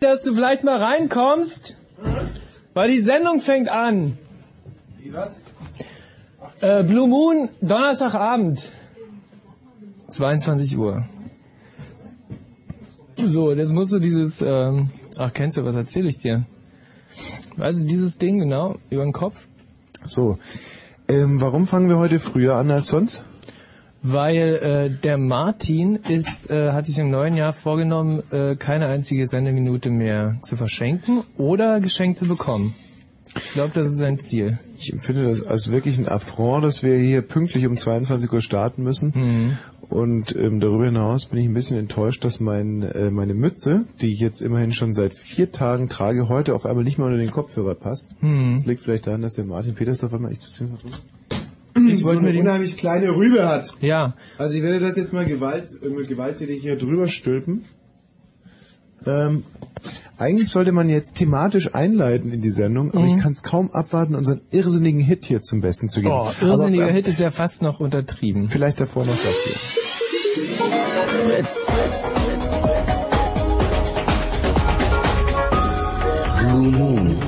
dass du vielleicht mal reinkommst, weil die Sendung fängt an. Wie was? Äh, Blue Moon, Donnerstagabend. 22 Uhr. So, jetzt musst du dieses, ähm, ach kennst du, was erzähle ich dir? Also dieses Ding, genau, über den Kopf. So. Ähm, warum fangen wir heute früher an als sonst? Weil äh, der Martin ist, äh, hat sich im neuen Jahr vorgenommen, äh, keine einzige Sendeminute mehr zu verschenken oder geschenkt zu bekommen. Ich glaube, das ist sein Ziel. Ich empfinde das als wirklich ein Affront, dass wir hier pünktlich um 22 Uhr starten müssen. Mhm. Und ähm, darüber hinaus bin ich ein bisschen enttäuscht, dass mein, äh, meine Mütze, die ich jetzt immerhin schon seit vier Tagen trage, heute auf einmal nicht mehr unter den Kopfhörer passt. Mhm. Das liegt vielleicht daran, dass der Martin Peters auf einmal echt zu viel verdrückt. Ich wollte mir eine die, unheimlich kleine Rübe hat. ja, Also ich werde das jetzt mal gewalt, äh, mit gewalttätig hier drüber stülpen. Ähm, eigentlich sollte man jetzt thematisch einleiten in die Sendung, aber ich kann es kaum abwarten, unseren irrsinnigen Hit hier zum Besten zu geben. oh, irrsinniger aber, äh, Hit ist ja fast noch untertrieben. Vielleicht davor noch das hier. Blue Moon.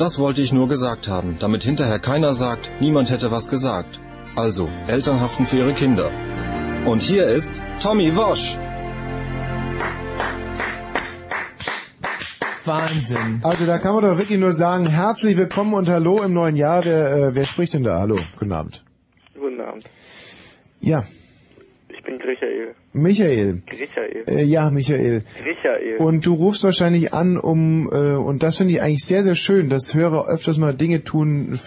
Das wollte ich nur gesagt haben, damit hinterher keiner sagt, niemand hätte was gesagt. Also, Eltern haften für ihre Kinder. Und hier ist Tommy Wosch. Wahnsinn. Also da kann man doch wirklich nur sagen, herzlich willkommen und hallo im neuen Jahr. Wer, äh, wer spricht denn da? Hallo, guten Abend. Guten Abend. Ja, Ich bin Michael. Michael. Michael. Äh, ja, Michael. Michael. Und du rufst wahrscheinlich an, um, äh, und das finde ich eigentlich sehr, sehr schön, dass Hörer öfters mal Dinge tun,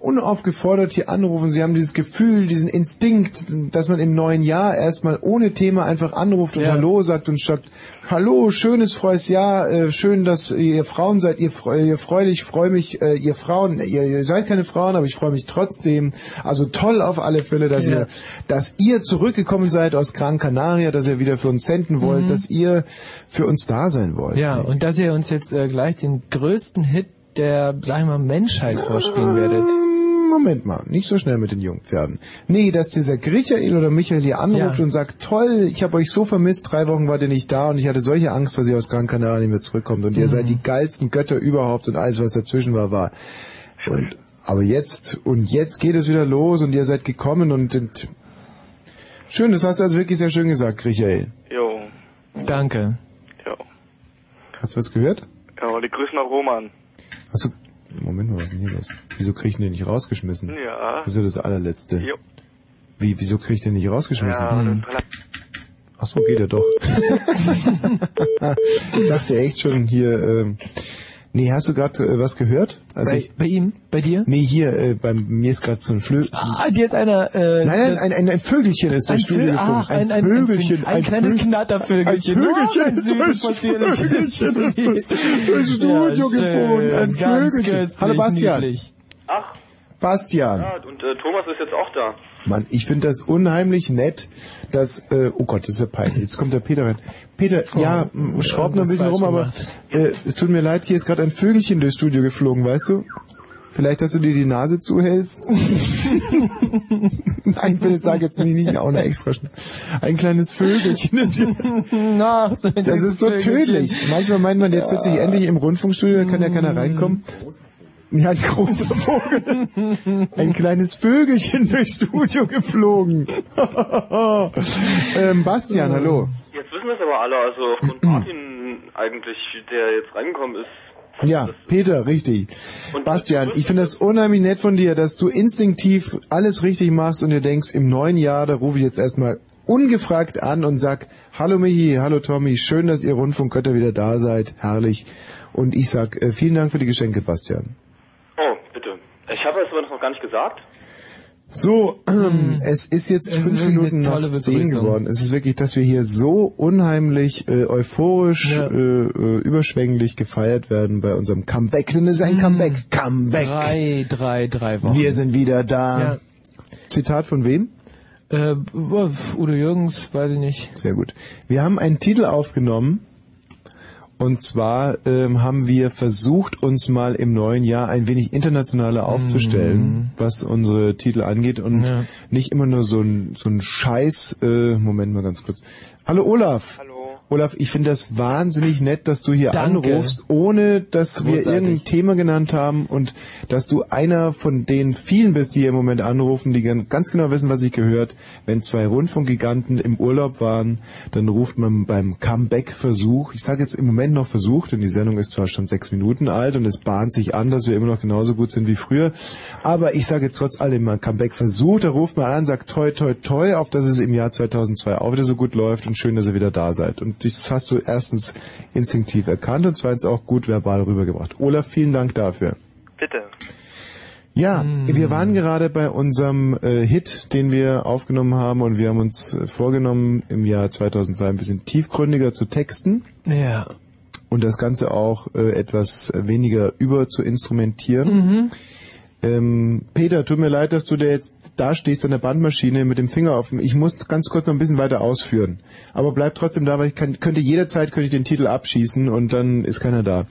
unaufgefordert hier anrufen. Sie haben dieses Gefühl, diesen Instinkt, dass man im neuen Jahr erstmal ohne Thema einfach anruft und Ja. Hallo sagt und sagt, Hallo, schönes, frohes Jahr, äh, schön, dass ihr Frauen seid, ihr, freu- ihr freulich, freue mich, äh, ihr Frauen, ihr, ihr seid keine Frauen, aber ich freue mich trotzdem. Also toll auf alle Fälle, dass Ja. ihr, dass ihr zurückgekommen seid aus Gran Canaria, dass ihr wieder für uns senden wollt, dass ihr für uns da sein wollt. Ja, und dass ihr uns jetzt äh, gleich den größten Hit der, sagen wir mal, Menschheit vorspielen werdet. Moment mal, nicht so schnell mit den Jungpferden. Nee, dass dieser Michael oder Michael hier anruft Ja. und sagt, toll, ich habe euch so vermisst, drei Wochen wart ihr nicht da und ich hatte solche Angst, dass ihr aus Gran Canaria nicht mehr zurückkommt und ihr seid die geilsten Götter überhaupt und alles, was dazwischen war, war. Und, aber jetzt, und jetzt geht es wieder los und ihr seid gekommen und, und schön, das hast du also wirklich sehr schön gesagt, Michael. Jo. Danke. Jo. Hast du was gehört? Ja, die Grüße nach Roman. Hast du, Moment mal, was ist denn hier los? Wieso krieg ich den nicht rausgeschmissen? Ja. Das ist ja das allerletzte. Jo. Wie, wieso krieg ich den nicht rausgeschmissen? Ja, Hm. Ach so, geht er doch. ich dachte echt schon hier, ähm, nee, hast du gerade äh, was gehört? Also Bei, ich, bei ihm? Bei dir? nee, hier, äh, bei mir ist gerade so ein Flö... Ah, dir ist einer... Äh, Nein, nein, ein, ein, ein Vögelchen ist ein durchs Studio Vö- geflogen. ach, ein, ein, Vögelchen. ein, ein kleines Vögel- Knattervögelchen. Ein Vögelchen Oh, ein ist durchs. Vögelchen ist durchs, durchs Studio geflogen. Ein Vögelchen. Hallo Bastian. Ach, Bastian. ja, und äh, Thomas ist jetzt auch da. Mann, ich finde das unheimlich nett, dass, äh, oh Gott, das ist ja peinlich. Jetzt kommt der Peter rein. Peter, ja, m, schraub noch ein bisschen rum, aber äh, es tut mir leid, hier ist gerade ein Vögelchen durchs Studio geflogen, weißt du? Vielleicht, dass du dir die Nase zuhältst? Nein, ich sage jetzt nicht, nicht auch eine extra Ein kleines Vögelchen. Das, Na, das ist so tödlich. Manchmal meint man, jetzt sitze ich endlich im Rundfunkstudio, da kann ja keiner reinkommen. Ja, ein großer Vogel. Ein kleines Vögelchen durchs Studio geflogen. ähm, Bastian, hallo. Jetzt wissen das aber alle, also aufgrund Martin eigentlich, der jetzt reingekommen ist. Ja, Peter, richtig. Und- Bastian, ich finde das unheimlich nett von dir, dass du instinktiv alles richtig machst und dir denkst, im neuen Jahr, da rufe ich jetzt erstmal ungefragt an und sag, hallo Michi, hallo Tommy, schön, dass ihr Rundfunkgötter wieder da seid, herrlich. Und ich sag, äh, vielen Dank für die Geschenke, Bastian. Ich habe es aber noch gar nicht gesagt. So, es ist jetzt Es ist fünf wirklich Minuten nach zehn geworden. Es ist wirklich, dass wir hier so unheimlich äh, euphorisch, Ja. äh, äh, überschwänglich gefeiert werden bei unserem Comeback. Denn es ist ein Comeback. Comeback. Drei, drei, drei Wochen. Wir sind wieder da. Ja. Zitat von wem? Äh, Udo Jürgens, weiß ich nicht. Sehr gut. Wir haben einen Titel aufgenommen. Und zwar ähm, haben wir versucht, uns mal im neuen Jahr ein wenig internationaler aufzustellen, was unsere Titel angeht und. Ja. nicht immer nur so ein, so ein Scheiß. Äh, Moment mal ganz kurz. Hallo Olaf. Hallo. Olaf, ich finde das wahnsinnig nett, dass du hier Danke. anrufst, ohne dass wir Großartig. irgendein Thema genannt haben und dass du einer von den vielen bist, die hier im Moment anrufen, die gan- ganz genau wissen, was sich gehört. Wenn zwei Rundfunkgiganten im Urlaub waren, dann ruft man beim Comeback-Versuch, ich sage jetzt im Moment noch Versuch, denn die Sendung ist zwar schon sechs Minuten alt und es bahnt sich an, dass wir immer noch genauso gut sind wie früher, aber ich sage jetzt trotz allem mal Comeback-Versuch, da ruft man an, sagt toi toi toi, auf dass es im Jahr 2002 auch wieder so gut läuft und schön, dass ihr wieder da seid. Und das hast du erstens instinktiv erkannt und zweitens auch gut verbal rübergebracht. Olaf, vielen Dank dafür. Bitte. Ja, wir waren gerade bei unserem äh, Hit, den wir aufgenommen haben und wir haben uns äh, vorgenommen, im Jahr 2002 ein bisschen tiefgründiger zu texten Ja. und das Ganze auch äh, etwas weniger über zu instrumentieren. Ähm, Peter, tut mir leid, dass du da jetzt da stehst an der Bandmaschine mit dem Finger auf dem. Ich muss ganz kurz noch ein bisschen weiter ausführen. Aber bleib trotzdem da, weil ich kann, könnte jederzeit könnte ich den Titel abschießen und dann ist keiner da.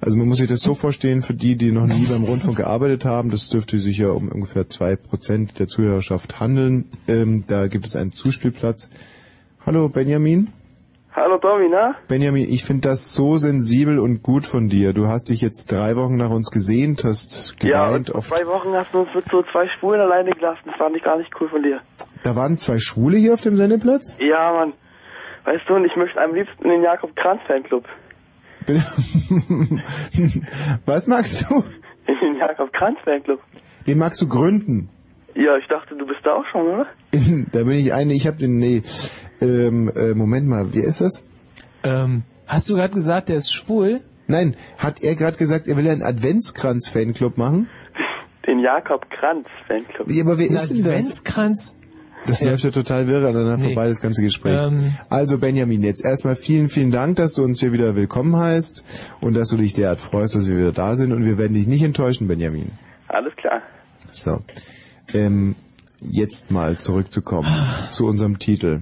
Also man muss sich das so vorstellen, für die, die noch nie beim Rundfunk gearbeitet haben, das dürfte sich ja um ungefähr zwei Prozent der Zuhörerschaft handeln. Ähm, da gibt es einen Zuspielplatz. Hallo Benjamin. Hallo Tommy, na? Benjamin, ich finde das so sensibel und gut von dir. Du hast dich jetzt drei Wochen nach uns gesehnt, hast Ja, geweint. vor zwei Wochen hast du uns mit so zwei Spulen alleine gelassen. Das fand ich gar nicht cool von dir. da waren zwei Schwule hier auf dem Sendeplatz? Ja, Mann. Weißt du, und ich möchte am liebsten in den Jakob Kranz Fanclub. Was magst du? In den Jakob Kranz Fanclub. Den magst du gründen. Ja, ich dachte, du bist da auch schon, oder? da bin ich eine, ich habe den, nee, ähm, äh, Moment mal, wie ist das? Ähm, hast du gerade gesagt, der ist schwul? Nein, hat er gerade gesagt, er will einen Adventskranz-Fanclub machen? Den Jakob Kranz Fanclub. Ja, aber wer ist denn das? Adventskranz? Das läuft ja total wirr aneinander Nee. vorbei, das ganze Gespräch. Ähm. also Benjamin, jetzt erstmal vielen, vielen Dank, dass du uns hier wieder willkommen heißt und dass du dich derart freust, dass wir wieder da sind und wir werden dich nicht enttäuschen, Benjamin. Alles klar. So, ähm, jetzt mal zurückzukommen zu unserem Titel.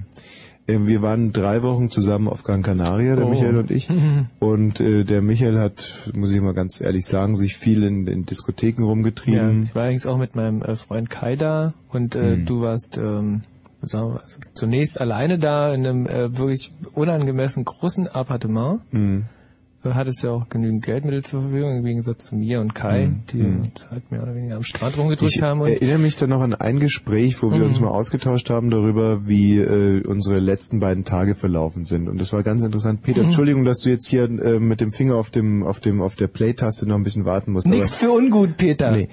Ähm, wir waren drei Wochen zusammen auf Gran Canaria, der Oh. Michael und ich. Und äh, der Michael hat, muss ich mal ganz ehrlich sagen, sich viel in, in Diskotheken Ja, rumgetrieben. ich war allerdings auch mit meinem äh, Freund Kai da und äh, Mhm. du warst ähm, sagen wir, also zunächst alleine da in einem äh, wirklich unangemessen großen Appartement. Mhm. Du hattest ja auch genügend Geldmittel zur Verfügung, im Gegensatz zu mir und Kai, Mhm. die uns halt mehr oder weniger am Strand rumgedrückt Ich haben. Und erinnere mich dann noch an ein Gespräch, wo wir Mhm. uns mal ausgetauscht haben darüber, wie äh, unsere letzten beiden Tage verlaufen sind. Und das war ganz interessant. Peter, Mhm. Entschuldigung, dass du jetzt hier äh, mit dem Finger auf dem auf dem auf der Play-Taste noch ein bisschen warten musst. Nix für ungut, Peter. Nee.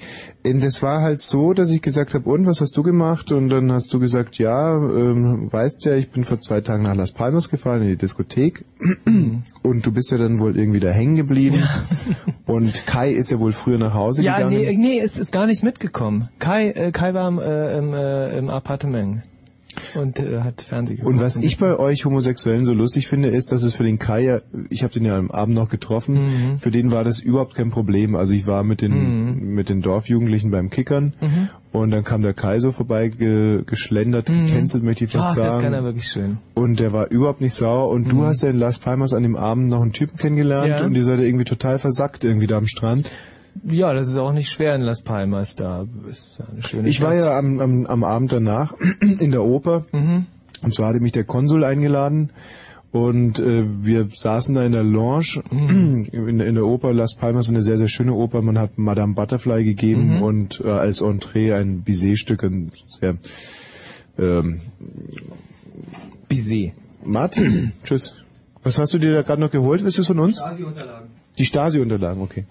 Und das war halt so, dass ich gesagt habe, und was hast du gemacht? Und dann hast du gesagt, ja, ähm, weißt ja, ich bin vor zwei Tagen nach Las Palmas gefahren in die Diskothek. Und du bist ja dann wohl irgendwie da hängen geblieben. Und Kai ist ja wohl früher nach Hause Ja, gegangen. nee, nee, es ist gar nicht mitgekommen. Kai, äh, Kai war im, äh, im, äh, im Appartement und äh, hat Fernsehen geguckt. Und was ich bei euch Homosexuellen so lustig finde, ist, dass es für den Kai ja, ich habe den ja am Abend noch getroffen, Mhm. für den war das überhaupt kein Problem. Also ich war mit den mit den Dorfjugendlichen beim Kickern Mhm. und dann kam der Kai so vorbei ge, geschlendert, getänzelt möchte ich fast Ach, das sagen. kann er wirklich schön. Und der war überhaupt nicht sauer. Und du hast ja in Las Palmas an dem Abend noch einen Typen kennengelernt Ja. und ihr seid ja irgendwie total versackt irgendwie da am Strand. Ja, das ist auch nicht schwer in Las Palmas da. Ist ja eine schöne Ich war Stadt. ja am, am, am Abend danach in der Oper. Und zwar hatte mich der Konsul eingeladen. Und äh, wir saßen da in der Lounge in, in der Oper. Las Palmas eine sehr, sehr schöne Oper. Man hat Madame Butterfly gegeben und äh, als Entree ein Bizet-Stück, ein sehr ähm, Bizet. Martin, tschüss. Was hast du dir da gerade noch geholt? Ist es von uns? Stasi-Unterlagen. Die Stasi-Unterlagen, okay.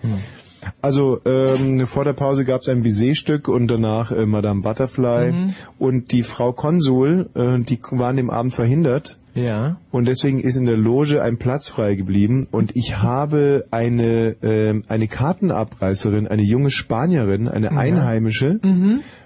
Also ähm, vor der Pause gab es ein Bizet-Stück und danach äh, Madame Butterfly. Und die Frau Konsul, äh, die war an dem Abend verhindert. Ja. Und deswegen ist in der Loge ein Platz frei geblieben. Und ich habe eine ähm, eine Kartenabreißerin, eine junge Spanierin, eine Einheimische,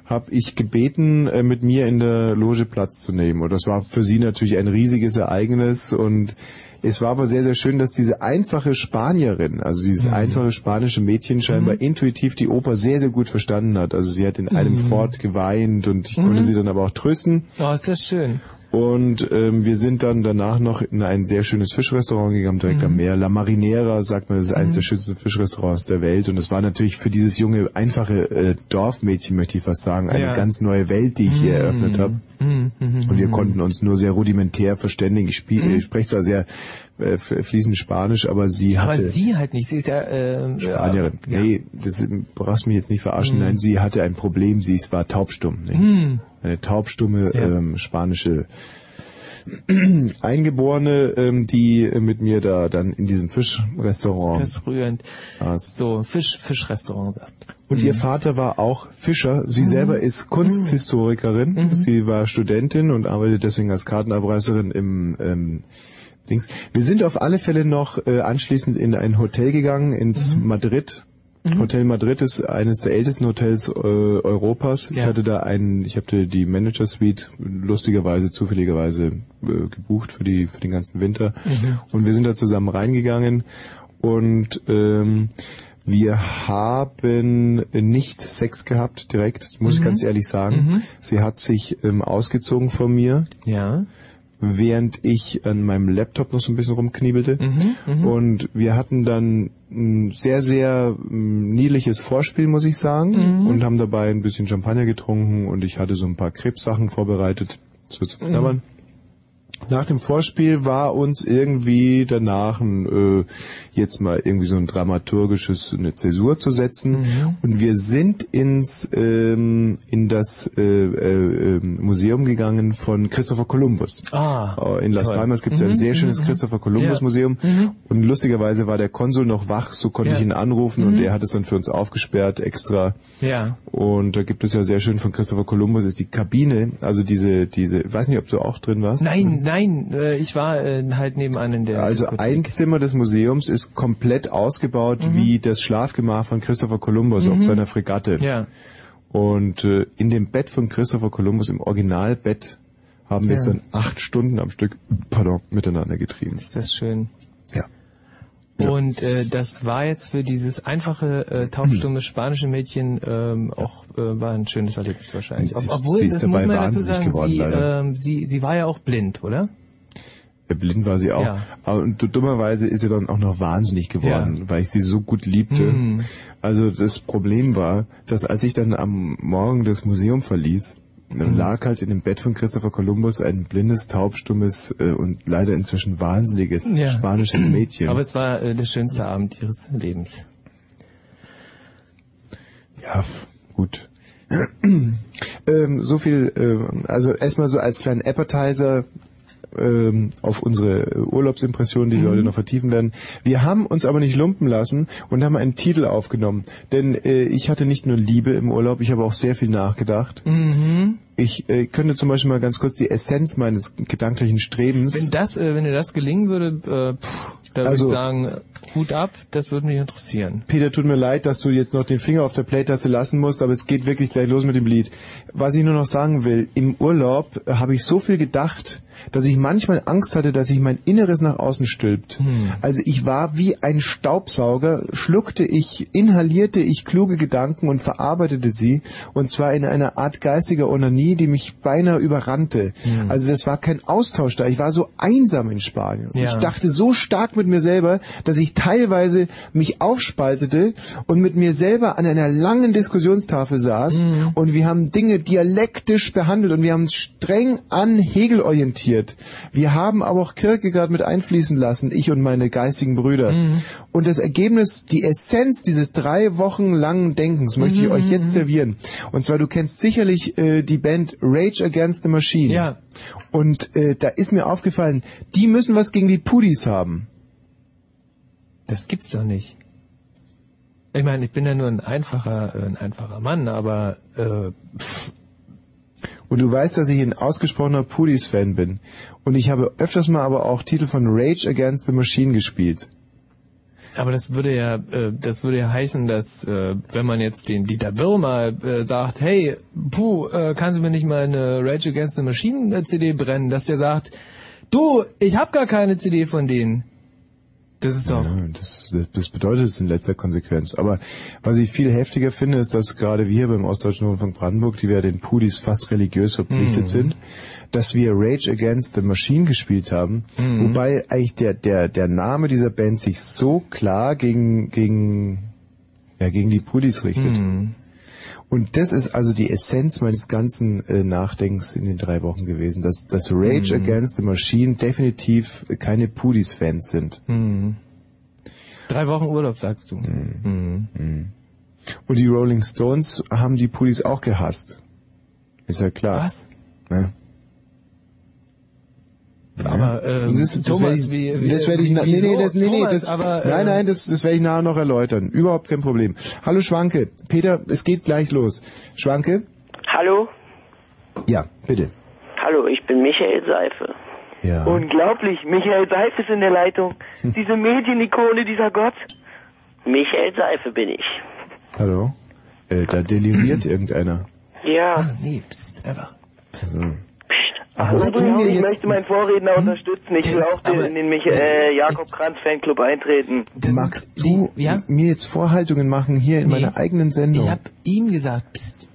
habe ich gebeten, äh, mit mir in der Loge Platz zu nehmen. Und das war für sie natürlich ein riesiges Ereignis. Und es war aber sehr, sehr schön, dass diese einfache Spanierin, also dieses einfache spanische Mädchen scheinbar intuitiv die Oper sehr, sehr gut verstanden hat. Also sie hat in einem Fort geweint und ich konnte sie dann aber auch trösten. Oh, ist das schön. Und ähm, wir sind dann danach noch in ein sehr schönes Fischrestaurant gegangen, direkt am Meer. La Marinera, sagt man, das ist eines der schönsten Fischrestaurants der Welt. Und es war natürlich für dieses junge, einfache äh, Dorfmädchen, möchte ich fast sagen, eine Ja. ganz neue Welt, die ich hier eröffnet habe. Und wir konnten uns nur sehr rudimentär verständigen. Ich, spiel, ich spreche zwar sehr äh, fließend Spanisch, aber sie Aber hatte... sie halt nicht. Sie ist ja, äh, Spanierin. Ja. Nee, das brauchst mich jetzt nicht verarschen. Nein, sie hatte ein Problem. Sie war taubstumm. Nee. Hm. Eine taubstumme Ja. ähm, spanische Eingeborene, ähm, die mit mir da dann in diesem Fischrestaurant Das ist rührend. saß. So, Fisch, Fischrestaurant du. Und ihr Vater war auch Fischer. Sie selber ist Kunsthistorikerin. Sie war Studentin und arbeitet deswegen als Kartenabreißerin im ähm, Dings. Wir sind auf alle Fälle noch äh, anschließend in ein Hotel gegangen, ins Madrid. Hotel Madrid ist eines der ältesten Hotels äh, Europas. Ich Ja. hatte da einen, ich habe die Manager Suite lustigerweise, zufälligerweise äh, gebucht für die für den ganzen Winter. Und wir sind da zusammen reingegangen und ähm, wir haben nicht Sex gehabt direkt, muss ich ganz ehrlich sagen. Sie hat sich ähm, ausgezogen von mir, Ja. Während ich an meinem Laptop noch so ein bisschen rumkniebelte. Und wir hatten dann ein sehr, sehr ähm, niedliches Vorspiel, muss ich sagen, und haben dabei ein bisschen Champagner getrunken und ich hatte so ein paar Krebssachen vorbereitet, so zu knabbern. Nach dem Vorspiel war uns irgendwie danach ein, äh, jetzt mal irgendwie so ein dramaturgisches eine Zäsur zu setzen und wir sind ins ähm, in das äh, äh, ähm, Museum gegangen von Christopher Columbus. Ah, Äh, In Las toll. Palmas gibt es ein sehr schönes Christopher Columbus Ja. Museum und lustigerweise war der Konsul noch wach, so konnte Ja. ich ihn anrufen und er hat es dann für uns aufgesperrt extra. Ja. Und da gibt es ja sehr schön von Christopher Columbus ist die Kabine, also diese diese, weiß nicht, ob du auch drin warst. Nein, nein, äh, ich war äh, halt nebenan in der Also Diskothek. ein Zimmer des Museums ist komplett ausgebaut wie das Schlafgemach von Christopher Columbus auf seiner Fregatte. Ja. Und äh, in dem Bett von Christopher Columbus, im Originalbett, haben wir es dann acht Stunden am Stück, pardon, miteinander getrieben. Ist das schön. Ja. Und äh, das war jetzt für dieses einfache, äh, taubstumme spanische Mädchen ähm, auch äh, war ein schönes Erlebnis wahrscheinlich. Sie Obwohl, sie ist das dabei muss man dazu wahnsinnig sagen, geworden, sie, ähm, sie, sie war ja auch blind, oder? Ja, Blind war sie auch. Ja. Aber und dummerweise ist sie dann auch noch wahnsinnig geworden, Ja. weil ich sie so gut liebte. Mhm. Also das Problem war, dass als ich dann am Morgen das Museum verließ. Dann lag halt in dem Bett von Christopher Columbus ein blindes, taubstummes äh, und leider inzwischen wahnsinniges Ja. spanisches Mädchen. Aber es war äh, der schönste Abend ihres Lebens. Ja, gut. ähm, so viel, ähm, also erstmal so als kleinen Appetizer ähm, auf unsere Urlaubsimpressionen, die wir heute noch vertiefen werden. Wir haben uns aber nicht lumpen lassen und haben einen Titel aufgenommen. Denn äh, ich hatte nicht nur Liebe im Urlaub, ich habe auch sehr viel nachgedacht. Ich äh, könnte zum Beispiel mal ganz kurz die Essenz meines gedanklichen Strebens. Wenn das, äh, wenn dir das gelingen würde, äh, pff, da würde Also- ich sagen, Hut ab, das würde mich interessieren. Peter, tut mir leid, dass du jetzt noch den Finger auf der Playtaste lassen musst, aber es geht wirklich gleich los mit dem Lied. Was ich nur noch sagen will, im Urlaub habe ich so viel gedacht, dass ich manchmal Angst hatte, dass sich mein Inneres nach außen stülpt. Also ich war wie ein Staubsauger, schluckte ich, inhalierte ich kluge Gedanken und verarbeitete sie, und zwar in einer Art geistiger Onanie, die mich beinahe überrannte. Also das war kein Austausch da, ich war so einsam in Spanien. Ja. Ich dachte so stark mit mir selber, dass ich teilweise mich aufspaltete und mit mir selber an einer langen Diskussionstafel saß und wir haben Dinge dialektisch behandelt und wir haben uns streng an Hegel orientiert. Wir haben aber auch Kierkegaard mit einfließen lassen, ich und meine geistigen Brüder. Und das Ergebnis, die Essenz dieses drei Wochen langen Denkens möchte ich euch jetzt servieren. Und zwar, du kennst sicherlich äh, die Band Rage Against the Machine. Ja. Und äh, da ist mir aufgefallen, die müssen was gegen die Pudis haben. Das gibt's doch nicht. Ich meine, ich bin ja nur ein einfacher, äh, ein einfacher Mann, aber äh, pff, Und du weißt, dass ich ein ausgesprochener Pudis-Fan bin. Und ich habe öfters mal aber auch Titel von Rage Against the Machine gespielt. Aber das würde ja, äh, das würde ja heißen, dass äh, wenn man jetzt den Dieter Birr mal äh, sagt, hey, puh, äh, kannst du mir nicht mal eine Rage Against the Machine äh, CD brennen, dass der sagt, du, ich hab gar keine CD von denen. Das ist doch. Ja, das, das bedeutet es in letzter Konsequenz. Aber was ich viel heftiger finde, ist, dass gerade wir beim Ostdeutschen Rundfunk Brandenburg, die wir den Pudis fast religiös verpflichtet Mhm. sind, dass wir Rage Against the Machine gespielt haben, Mhm. wobei eigentlich der, der, der Name dieser Band sich so klar gegen, gegen, ja, gegen die Pudis richtet. Mhm. Und das ist also die Essenz meines ganzen äh, Nachdenkens in den drei Wochen gewesen, dass, dass Rage Mhm. Against the Machine definitiv keine Pudis-Fans sind. Hm. Drei Wochen Urlaub, sagst du. Mhm. Und die Rolling Stones haben die Pudis auch gehasst. Ist ja klar. Was? Ja. Aber ähm, das, das Thomas, werde ich, wie, wie, das werde ich, na- nee, wieso? nee, das, nee, nee, Thomas, das, aber, äh, nein, nein, das, das werde ich nachher noch erläutern. Überhaupt kein Problem. Hallo Schwanke. Peter, es geht gleich los. Schwanke? Hallo? Ja, bitte. Hallo, ich bin Michael Seife. Ja. Unglaublich, Michael Seife ist in der Leitung. Diese Medienikone, dieser Gott. Michael Seife bin ich. Hallo? Äh, da deliriert irgendeiner. Ja. Nee, pst, einfach. Also, Ach, tun wir ich jetzt? möchte meinen Vorredner unterstützen. Ich will auch den, in den Mich äh, Jakob Kranz Fanclub eintreten. Sind du ja? mir jetzt Vorhaltungen machen hier in Nee. meiner eigenen Sendung? Ich hab ihm gesagt, pst.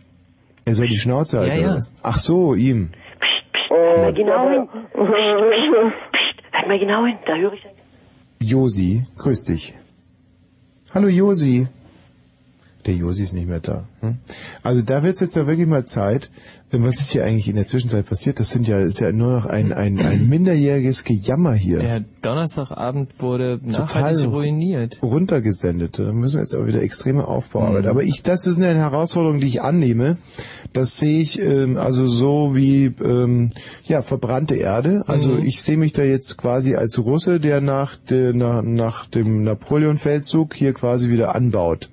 er soll die Schnauze halten. Ja, ja. Ach so, ihm. Psst, psst, hört mal genau hin. Psst, psst, hört mal genau hin, da höre ich Josi, grüß dich. Hallo Josi. Der Josi ist nicht mehr da. Hm? Also da wird's jetzt ja wirklich mal Zeit. Was ist hier eigentlich in der Zwischenzeit passiert? Das sind ja, ist ja nur noch ein, ein, ein minderjähriges Gejammer hier. Der Donnerstagabend wurde nachhaltig ruiniert. runtergesendet. Da müssen wir jetzt aber wieder extreme Aufbauarbeit. Mhm. Aber ich, das ist eine Herausforderung, die ich annehme. Das sehe ich ähm, also so wie ähm, ja verbrannte Erde. Also Mhm. ich sehe mich da jetzt quasi als Russe, der nach, der, nach, nach dem Napoleon-Feldzug hier quasi wieder anbaut.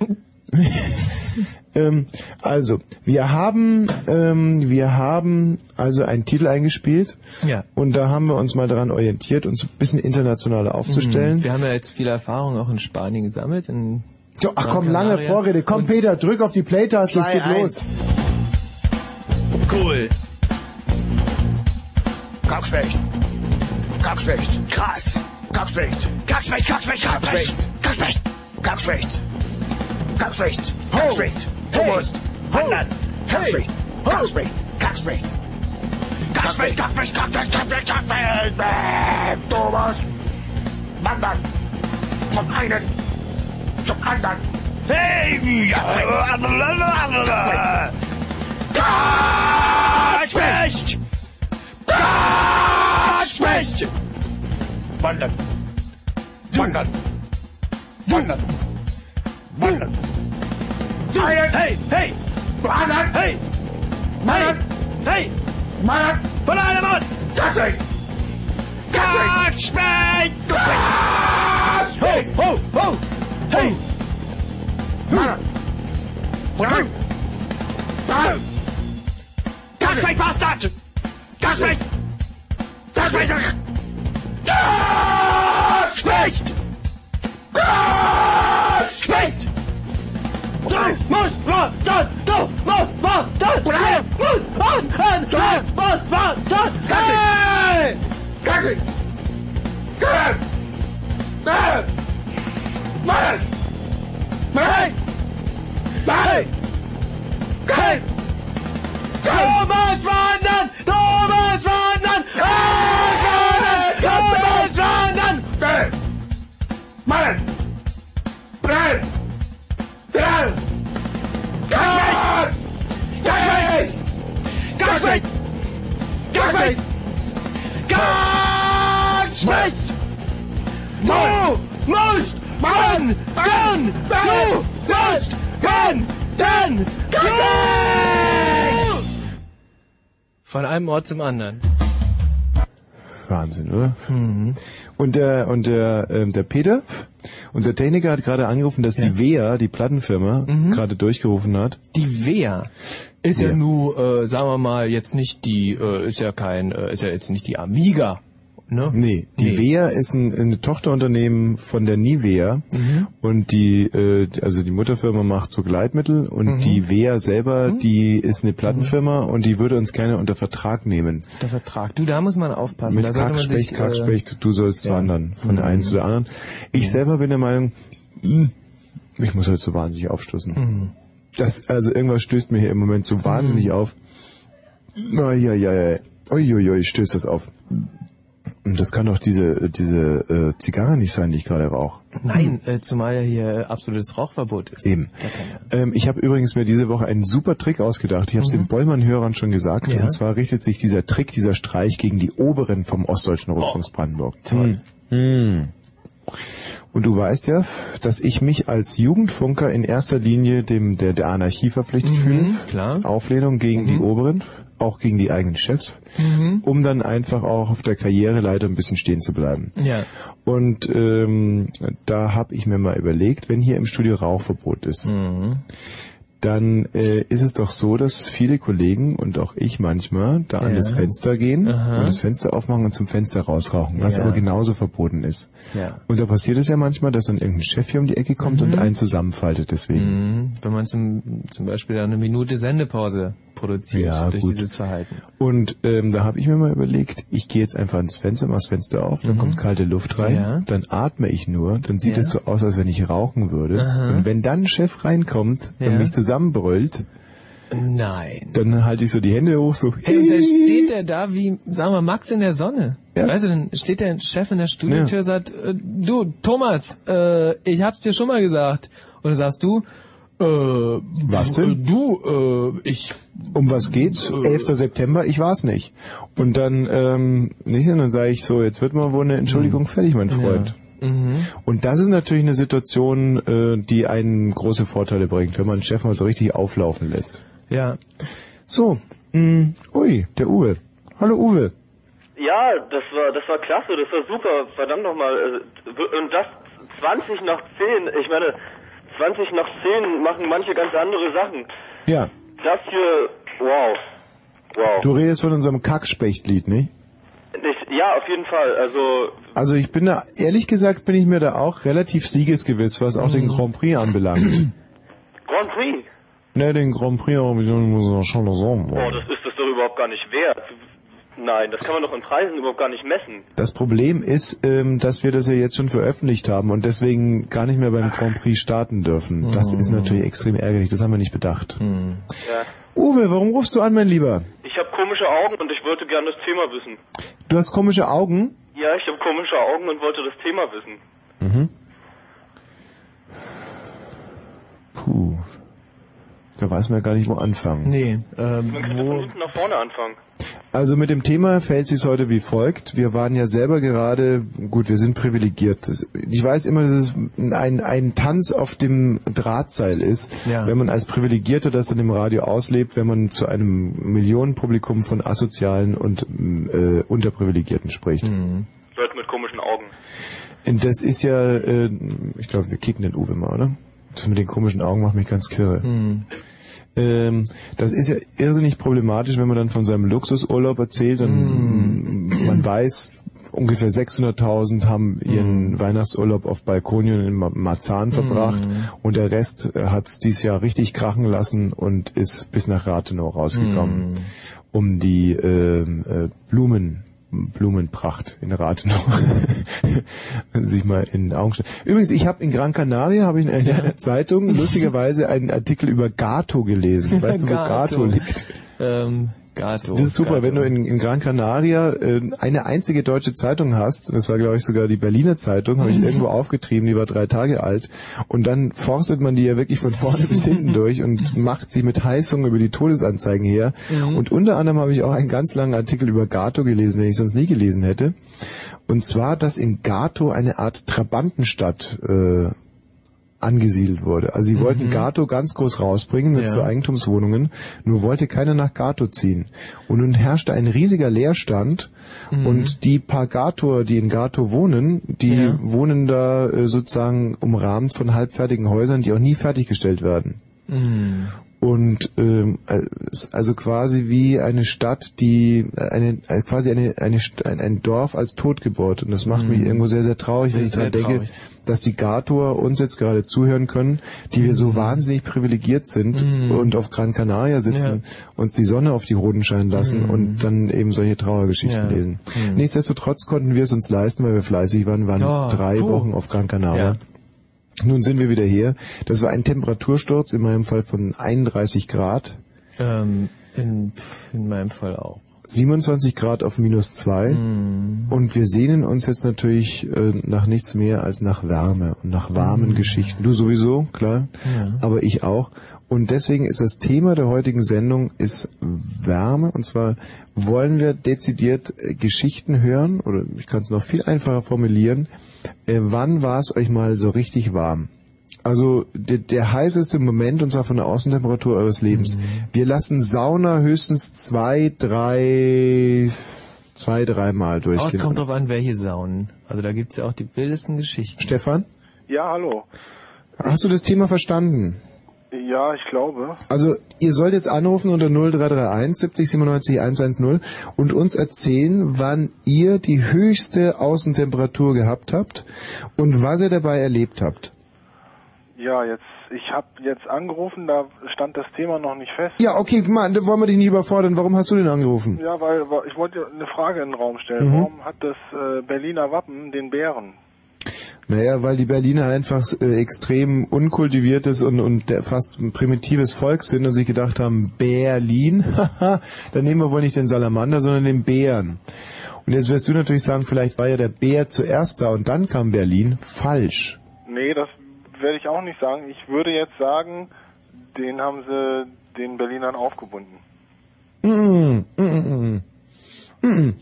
ähm, also wir haben ähm, wir haben also einen Titel eingespielt Ja. und da haben wir uns mal daran orientiert, uns ein bisschen internationaler aufzustellen. Wir haben ja jetzt viel Erfahrung auch in Spanien gesammelt. In So, ach komm, lange. Vorrede. Komm, Und- Peter, drück auf die Play-Taste, es geht 2-1. los. Cool. Kackschlecht. Kackschlecht. Krass. Kackschlecht. Kackschlecht, Kackschlecht, Kackschlecht. Kackschlecht. Kackschlecht. Kackschlecht. Kackschlecht. Du musst wandern. Kackschlecht. Kackschlecht. Kackschlecht. Kackschlecht, Kackschlecht, Kackschlecht, Kackschlecht, Kackschlecht. Äh, Du musst wandern. Vom einen zum anderen. Hey, Kackschlecht. Kackschlecht. Kackschlecht. Wandern. Wandern. Wandern. Wandern. Einen. Hey, hey. Wandern. Hey. Wandern. Hey. Wandern. Von einem Ort. Kackschlecht. Kackschlecht. Kackschlecht. Ho, ho, ho. Hey. Wandern. Wandern. Wandern. Kackschlecht, Bastard. Kackschlecht. Kackschlecht. Kackschlecht. Kackschlecht. Thomas wandern! Thomas wandern! Nein! Kackschlecht! Kackschlecht! Kackschlecht! Kackschlecht! Du musst wandern! Du musst wandern! Kackschlecht! Von einem Ort zum anderen. Wahnsinn, oder? Und der und der ähm, der Peter, unser Techniker hat gerade angerufen, dass die WEA, die Plattenfirma, gerade durchgerufen hat. Die Wehr. Ist ja Wer? nur, äh, sagen wir mal, jetzt nicht die, äh, ist ja kein, äh, ist ja jetzt nicht die Amiga, ne? Nee, die Nee. Vea ist ein, ein Tochterunternehmen von der Nivea Mhm. und die, äh, also die Mutterfirma macht so Gleitmittel und Mhm. die Vea selber, die ist eine Plattenfirma und die würde uns gerne unter Vertrag nehmen. Der Vertrag. Du, da muss man aufpassen. Mit Kackspecht, sich, Kackspecht, du sollst ja. wandern, von der einen zu der anderen. Ich selber bin der Meinung, hm, ich muss heute so wahnsinnig aufstoßen. Das, also irgendwas stößt mir hier im Moment so wahnsinnig auf. Ja, ja, ja, ja. Uiuiui, stößt das auf. Das kann doch diese, diese äh, Zigarre nicht sein, die ich gerade rauche. Nein, äh, zumal ja hier absolutes Rauchverbot ist. Eben. Ähm, ich habe übrigens mir diese Woche einen super Trick ausgedacht. Ich habe es den Bollmann-Hörern schon gesagt. Ja. Und zwar richtet sich dieser Trick, dieser Streich gegen die Oberen vom Ostdeutschen Rundfunks Brandenburg. Toll. Hm. Und du weißt ja, dass ich mich als Jugendfunker in erster Linie dem der, der Anarchie verpflichtet fühle. klar. Auflehnung gegen die Oberen, auch gegen die eigenen Chefs, um dann einfach auch auf der Karriereleiter ein bisschen stehen zu bleiben. Ja. Und ähm, da habe ich mir mal überlegt, wenn hier im Studio Rauchverbot ist, dann äh, ist es doch so, dass viele Kollegen und auch ich manchmal da an Ja. das Fenster gehen Aha. und das Fenster aufmachen und zum Fenster rausrauchen, was Ja. aber genauso verboten ist. Ja. Und da passiert es ja manchmal, dass dann irgendein Chef hier um die Ecke kommt und einen zusammenfaltet deswegen. Mhm. Wenn man zum, zum Beispiel eine Minute Sendepause produziert Ja, durch gut. dieses Verhalten. Und ähm, da habe ich mir mal überlegt, ich gehe jetzt einfach ans Fenster, mach das Fenster auf, dann kommt kalte Luft rein, Mhm. Ja. dann atme ich nur, dann sieht es so aus, als wenn ich rauchen würde. Und wenn dann ein Chef reinkommt und mich zusammenbrüllt, Nein. dann halte ich so die Hände hoch, so Hey, und dann steht er da wie, sagen wir, Max in der Sonne. Ja. Weißt du, dann steht der Chef in der Studiotür und sagt, äh, du, Thomas, äh, ich hab's dir schon mal gesagt. Und dann sagst du, äh, Was denn? äh, Du, äh, ich, um was geht's? 11. September, ich war's nicht. Und dann, ähm, nicht, und dann sage ich so, jetzt wird mal wohl eine Entschuldigung fertig, mein Freund. Und das ist natürlich eine Situation, äh, die einen große Vorteile bringt, wenn man einen Chef mal so richtig auflaufen lässt. ja, So, mh, ui, der Uwe. Hallo Uwe. Ja, das war das war klasse, das war super, verdammt nochmal. Und das 20 nach 10, ich meine, 20 nach 10 machen manche ganz andere Sachen. Ja, Das hier, wow. Wow. du redest von unserem Kackspechtlied, nicht? Ich, ja, auf jeden Fall. Also, Also ich bin da, ehrlich gesagt bin ich mir da auch relativ siegesgewiss, was auch den Grand Prix anbelangt. Grand Prix. ne, den Grand Prix muss man schon sagen. Oh, das ist das doch überhaupt gar nicht wert. Nein, das kann man doch in Preisen überhaupt gar nicht messen. Das Problem ist, ähm, dass wir das ja jetzt schon veröffentlicht haben und deswegen gar nicht mehr beim Grand Prix starten dürfen. Das ist natürlich extrem ärgerlich, das haben wir nicht bedacht. Ja. Uwe, warum rufst du an, mein Lieber? Ich habe komische Augen und ich wollte gerne das Thema wissen. Du hast komische Augen? Ja, ich habe komische Augen und wollte das Thema wissen. Puh. Da weiß man ja gar nicht, wo anfangen. nee, ähm, Man von wo, hinten nach vorne anfangen. Also mit dem Thema fällt sich heute wie folgt. Wir waren ja selber gerade, gut, wir sind privilegiert. Ich weiß immer, dass es ein, ein Tanz auf dem Drahtseil ist, Ja. wenn man als Privilegierter das dann im Radio auslebt, wenn man zu einem Millionenpublikum von Asozialen und äh, Unterprivilegierten spricht. Leute mit komischen Augen. Und das ist ja, äh, ich glaube, wir kicken den Uwe mal, oder? Das mit den komischen Augen macht mich ganz kirre. Ähm, das ist ja irrsinnig problematisch, wenn man dann von seinem Luxusurlaub erzählt und man weiß, ungefähr 600.000 haben ihren Weihnachtsurlaub auf Balkonien in Ma- Marzahn verbracht und der Rest hat es dieses Jahr richtig krachen lassen und ist bis nach Rathenow rausgekommen, um die ähm, äh, Blumen Blumenpracht in Rathenow sich mal in Augen stellen. Übrigens, ich habe in Gran Canaria habe ich in einer Zeitung lustigerweise einen Artikel über Gato gelesen. Weißt du, wo Gato liegt? ähm, Gato. Das ist super, Gato. wenn du in, in Gran Canaria äh, eine einzige deutsche Zeitung hast, das war glaube ich sogar die Berliner Zeitung, habe ich irgendwo aufgetrieben, die war drei Tage alt, und dann forstet man die ja wirklich von vorne bis hinten durch und macht sie mit Heißung über die Todesanzeigen her. Und unter anderem habe ich auch einen ganz langen Artikel über Gato gelesen, den ich sonst nie gelesen hätte. Und zwar, dass in Gato eine Art Trabantenstadt äh, angesiedelt wurde. Also sie wollten Gato ganz groß rausbringen mit Ja. so Eigentumswohnungen, nur wollte keiner nach Gato ziehen. Und nun herrschte ein riesiger Leerstand und die paar Gator, die in Gato wohnen, die Ja. wohnen da äh, sozusagen umrahmt von halbfertigen Häusern, die auch nie fertiggestellt werden. Und ähm, also quasi wie eine Stadt, die eine quasi eine, eine ein, Dorf als Totgeburt und das macht mich Mhm. irgendwo sehr sehr traurig, wenn ich daran denke, traurig. dass die Gator uns jetzt gerade zuhören können, die wir so wahnsinnig privilegiert sind Mhm. und auf Gran Canaria sitzen, uns die Sonne auf die Hoden scheinen lassen Mhm. und dann eben solche Trauergeschichten Ja. lesen. Mhm. Nichtsdestotrotz konnten wir es uns leisten, weil wir fleißig waren, waren Oh, drei puh. Wochen auf Gran Canaria. Ja. Nun sind wir wieder hier. Das war ein Temperatursturz, in meinem Fall von 31 Grad. Ähm, in, in meinem Fall auch. 27 Grad auf minus zwei Mhm. und wir sehnen uns jetzt natürlich äh, nach nichts mehr als nach Wärme und nach warmen Mhm. Geschichten. Du sowieso, klar, Ja. aber ich auch. Und deswegen ist das Thema der heutigen Sendung ist Wärme und zwar wollen wir dezidiert äh, Geschichten hören oder ich kann es noch viel einfacher formulieren. Äh, wann war es euch mal so richtig warm? Also der, der heißeste Moment, und zwar von der Außentemperatur eures Lebens. Wir lassen Sauna höchstens zwei, drei, zwei, dreimal Aber es kommt drauf an, welche Saunen. Also da gibt's ja auch die wildesten Geschichten. Stefan, Ja, hallo. hast du das Thema verstanden? Ja, ich glaube. Also ihr sollt jetzt anrufen unter 0331 70 97 110 und uns erzählen, wann ihr die höchste Außentemperatur gehabt habt und was ihr dabei erlebt habt. Ja, jetzt, ich habe jetzt angerufen, da stand das Thema noch nicht fest. Ja, okay, Mann, da wollen wir dich nicht überfordern. Warum hast du denn angerufen? Ja, weil weil ich wollte eine Frage in den Raum stellen. Mhm. Warum hat das äh, Berliner Wappen den Bären? Naja, weil die Berliner einfach äh, extrem unkultiviertes und, und der fast primitives Volk sind und sich gedacht haben, Berlin, haha, dann nehmen wir wohl nicht den Salamander, sondern den Bären. Und jetzt wirst du natürlich sagen, vielleicht war ja der Bär zuerst da und dann kam Berlin. Falsch. Nee, das werde ich auch nicht sagen. Ich würde jetzt sagen, den haben sie den Berlinern aufgebunden. Mm, mm, mm, mm, mm.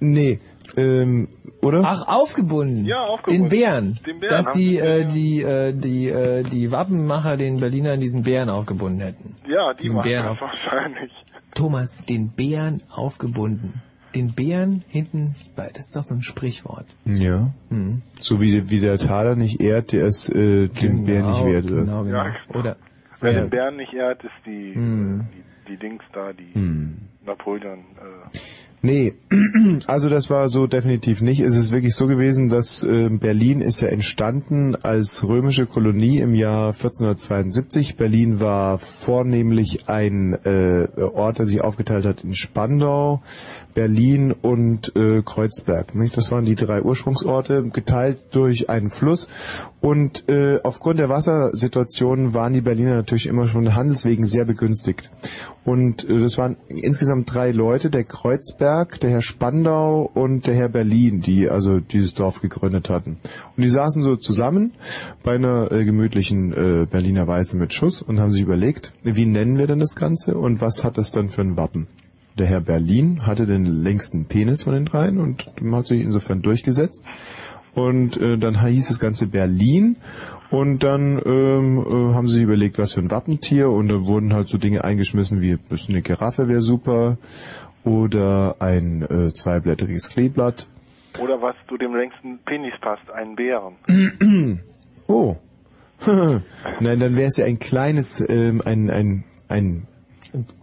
Nee, ähm, oder? Ach, aufgebunden. Ja, aufgebunden. Den Bären. Den Bären Dass haben die, äh, die, äh, die, äh, die Wappenmacher den Berlinern diesen Bären aufgebunden hätten. Ja, die Diesen machen Bären das auf. wahrscheinlich. Thomas, den Bären aufgebunden. Den Bären hinten, weil das ist doch so ein Sprichwort. Ja. Mhm. So wie, wie der Taler nicht ehrt, der es äh, den Bär nicht wert. oder? Genau, genau. Ja. Oder, Wer ja. den Bären nicht ehrt, ist die, Hm. die, die Dings da, die Hm. Napoleon. Äh, Nee, also das war so definitiv nicht. Es ist wirklich so gewesen, dass äh, Berlin ist ja entstanden als römische Kolonie im Jahr 1472. Berlin war vornehmlich ein äh, Ort, der sich aufgeteilt hat in Spandau, Berlin und äh, Kreuzberg. Nicht? Das waren die drei Ursprungsorte, geteilt durch einen Fluss. Und äh, aufgrund der Wassersituation waren die Berliner natürlich immer schon handelswegen sehr begünstigt. Und äh, das waren insgesamt drei Leute, der Kreuzberg, der Herr Spandau und der Herr Berlin, die also dieses Dorf gegründet hatten. Und die saßen so zusammen bei einer äh, gemütlichen äh, Berliner Weiße mit Schuss und haben sich überlegt, wie nennen wir denn das Ganze und was hat das dann für ein Wappen? Der Herr Berlin hatte den längsten Penis von den dreien und hat sich insofern durchgesetzt. Und äh, dann hieß das Ganze Berlin und dann ähm, äh, haben sie sich überlegt, was für ein Wappentier und da wurden halt so Dinge eingeschmissen wie eine Giraffe wäre super oder ein äh, zweiblättriges Kleeblatt. oder was zu dem längsten Penis passt, einen Bären. Oh. Nein, dann wäre es ja ein kleines, ähm, ein, ein, ein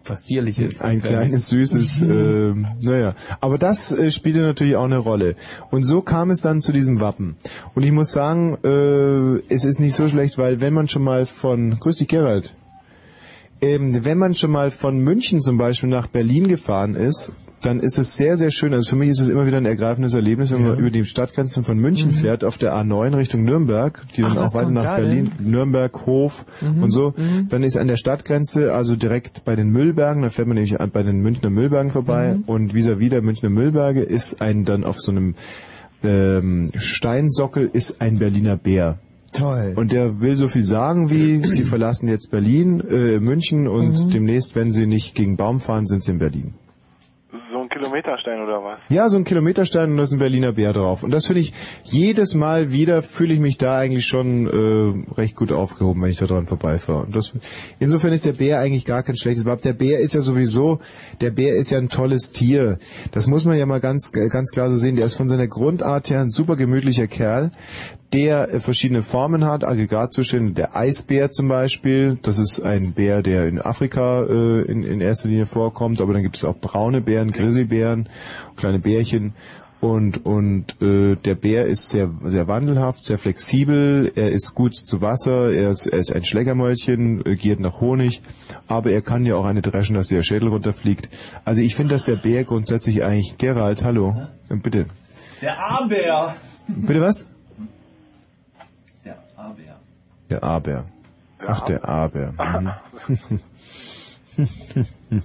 Passierliches. Ein kleines, süßes, ähm, naja. Aber das äh, spielte natürlich auch eine Rolle. Und so kam es dann zu diesem Wappen. Und ich muss sagen, äh, es ist nicht so schlecht, weil wenn man schon mal von, grüß dich Gerald, ähm, wenn man schon mal von München zum Beispiel nach Berlin gefahren ist, dann ist es sehr, sehr schön. Also für mich ist es immer wieder ein ergreifendes Erlebnis, wenn man über die Stadtgrenzen von München fährt, auf der A9 Richtung Nürnberg, die dann Mhm. Ach, auch was weiter nach Berlin, Nürnberg, Hof Mhm, und so. Dann ist an der Stadtgrenze, also direkt bei den Müllbergen, da fährt man nämlich an- bei den Münchner Müllbergen vorbei Mhm. und vis-à-vis der Münchner Müllberge ist ein dann auf so einem ähm, Steinsockel ist ein Berliner Bär. Toll. Und der will so viel sagen wie, sie verlassen jetzt Berlin, äh, München und Mhm. demnächst, wenn sie nicht gegen Baum fahren, sind sie in Berlin. Kilometerstein oder was? Ja, so ein Kilometerstein und da ist ein Berliner Bär drauf. Und das finde ich, jedes Mal wieder fühle ich mich da eigentlich schon äh, recht gut aufgehoben, wenn ich da dran vorbeifahre. Und das, insofern ist der Bär eigentlich gar kein schlechtes Wort. Der Bär ist ja sowieso, der Bär ist ja ein tolles Tier. Das muss man ja mal ganz, ganz klar so sehen. Der ist von seiner Grundart her ein super gemütlicher Kerl der äh, verschiedene Formen hat, Aggregatzustände. Der Eisbär zum Beispiel, das ist ein Bär, der in Afrika äh, in, in erster Linie vorkommt, aber dann gibt es auch braune Bären, Grizzlybären, kleine Bärchen. Und, und äh, der Bär ist sehr, sehr wandelhaft, sehr flexibel, er ist gut zu Wasser, er ist, er ist ein Schleckermäulchen, äh, giert nach Honig, aber er kann ja auch eine dreschen, dass der Schädel runterfliegt. Also ich finde, dass der Bär grundsätzlich eigentlich... Gerald, hallo, bitte. Der A-Bär. Bitte was? Der A-Bär. Der. Ach, der A-Bär. Mhm.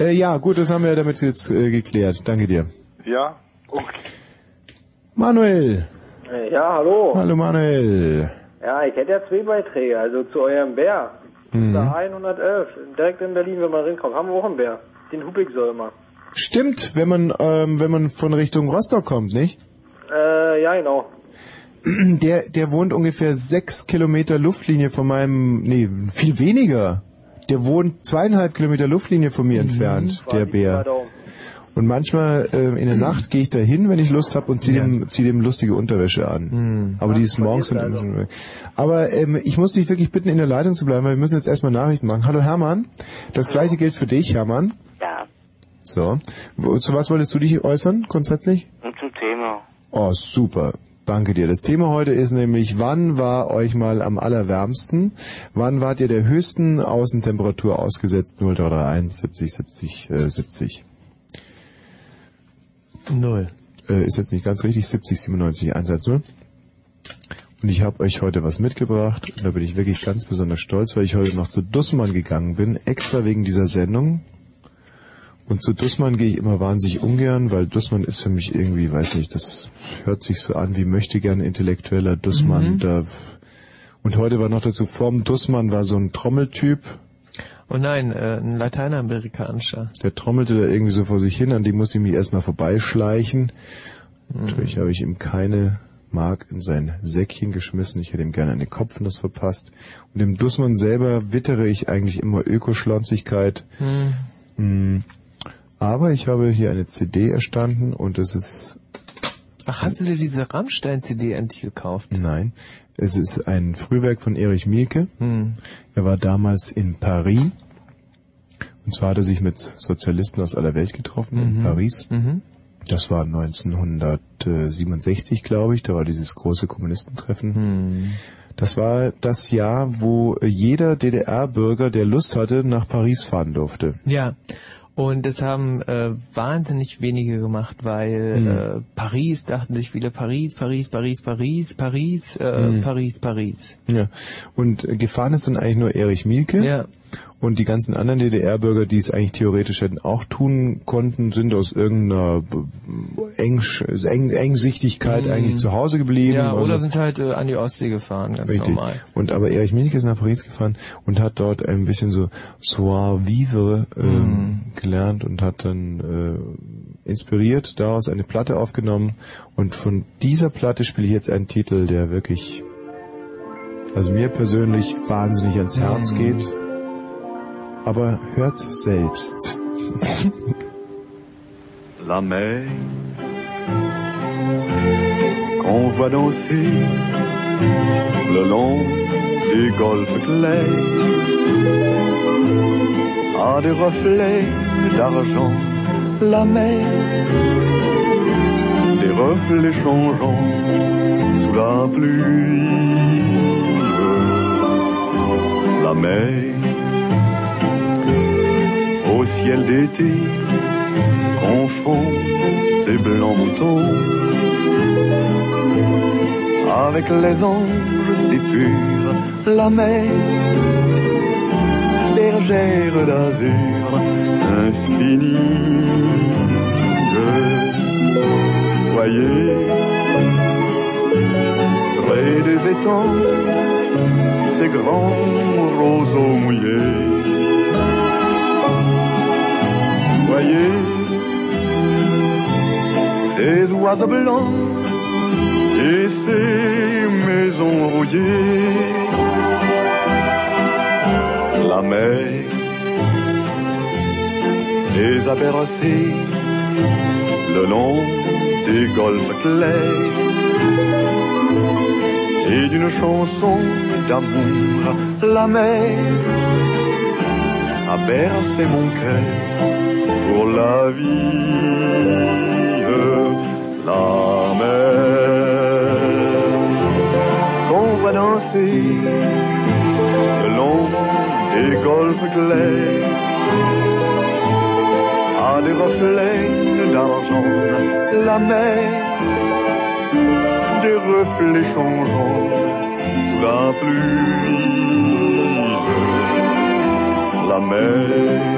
äh, ja, gut, das haben wir damit jetzt äh, geklärt. Danke dir. Ja? Okay. Manuel. Äh, Ja, hallo. Hallo Manuel. Ja, ich hätte ja zwei Beiträge, also zu eurem Bär. Mhm. Da 111, direkt in Berlin, wenn man reinkommt, haben wir auch einen Bär. Den hub ich so immer. Stimmt, wenn man ähm, wenn man von Richtung Rostock kommt, nicht? Äh, ja, genau. Der der wohnt ungefähr sechs Kilometer Luftlinie von meinem, nee, viel weniger. Der wohnt zweieinhalb Kilometer Luftlinie von mir entfernt, der Bär. Und manchmal äh, in der Nacht gehe ich da hin, wenn ich Lust habe und ziehe dem, zieh dem lustige Unterwäsche an. Aber die ist morgens dann immer schon weg. Aber ähm, ich muss dich wirklich bitten, in der Leitung zu bleiben, weil wir müssen jetzt erstmal Nachrichten machen. Hallo Hermann, das gleiche gilt für dich, Hermann. Ja, So. Zu was wolltest du dich äußern, grundsätzlich? und zum Thema. Oh, super. Danke dir. Das Thema heute ist nämlich, wann war euch mal am allerwärmsten? Wann wart ihr der höchsten Außentemperatur ausgesetzt? 0331 70 70 äh, 70. Null. Äh, ist jetzt nicht ganz richtig. 70 97 110. Und ich habe euch heute was mitgebracht. Und da bin ich wirklich ganz besonders stolz, weil ich heute noch zu Dussmann gegangen bin, extra wegen dieser Sendung. Und zu Dussmann gehe ich immer wahnsinnig ungern, weil Dussmann ist für mich irgendwie, weiß nicht, das hört sich so an wie möchte gerne intellektueller Dussmann. Mhm. Da, und heute war noch dazu, vorm Dussmann war so ein Trommeltyp, Oh nein, äh, ein Lateinamerikanischer. der trommelte da irgendwie so vor sich hin, an dem musste ich mich erstmal vorbeischleichen. Natürlich habe ich ihm keine Mark in sein Säckchen geschmissen. Ich hätte ihm gerne eine Kopfnuss verpasst. Und dem Dussmann selber wittere ich eigentlich immer Ökoschlonzigkeit. Hm. Hm. Aber ich habe hier eine CD erstanden und es ist... Ach, hast du dir diese Rammstein-CD endlich gekauft? Nein, es ist ein Frühwerk von Erich Mielke. Hm. Er war damals in Paris. Und zwar hat er sich mit Sozialisten aus aller Welt getroffen in Mhm. Paris. Mhm. Das war 1967, glaube ich. Da war dieses große Kommunistentreffen. Hm. Das war das Jahr, wo jeder DDR-Bürger, der Lust hatte, nach Paris fahren durfte. Ja. Und das haben äh, wahnsinnig wenige gemacht, weil Hm. äh, Paris dachten sich viele Paris, Paris, Paris, Paris, Paris, äh, Hm. Paris, Paris. Ja. Und äh, gefahren ist dann eigentlich nur Erich Mielke. Ja. Und die ganzen anderen DDR-Bürger, die es eigentlich theoretisch hätten auch tun konnten, sind aus irgendeiner b- Eng Eng Engsichtigkeit Mhm. eigentlich zu Hause geblieben. Ja, oder sind halt äh, an die Ostsee gefahren, ganz Richtig. normal. Und aber Erich Mielke ist nach Paris gefahren und hat dort ein bisschen so Soir Vivre ähm, Mhm. gelernt und hat dann äh, inspiriert daraus eine Platte aufgenommen. Und von dieser Platte spiele ich jetzt einen Titel, der wirklich, also mir persönlich wahnsinnig ans Herz Mhm. geht. Aber hört selbst. la mer qu'on voit danser le long des golfes clairs a des reflets d'argent la mer des reflets changeants sous la pluie la mer ciel d'été confond ses blancs moutons avec les anges si purs, la mer, bergère d'azur infinie. Voyez, près des étangs, ces grands roseaux mouillés. Voyez, oiseaux blancs et ces maisons rouillées. La mer les a bercés le long des golfes clairs et d'une chanson d'amour la mer a bercé mon cœur pour la vie. La mer qu'on va danser le long des golfes clairs à des reflets d'argent. La mer des reflets changeants sous la pluie. La mer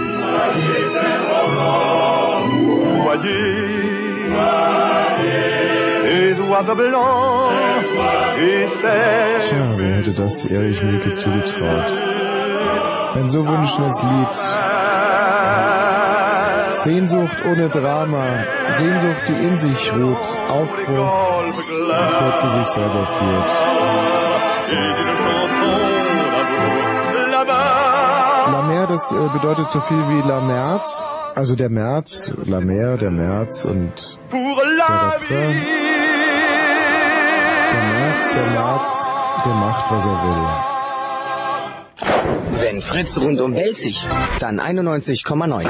Voyez, ces oiseaux blancs et Tja, wer hätte das Erich Mielke zugetraut? Ein so wunschendes Lied. Sehnsucht ohne Drama, Sehnsucht, die in sich ruht, Aufbruch, der zu sich selber führt. La Mer, das äh, bedeutet so viel wie La Merz, also der März, La Mer, der März und der Refrain. Der März, der März, der macht, was er will. Wenn Fritz rundum belzig, dann 91,9.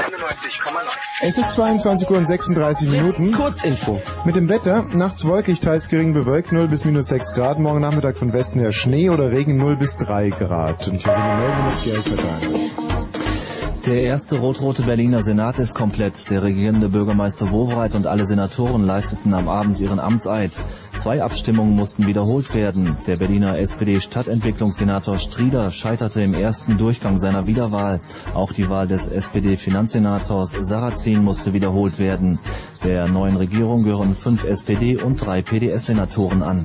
Es ist 22 Uhr und 36 Minuten. Kurzinfo. Mit dem Wetter, nachts wolkig, teils gering bewölkt, 0 bis minus 6 Grad, morgen Nachmittag von Westen her Schnee oder Regen 0 bis 3 Grad. Und hier sind die Meldungen mit Geld verteilt. Der erste rot-rote Berliner Senat ist komplett. Der regierende Bürgermeister Wowereit und alle Senatoren leisteten am Abend ihren Amtseid. Zwei Abstimmungen mussten wiederholt werden. Der Berliner SPD-Stadtentwicklungssenator Strieder scheiterte im ersten Durchgang seiner Wiederwahl. Auch die Wahl des SPD-Finanzsenators Sarrazin musste wiederholt werden. Der neuen Regierung gehören fünf SPD- und drei PDS-Senatoren an.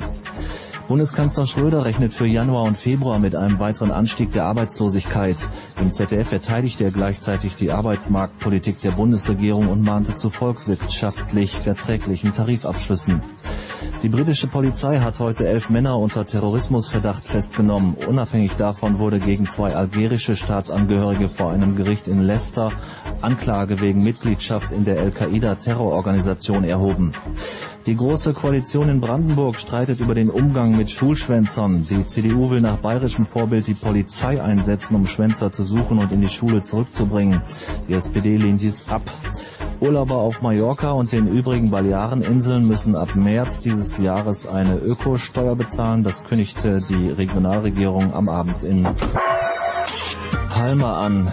Bundeskanzler Schröder rechnet für Januar und Februar mit einem weiteren Anstieg der Arbeitslosigkeit. Im ZDF verteidigte er gleichzeitig die Arbeitsmarktpolitik der Bundesregierung und mahnte zu volkswirtschaftlich verträglichen Tarifabschlüssen. Die britische Polizei hat heute elf Männer unter Terrorismusverdacht festgenommen. Unabhängig davon wurde gegen zwei algerische Staatsangehörige vor einem Gericht in Leicester Anklage wegen Mitgliedschaft in der Al-Qaida-Terrororganisation erhoben. Die Große Koalition in Brandenburg streitet über den Umgang mit Schulschwänzern. Die CDU will nach bayerischem Vorbild die Polizei einsetzen, um Schwänzer zu suchen und in die Schule zurückzubringen. Die SPD lehnt dies ab. Urlauber auf Mallorca und den übrigen Baleareninseln müssen ab März dieses Jahres eine Ökosteuer bezahlen. Das kündigte die Regionalregierung am Abend in Palma an.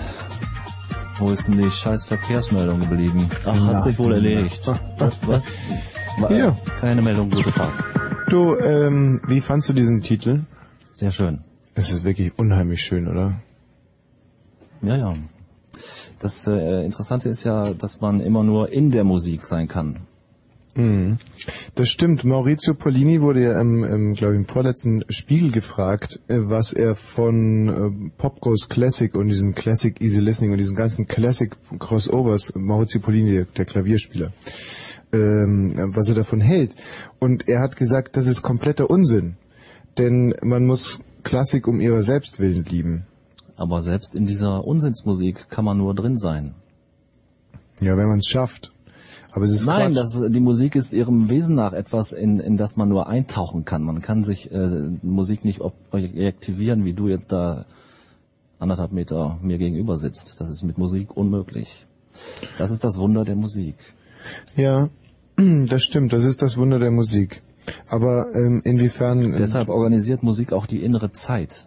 Wo ist denn die scheiß Verkehrsmeldung geblieben? Ach, hat sich wohl erledigt. Was? Hier. Keine Meldung, gute Fahrt. Du, ähm, wie fandst du diesen Titel? Sehr schön. Es ist wirklich unheimlich schön, oder? Ja, ja. Das äh, Interessante ist ja, dass man immer nur in der Musik sein kann. Mhm. Das stimmt. Maurizio Polini wurde ja im, im glaube ich, im vorletzten Spiegel gefragt, äh, was er von äh, Pop Goes Classic und diesen Classic Easy Listening und diesen ganzen Classic Crossovers, Maurizio Polini, der, der Klavierspieler, ähm, was er davon hält. Und er hat gesagt, das ist kompletter Unsinn. Denn man muss Klassik um ihrer selbst willen lieben. Aber selbst in dieser Unsinnsmusik kann man nur drin sein. Ja, wenn man es schafft. Aber es ist Nein, das, die Musik ist ihrem Wesen nach etwas, in, in das man nur eintauchen kann. Man kann sich äh, Musik nicht objektivieren, wie du jetzt da anderthalb Meter mir gegenüber sitzt. Das ist mit Musik unmöglich. Das ist das Wunder der Musik. Ja, das stimmt. Das ist das Wunder der Musik. Aber ähm, inwiefern... Deshalb organisiert Musik auch die innere Zeit.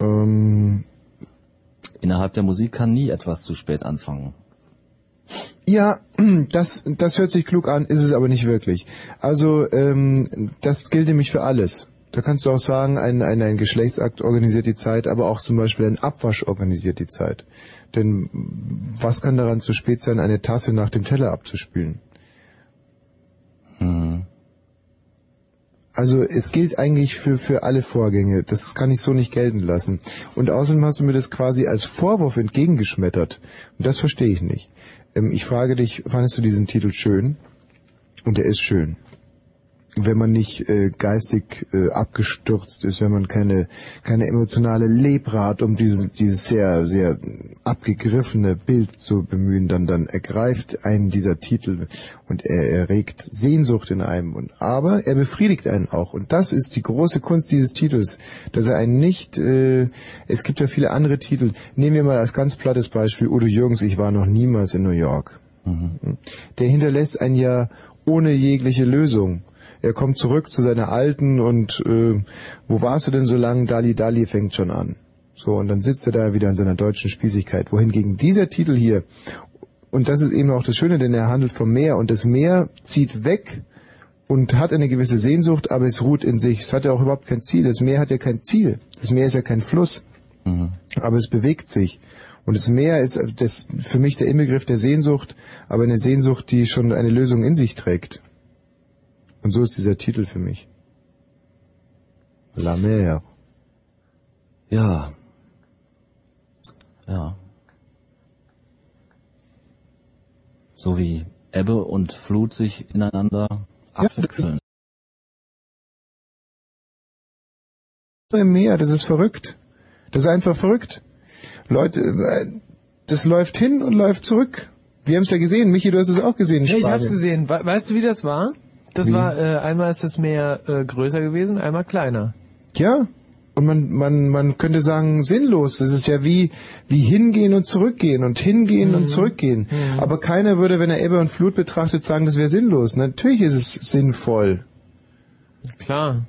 Ähm, Innerhalb der Musik kann nie etwas zu spät anfangen. Ja, das, das hört sich klug an, ist es aber nicht wirklich. Also ähm, das gilt nämlich für alles. Da kannst du auch sagen, ein, ein, ein Geschlechtsakt organisiert die Zeit, aber auch zum Beispiel ein Abwasch organisiert die Zeit. Denn was kann daran zu spät sein, eine Tasse nach dem Teller abzuspülen? Also es gilt eigentlich für, für alle Vorgänge. Das kann ich so nicht gelten lassen. Und außerdem hast du mir das quasi als Vorwurf entgegengeschmettert. Und das verstehe ich nicht. Ähm, ich frage dich, fandest du diesen Titel schön? Und er ist schön. Wenn man nicht äh, geistig äh, abgestürzt ist, wenn man keine keine emotionale Lepra hat, um dieses dieses sehr sehr abgegriffene Bild zu bemühen, dann dann ergreift einen dieser Titel und er erregt Sehnsucht in einem und aber er befriedigt einen auch und das ist die große Kunst dieses Titels, dass er einen nicht äh, es gibt ja viele andere Titel. Nehmen wir mal als ganz plattes Beispiel Udo Jürgens, ich war noch niemals in New York. Der hinterlässt einen ja ohne jegliche Lösung. Er kommt zurück zu seiner alten und äh, wo warst du denn so lang? Dali Dali fängt schon an. So, und dann sitzt er da wieder in seiner deutschen Spießigkeit. Wohingegen dieser Titel hier, und das ist eben auch das Schöne, denn er handelt vom Meer und das Meer zieht weg und hat eine gewisse Sehnsucht, aber es ruht in sich. Es hat ja auch überhaupt kein Ziel. Das Meer hat ja kein Ziel. Das Meer ist ja kein Fluss. Aber es bewegt sich. Und das Meer ist das, für mich der Inbegriff der Sehnsucht, aber eine Sehnsucht, die schon eine Lösung in sich trägt. Und so ist dieser Titel für mich. La mer. Ja. Ja. So wie Ebbe und Flut sich ineinander abwechseln. Im Meer, das ist verrückt. Das ist einfach verrückt. Leute, äh, das läuft hin und läuft zurück. Wir haben es ja gesehen. Michi, du hast es auch gesehen. Ja, ich Spanien. hab's gesehen. We weißt du, wie das war? Das Wie? war, äh, einmal ist das Meer äh, größer gewesen, einmal kleiner. Ja. Und man, man, man könnte sagen, sinnlos. Das ist ja wie, wie hingehen und zurückgehen und hingehen Mhm. und zurückgehen. Aber keiner würde, wenn er Ebbe und Flut betrachtet, sagen, das wäre sinnlos. Natürlich ist es sinnvoll. Klar.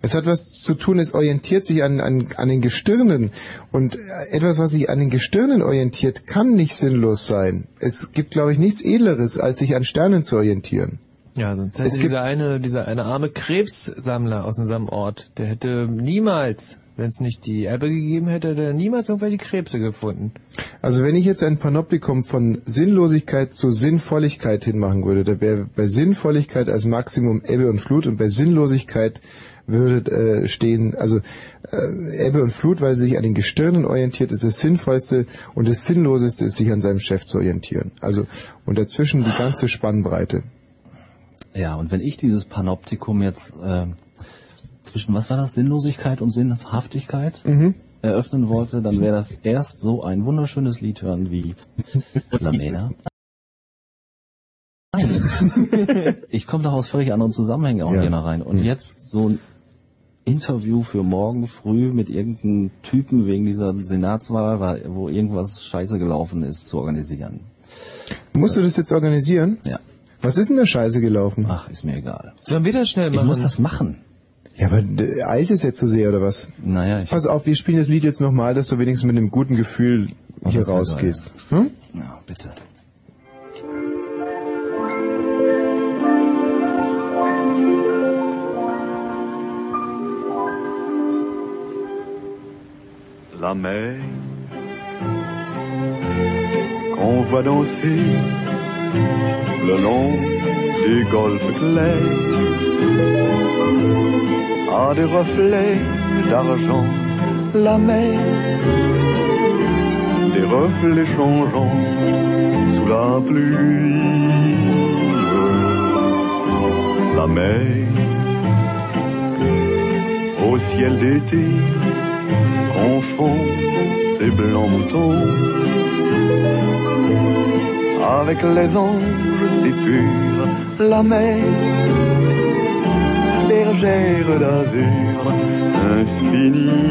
Es hat was zu tun, es orientiert sich an, an, an den Gestirnen. Und etwas, was sich an den Gestirnen orientiert, kann nicht sinnlos sein. Es gibt, glaube ich, nichts Edleres, als sich an Sternen zu orientieren. Ja, sonst hätte dieser eine, dieser eine arme Krebssammler aus unserem Ort, der hätte niemals, wenn es nicht die Ebbe gegeben hätte, hätte er niemals irgendwelche Krebse gefunden. Also wenn ich jetzt ein Panoptikum von Sinnlosigkeit zu Sinnvolligkeit hinmachen würde, da wäre bei Sinnvolligkeit als Maximum Ebbe und Flut und bei Sinnlosigkeit würde äh, stehen, also äh, Ebbe und Flut, weil sie sich an den Gestirnen orientiert, ist das Sinnvollste und das Sinnloseste ist, sich an seinem Chef zu orientieren. Also und dazwischen die ganze Spannbreite. Ja, und wenn ich dieses Panoptikum jetzt äh, zwischen, was war das, Sinnlosigkeit und Sinnhaftigkeit eröffnen wollte, dann wäre das erst so ein wunderschönes Lied hören wie Lamena. Nein. Ich komme doch aus völlig anderen Zusammenhängen auch Ja. hier rein. Und jetzt so ein Interview für morgen früh mit irgendeinem Typen wegen dieser Senatswahl, wo irgendwas scheiße gelaufen ist, zu organisieren. Musst du das jetzt organisieren? Ja. Was ist denn da scheiße gelaufen? Ach, ist mir egal. Sollen wir das schnell Ich machen? muss das machen. Ja, aber äh, eilt es jetzt so sehr oder was? Naja, ich, Pass auf, wir spielen das Lied jetzt nochmal, dass du wenigstens mit einem guten Gefühl Oh, hier rausgehst. Hm? ja, bitte. la mer qu'on voit danser le long des golfes clairs a des reflets d'argent la mer des reflets changeants sous la pluie. La mer au ciel d'été confond ces blancs moutons avec les anges si purs, la mer, bergère d'azur infinie.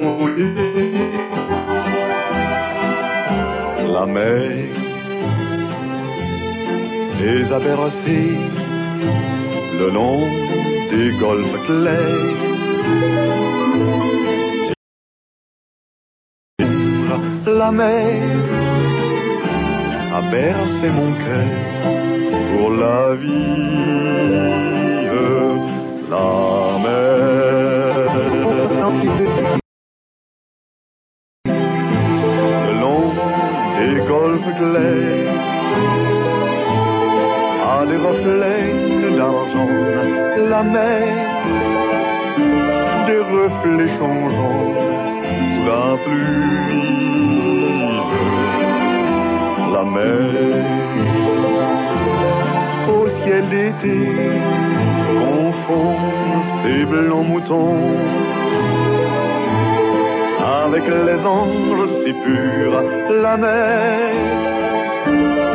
La mer les a bercés le long des golfes clairs. La mer a bercé mon cœur pour la vie. La mer confond ses blancs moutons. Avec les anges si purs, la mer,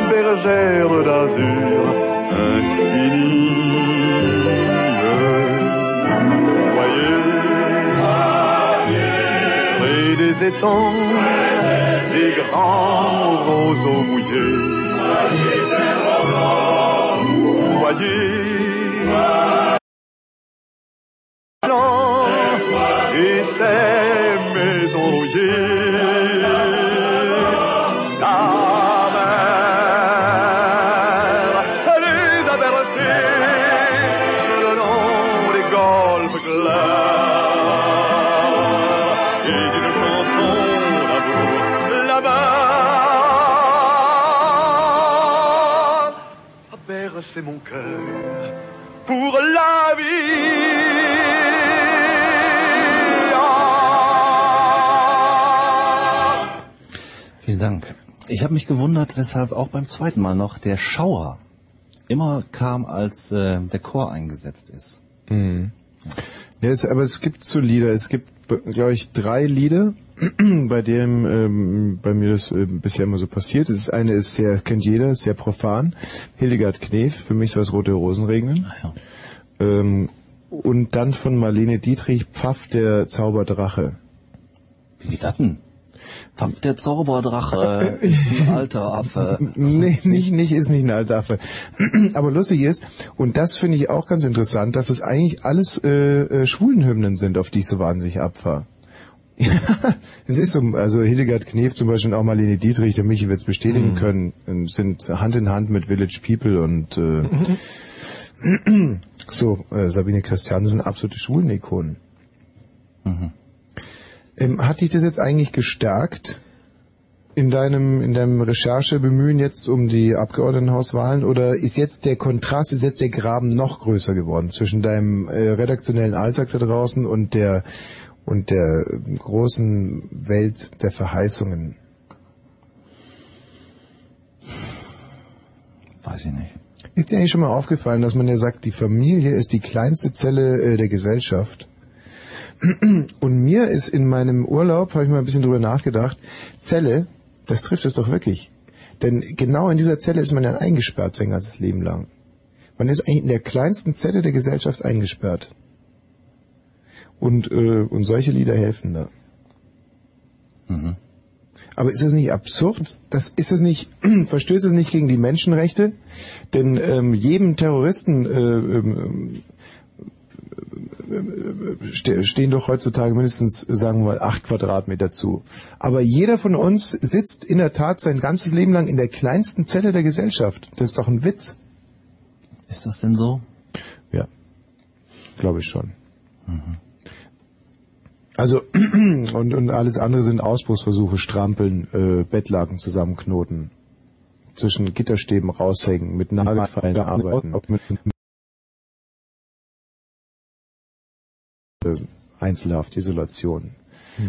bergère d'azur infinie. Voyez, près des étangs, ces grands roseaux mouillés. Guadi. Vielen Dank. Ich habe mich gewundert, weshalb auch beim zweiten Mal noch der Schauer immer kam, als äh, der Chor eingesetzt ist. Mhm. Ja, es, aber es gibt so Lieder. Es gibt, glaube ich, drei Lieder, bei dem ähm, bei mir das äh, bisher immer so passiert. Das eine ist sehr kennt jeder, ist sehr profan. Hildegard Knef, für mich soll es rote Rosen regnen. Ähm, und dann von Marlene Dietrich Pfaff der Zauberdrache. Wie geht das denn? Pfaff der Zauberdrache ist ein alter Affe. nee, nicht, nicht, ist nicht ein alter Affe. Aber lustig ist, und das finde ich auch ganz interessant, dass es eigentlich alles äh, äh, Schwulenhymnen sind, auf die ich so wahnsinnig abfahre. es ist so, also Hildegard Knef zum Beispiel und auch Marlene Dietrich, der Michi wird es bestätigen Mhm. können, sind Hand in Hand mit Village People und äh, so, äh, Sabine Christiansen, absolute Schwulenikonen. Mhm. Ähm, hat dich das jetzt eigentlich gestärkt in deinem, in deinem Recherchebemühen jetzt um die Abgeordnetenhauswahlen oder ist jetzt der Kontrast, ist jetzt der Graben noch größer geworden zwischen deinem äh, redaktionellen Alltag da draußen und der und der äh, großen Welt der Verheißungen? Weiß ich nicht. Ist dir eigentlich schon mal aufgefallen, dass man ja sagt, die Familie ist die kleinste Zelle äh, der Gesellschaft? Und mir ist in meinem Urlaub, habe ich mal ein bisschen drüber nachgedacht, Zelle, das trifft es doch wirklich. Denn genau in dieser Zelle ist man dann eingesperrt sein ganzes Leben lang. Man ist eigentlich in der kleinsten Zelle der Gesellschaft eingesperrt. Und, äh, und solche Lieder helfen da. Mhm. Aber ist das nicht absurd? Das ist es nicht, verstößt es nicht gegen die Menschenrechte? Denn ähm, jedem Terroristen äh, ähm, äh, ste stehen doch heutzutage mindestens, sagen wir mal, acht Quadratmeter zu. Aber jeder von uns sitzt in der Tat sein ganzes Leben lang in der kleinsten Zelle der Gesellschaft. Das ist doch ein Witz. Ist das denn so? Ja, glaube ich schon. Also und, und alles andere sind Ausbruchsversuche, Strampeln, äh, Bettlaken zusammenknoten, zwischen Gitterstäben raushängen, mit Nagelfeilen arbeiten, mit, äh, Einzelhaft, Isolation,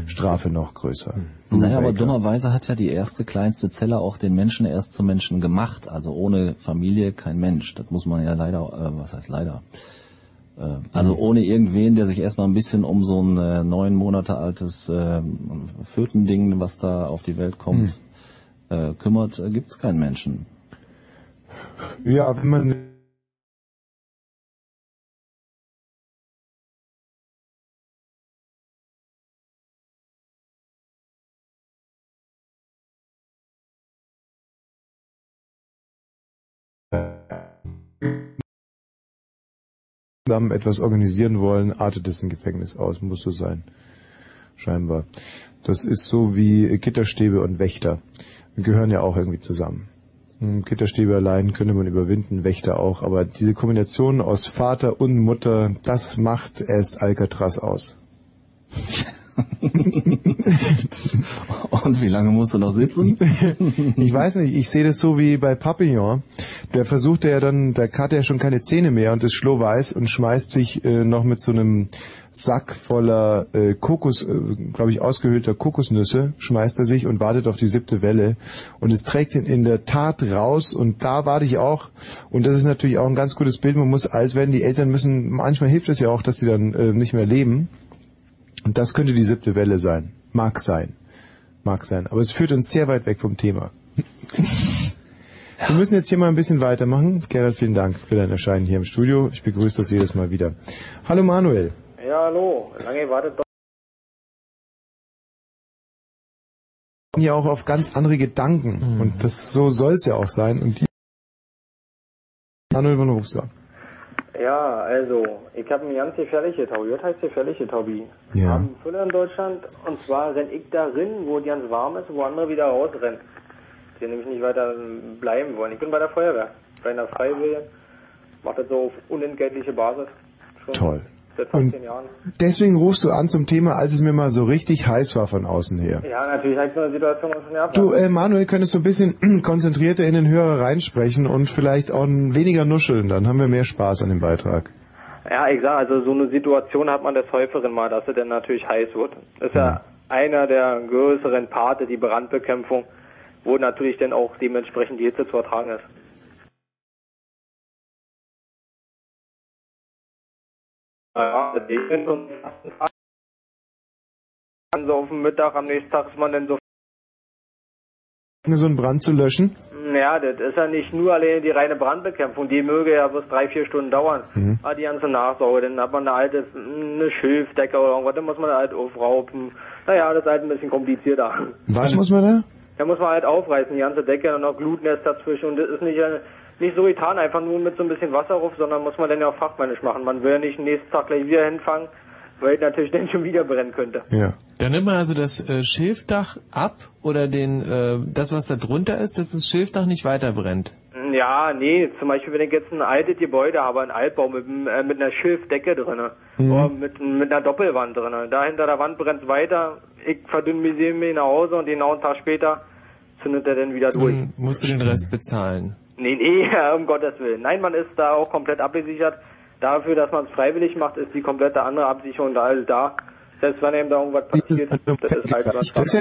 Strafe noch größer. Naja, aber dummerweise hat ja die erste kleinste Zelle auch den Menschen erst zum Menschen gemacht. Also ohne Familie kein Mensch. Das muss man ja leider, äh, was heißt leider? Äh, also ohne irgendwen, der sich erstmal ein bisschen um so ein äh, neun Monate altes äh, Fötending, was da auf die Welt kommt, Mhm. äh, kümmert, äh, gibt's keinen Menschen. Ja, wenn man zusammen etwas organisieren wollen, artet es ein Gefängnis aus, muss so sein. Scheinbar. Das ist so wie Gitterstäbe und Wächter. Gehören ja auch irgendwie zusammen. Hm, Gitterstäbe allein könnte man überwinden, Wächter auch, aber diese Kombination aus Vater und Mutter, das macht erst Alcatraz aus. Und wie lange musst du noch sitzen? ich weiß nicht, ich sehe das so wie bei Papillon. Der versucht ja dann, der hat ja schon keine Zähne mehr und ist schlohweiß und schmeißt sich äh, noch mit so einem Sack voller äh, Kokos, äh, glaube ich, ausgehöhlter Kokosnüsse, schmeißt er sich und wartet auf die siebte Welle. Und es trägt ihn in der Tat raus und da warte ich auch. Und das ist natürlich auch ein ganz gutes Bild. Man muss alt werden. Die Eltern müssen, manchmal hilft es ja auch, dass sie dann äh, nicht mehr leben. Und das könnte die siebte Welle sein. Mag sein. Mag sein. Aber es führt uns sehr weit weg vom Thema. Wir müssen jetzt hier mal ein bisschen weitermachen. Gerald, vielen Dank für dein Erscheinen hier im Studio. Ich begrüße das jedes Mal wieder. Hallo Manuel. Ja, hallo. Lange wartet doch. Hier auch auf ganz andere Gedanken. Und das so soll es ja auch sein. Und die Manuel, wann rufst du an? Ja, also, ich habe eine ganz gefährliche Taubi. Was heißt gefährliche Taubi? Wir Ja. haben Fülle in Deutschland und zwar renn ich da rein, wo es ganz warm ist, wo andere wieder rausrennen. Die nämlich nicht weiter bleiben wollen. Ich bin bei der Feuerwehr, bei einer Freiwilligen. Mach das so auf unentgeltliche Basis. Schon Toll. Seit 15 Und- Jahren. Deswegen rufst du an zum Thema, als es mir mal so richtig heiß war von außen her. Ja, natürlich ich so eine Situation schon gehabt. Du, äh, Manuel, könntest du ein bisschen konzentrierter in den Hörer reinsprechen und vielleicht auch ein weniger nuscheln, dann haben wir mehr Spaß an dem Beitrag. Ja, ich sag, also so eine Situation hat man des Häuferen mal, dass es dann natürlich heiß wird. Das ist ja einer der größeren Parte, die Brandbekämpfung, wo natürlich dann auch dementsprechend die Hitze zu ertragen ist. Ja, ich bin so am ersten Tag, so auf dem Mittag, am nächsten Tag ist man dann so So einen Brand zu löschen? Ja, das ist ja nicht nur alleine die reine Brandbekämpfung, die möge ja bloß drei, vier Stunden dauern. Mhm. Aber die ganze Nachsorge, dann hat man eine alte, eine Schilfdecke oder irgendwas, dann muss man halt aufraupen. Naja, das ist halt ein bisschen komplizierter. Was muss man da? Da muss man halt aufreißen, die ganze Decke, dann noch Glutnest dazwischen und das ist nicht, äh, nicht so getan, einfach nur mit so ein bisschen Wasser rauf, sondern muss man dann ja auch fachmännisch machen. Man will ja nicht nächsten Tag gleich wieder hinfangen, weil es natürlich dann schon wieder brennen könnte. Ja. Dann nimmt man also das äh, Schilfdach ab oder den äh, das, was da drunter ist, dass das Schilfdach nicht weiter brennt. Ja, nee, zum Beispiel wenn ich jetzt ein altes Gebäude habe, ein Altbau mit, äh, mit einer Schilfdecke drinne Mhm. oder mit, mit einer Doppelwand drinne. Da hinter der Wand brennt weiter, ich verdünnisiere mich nach Hause und genau einen Tag später zündet er dann wieder durch. Dann musst du den Rest bezahlen. Nee, nee, um Gottes Willen. Nein, man ist da auch komplett abgesichert. Dafür, dass man es freiwillig macht, ist die komplette andere Absicherung da alles da. Selbst wenn eben da irgendwas passiert, das ist halt was ja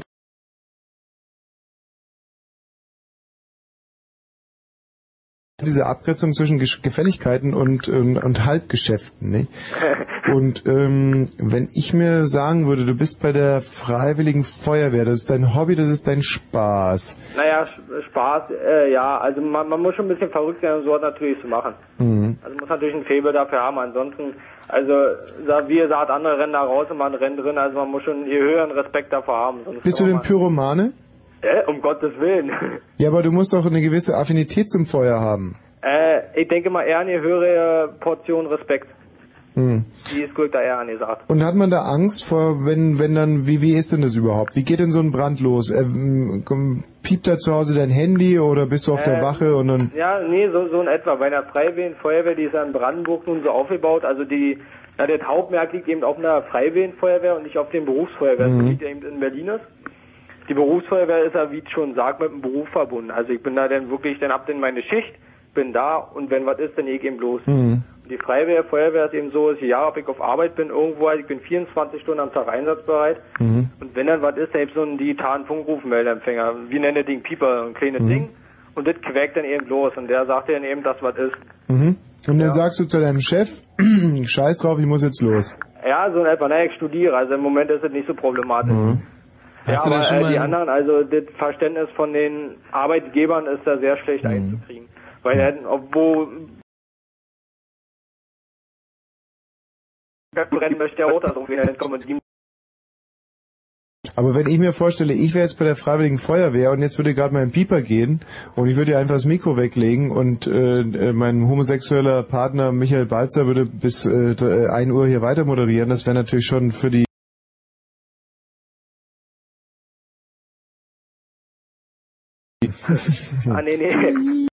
diese Abgrenzung zwischen Gefälligkeiten und, und, und Halbgeschäften. Nicht? Und ähm, wenn ich mir sagen würde, du bist bei der Freiwilligen Feuerwehr, das ist dein Hobby, das ist dein Spaß. Naja, Spaß, äh, ja, also man, man muss schon ein bisschen verrückt sein, um sowas natürlich zu machen. Mhm. Also muss natürlich ein Faible dafür haben, ansonsten, also wie gesagt, andere rennen da raus und man rennt drin, also man muss schon je höheren Respekt dafür haben. Bist du denn man- Pyromane? Äh, um Gottes Willen. Ja, aber du musst doch eine gewisse Affinität zum Feuer haben. äh, ich denke mal eher eine höhere Portion Respekt. Mhm. Die ist gut da eher angesagt. Und hat man da Angst vor, wenn, wenn dann, wie, wie ist denn das überhaupt? Wie geht denn so ein Brand los? Äh, m, komm, piept da zu Hause dein Handy oder bist du auf der Äh, Wache und dann, Ja, nee, so, so in etwa. Bei einer Freiwilligen Feuerwehr, die ist ja in Brandenburg nun so aufgebaut, also die, ja, das Hauptmerk liegt eben auf einer Freiwilligen Feuerwehr und nicht auf den Berufsfeuerwehr, Mhm. liegt ja eben in Berlin ist. Die Berufsfeuerwehr ist ja, wie ich schon sagt, mit dem Beruf verbunden. Also ich bin da dann wirklich, dann hab dann meine Schicht, bin da und wenn was ist, dann gehe ich eben los. Mhm. Die Freiwehr, Feuerwehr ist eben so, ist, ja, ob ich auf Arbeit bin, irgendwo, halt, ich bin 24 Stunden am Tag einsatzbereit. Mhm. Und wenn dann was ist, dann ich so einen digitalen Funkrufmeldeempfänger. Wie nennt das Ding? Pieper, ein kleines Mhm. Ding. Und das quäkt dann eben los. Und der sagt dann eben, dass was ist. Mhm. Und dann sagst du zu deinem Chef, scheiß drauf, ich muss jetzt los. Ja, so in etwa, ne, ich studiere. Also im Moment ist es nicht so problematisch. Mhm. Ja, aber schon äh, mal die anderen, also das Verständnis von den Arbeitgebern ist da sehr schlecht Mhm. einzukriegen. Weil, äh, obwohl brennen möchte der so wieder hinkommen und die Aber wenn ich mir vorstelle, ich wäre jetzt bei der Freiwilligen Feuerwehr und jetzt würde gerade mein Pieper gehen und ich würde einfach das Mikro weglegen und äh, äh, mein homosexueller Partner Michael Balzer würde bis äh, 1 Uhr hier weiter moderieren, das wäre natürlich schon für die ah, nee, nee.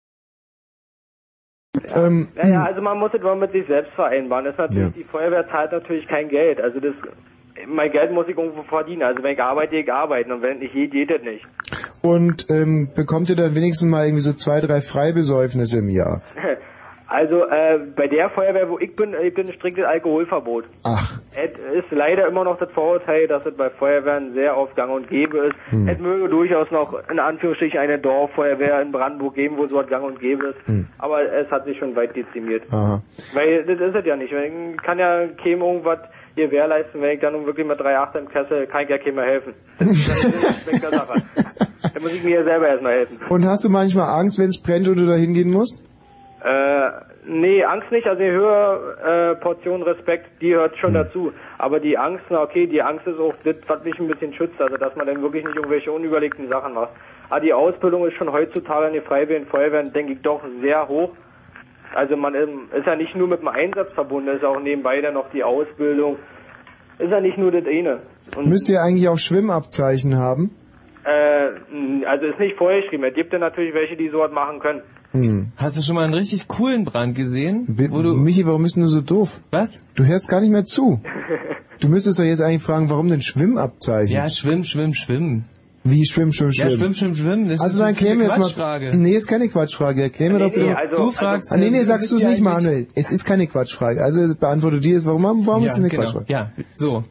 Ähm, Naja, also man muss es mal mit sich selbst vereinbaren. Das ist natürlich, Ja. Die Feuerwehr zahlt natürlich kein Geld. Also das, mein Geld muss ich irgendwo verdienen. Also wenn ich arbeite, gehe ich arbeiten. Und wenn nicht geht, geht es nicht. Und ähm, bekommt ihr dann wenigstens mal irgendwie so zwei, drei Freibesäufnisse im Jahr? Also äh, bei der Feuerwehr, wo ich bin, ich bin ein striktes Alkoholverbot. Ach. Es ist leider immer noch das Vorurteil, dass es bei Feuerwehren sehr oft gang und gäbe ist. Hm. Es möge durchaus noch in Anführungsstrichen eine Dorffeuerwehr in Brandenburg geben, wo sowas gang und gäbe ist. Hm. Aber es hat sich schon weit dezimiert. Aha. Weil das ist es ja nicht. Ich kann ja keinem irgendwas gewährleisten, wenn ich dann nun wirklich mit 3,8 im Kessel, kann ich ja keinem mehr helfen. Das ist der Sache. Da muss ich mir ja selber erstmal helfen. Und hast du manchmal Angst, wenn es brennt und du da hingehen musst? Äh, nee, Angst nicht. Also die höhere äh, Portion Respekt, die hört schon dazu. Aber die Angst, na okay, die Angst ist auch das, was mich ein bisschen schützt. Also dass man dann wirklich nicht irgendwelche unüberlegten Sachen macht. Aber die Ausbildung ist schon heutzutage in den Freiwilligen Feuerwehren, denke ich, doch sehr hoch. Also man ist ja nicht nur mit dem Einsatz verbunden, ist auch nebenbei dann noch die Ausbildung. Ist ja nicht nur das eine. Und, Müsst ihr eigentlich auch Schwimmabzeichen haben? äh, also ist nicht vorgeschrieben. Es gibt ja natürlich welche, die sowas machen können. Hm. Hast du schon mal einen richtig coolen Brand gesehen? Bi- Michi, warum bist du so doof? Was? Du hörst gar nicht mehr zu. Du müsstest doch jetzt eigentlich fragen, warum denn Schwimmabzeichen? Ja, schwimm, schwimm, schwimmen. Wie schwimm, schwimm, schwimm? Ja, schwimm, schwimm, schwimm. Das also ist, dann das ist erklär eine mir jetzt mal. Quatschfrage. Nee, ist keine Quatschfrage. Erklär mir Nee, doch so. nee, also- Du fragst, Ah, nee, nee, sagst du es nicht, Manuel. Es ist keine Quatschfrage. Also beantworte dir jetzt, warum, warum ist es eine genau. Quatschfrage? Ja, so.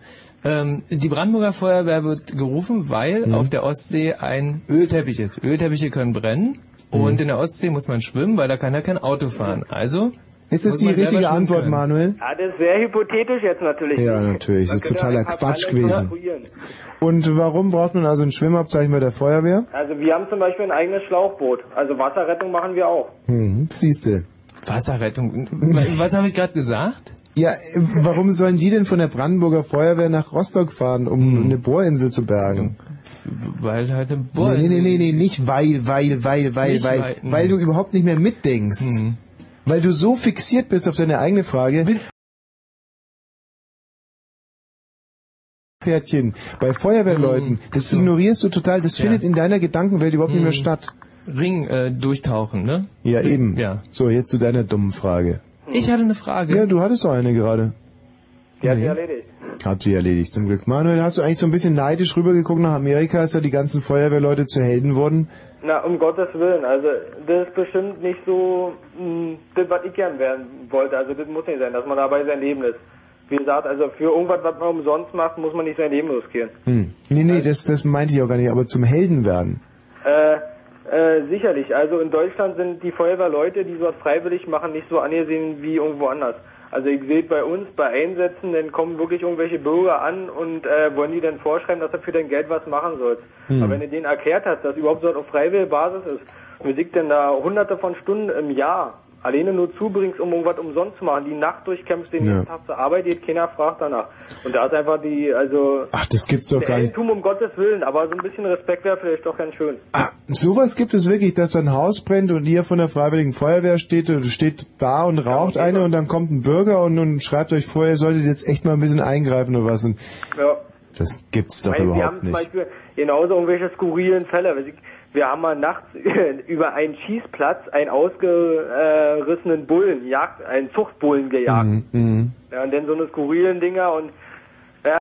Ähm, die Brandenburger Feuerwehr wird gerufen, weil Mhm. auf der Ostsee ein Ölteppich ist. Ölteppiche können brennen. Und in der Ostsee muss man schwimmen, weil da kann ja kein Auto fahren. Also Ist das die richtige Antwort, können. Manuel? Ja, das ist sehr hypothetisch jetzt natürlich. Ja, natürlich. Das ist totaler Quatsch gewesen. Und warum braucht man also ein Schwimmabzeichen bei der Feuerwehr? Also wir haben zum Beispiel ein eigenes Schlauchboot. Also Wasserrettung machen wir auch. Hm, siehste. Wasserrettung. Was habe ich gerade gesagt? Ja, warum sollen die denn von der Brandenburger Feuerwehr nach Rostock fahren, um Hm. eine Bohrinsel zu bergen? Weil halt eine Nee, Bohrinsel- nee, nee, nee, nicht weil, weil, weil, weil, weil, weil, weil, hm. du überhaupt nicht mehr mitdenkst. Weil du so fixiert bist auf deine eigene Frage. Pferdchen, bei Feuerwehrleuten, das ignorierst du total, das Ja. findet in deiner Gedankenwelt überhaupt nicht mehr Hm. statt. Ring äh, durchtauchen, ne? Ja, eben. Ja. So, jetzt zu deiner dummen Frage. Ich hatte eine Frage. Ja, du hattest doch eine gerade. Die hat sich erledigt. Hat sie erledigt, zum Glück. Manuel, hast du eigentlich so ein bisschen neidisch rübergeguckt nach Amerika, als da die ganzen Feuerwehrleute zu Helden wurden? Na, um Gottes Willen. Also das ist bestimmt nicht so mh, das, was ich gern werden wollte. Also das muss nicht sein, dass man dabei sein Leben ist. Wie gesagt, also für irgendwas, was man umsonst macht, muss man nicht sein Leben riskieren. Hm. Nee, nee, das, das meinte ich auch gar nicht, aber zum Helden werden. Äh, äh, sicherlich. Also in Deutschland sind die Feuerwehrleute, die sowas freiwillig machen, nicht so angesehen wie irgendwo anders. Also ich sehe bei uns, bei Einsätzen, dann kommen wirklich irgendwelche Bürger an und äh, wollen die dann vorschreiben, dass du für dein Geld was machen sollst. Hm. Aber wenn du denen erklärt hast, dass überhaupt so auf freiwilliger Basis ist, und du denn da hunderte von Stunden im Jahr alleine nur zubringst, um irgendwas umsonst zu machen, die Nacht durchkämpfst, den Ja. Tag zur Arbeit geht, keiner fragt danach. Und da ist einfach die, also... Ach, das gibt's doch gar nicht. Um Gottes Willen, aber so ein bisschen Respekt wäre vielleicht doch ganz schön. Ah, sowas gibt es wirklich, dass ein Haus brennt und ihr von der Freiwilligen Feuerwehr steht und steht da und raucht eine und dann kommt ein Bürger und, und schreibt euch vor, ihr solltet jetzt echt mal ein bisschen eingreifen oder was. Und Ja. das gibt's doch Weil wir haben überhaupt zum nicht. Beispiel genauso irgendwelche skurrilen Fälle. Wir- haben mal nachts über einen Schießplatz einen ausgerissenen Bullen, jagt, einen Zuchtbullen gejagt. Mhm, mhm. Ja, und dann so eine skurrilen Dinger und ja,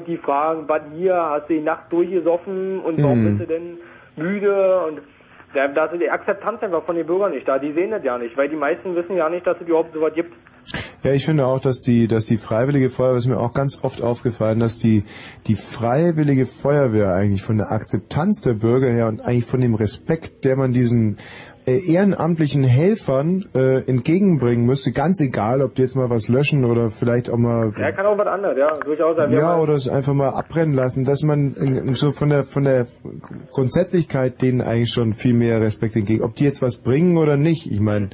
die fragen, was hier, hast du die Nacht durchgesoffen und warum Mhm. bist du denn müde und da, da ist die Akzeptanz einfach von den Bürgern nicht da. Die sehen das ja nicht, weil die meisten wissen ja nicht, dass es überhaupt sowas gibt. Ja, ich finde auch, dass die, dass die Freiwillige Feuerwehr, ist mir auch ganz oft aufgefallen, dass die, die Freiwillige Feuerwehr eigentlich von der Akzeptanz der Bürger her und eigentlich von dem Respekt, der man diesen ehrenamtlichen Helfern äh, entgegenbringen müsste, ganz egal, ob die jetzt mal was löschen oder vielleicht auch mal Ja, kann auch was anderes, ja, durchaus. Ja, haben- oder es einfach mal abbrennen lassen, dass man äh, so von der von der Grundsätzlichkeit denen eigentlich schon viel mehr Respekt entgegen. Ob die jetzt was bringen oder nicht, ich meine,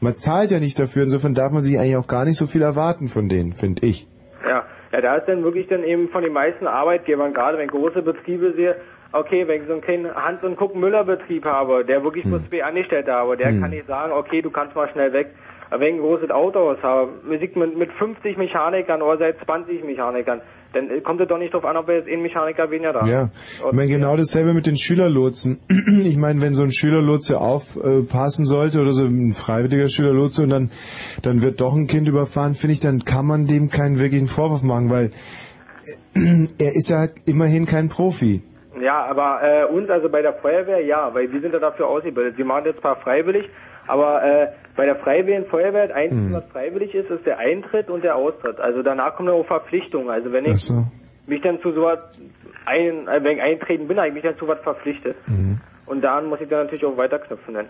man zahlt ja nicht dafür, insofern darf man sich eigentlich auch gar nicht so viel erwarten von denen, finde ich. Ja, ja, da ist dann wirklich dann eben von den meisten Arbeitgebern, gerade wenn große Betriebe sehe, okay, wenn ich so einen kleinen Hans- und Guck-Müller-Betrieb habe, der wirklich Hm. nur zwei Angestellte habe, der kann nicht sagen, okay, du kannst mal schnell weg. Aber wenn ich ein großes Autohaus habe, mit, mit 50 Mechanikern oder seit 20 Mechanikern, dann kommt es doch nicht drauf an, ob wir jetzt einen Mechaniker weniger da Ja, haben. ich meine genau dasselbe mit den Schülerlotsen. Ich meine, wenn so ein Schülerlotse aufpassen sollte oder so ein freiwilliger Schülerlotse und dann dann wird doch ein Kind überfahren, finde ich, dann kann man dem keinen wirklichen Vorwurf machen, weil er ist ja immerhin kein Profi. Ja, aber äh, uns, also bei der Feuerwehr, ja, weil wir sind ja dafür ausgebildet. Wir machen das zwar freiwillig, aber äh, bei der Freiwilligen Feuerwehr, das Einzige, Hm. was freiwillig ist, ist der Eintritt und der Austritt. Also danach kommen dann auch Verpflichtungen. Also wenn ich so. mich dann zu sowas ein, äh, wenn ich eintreten bin, habe ich mich dann zu was verpflichtet. Mhm. Und daran muss ich dann natürlich auch weiterknüpfen. Dann.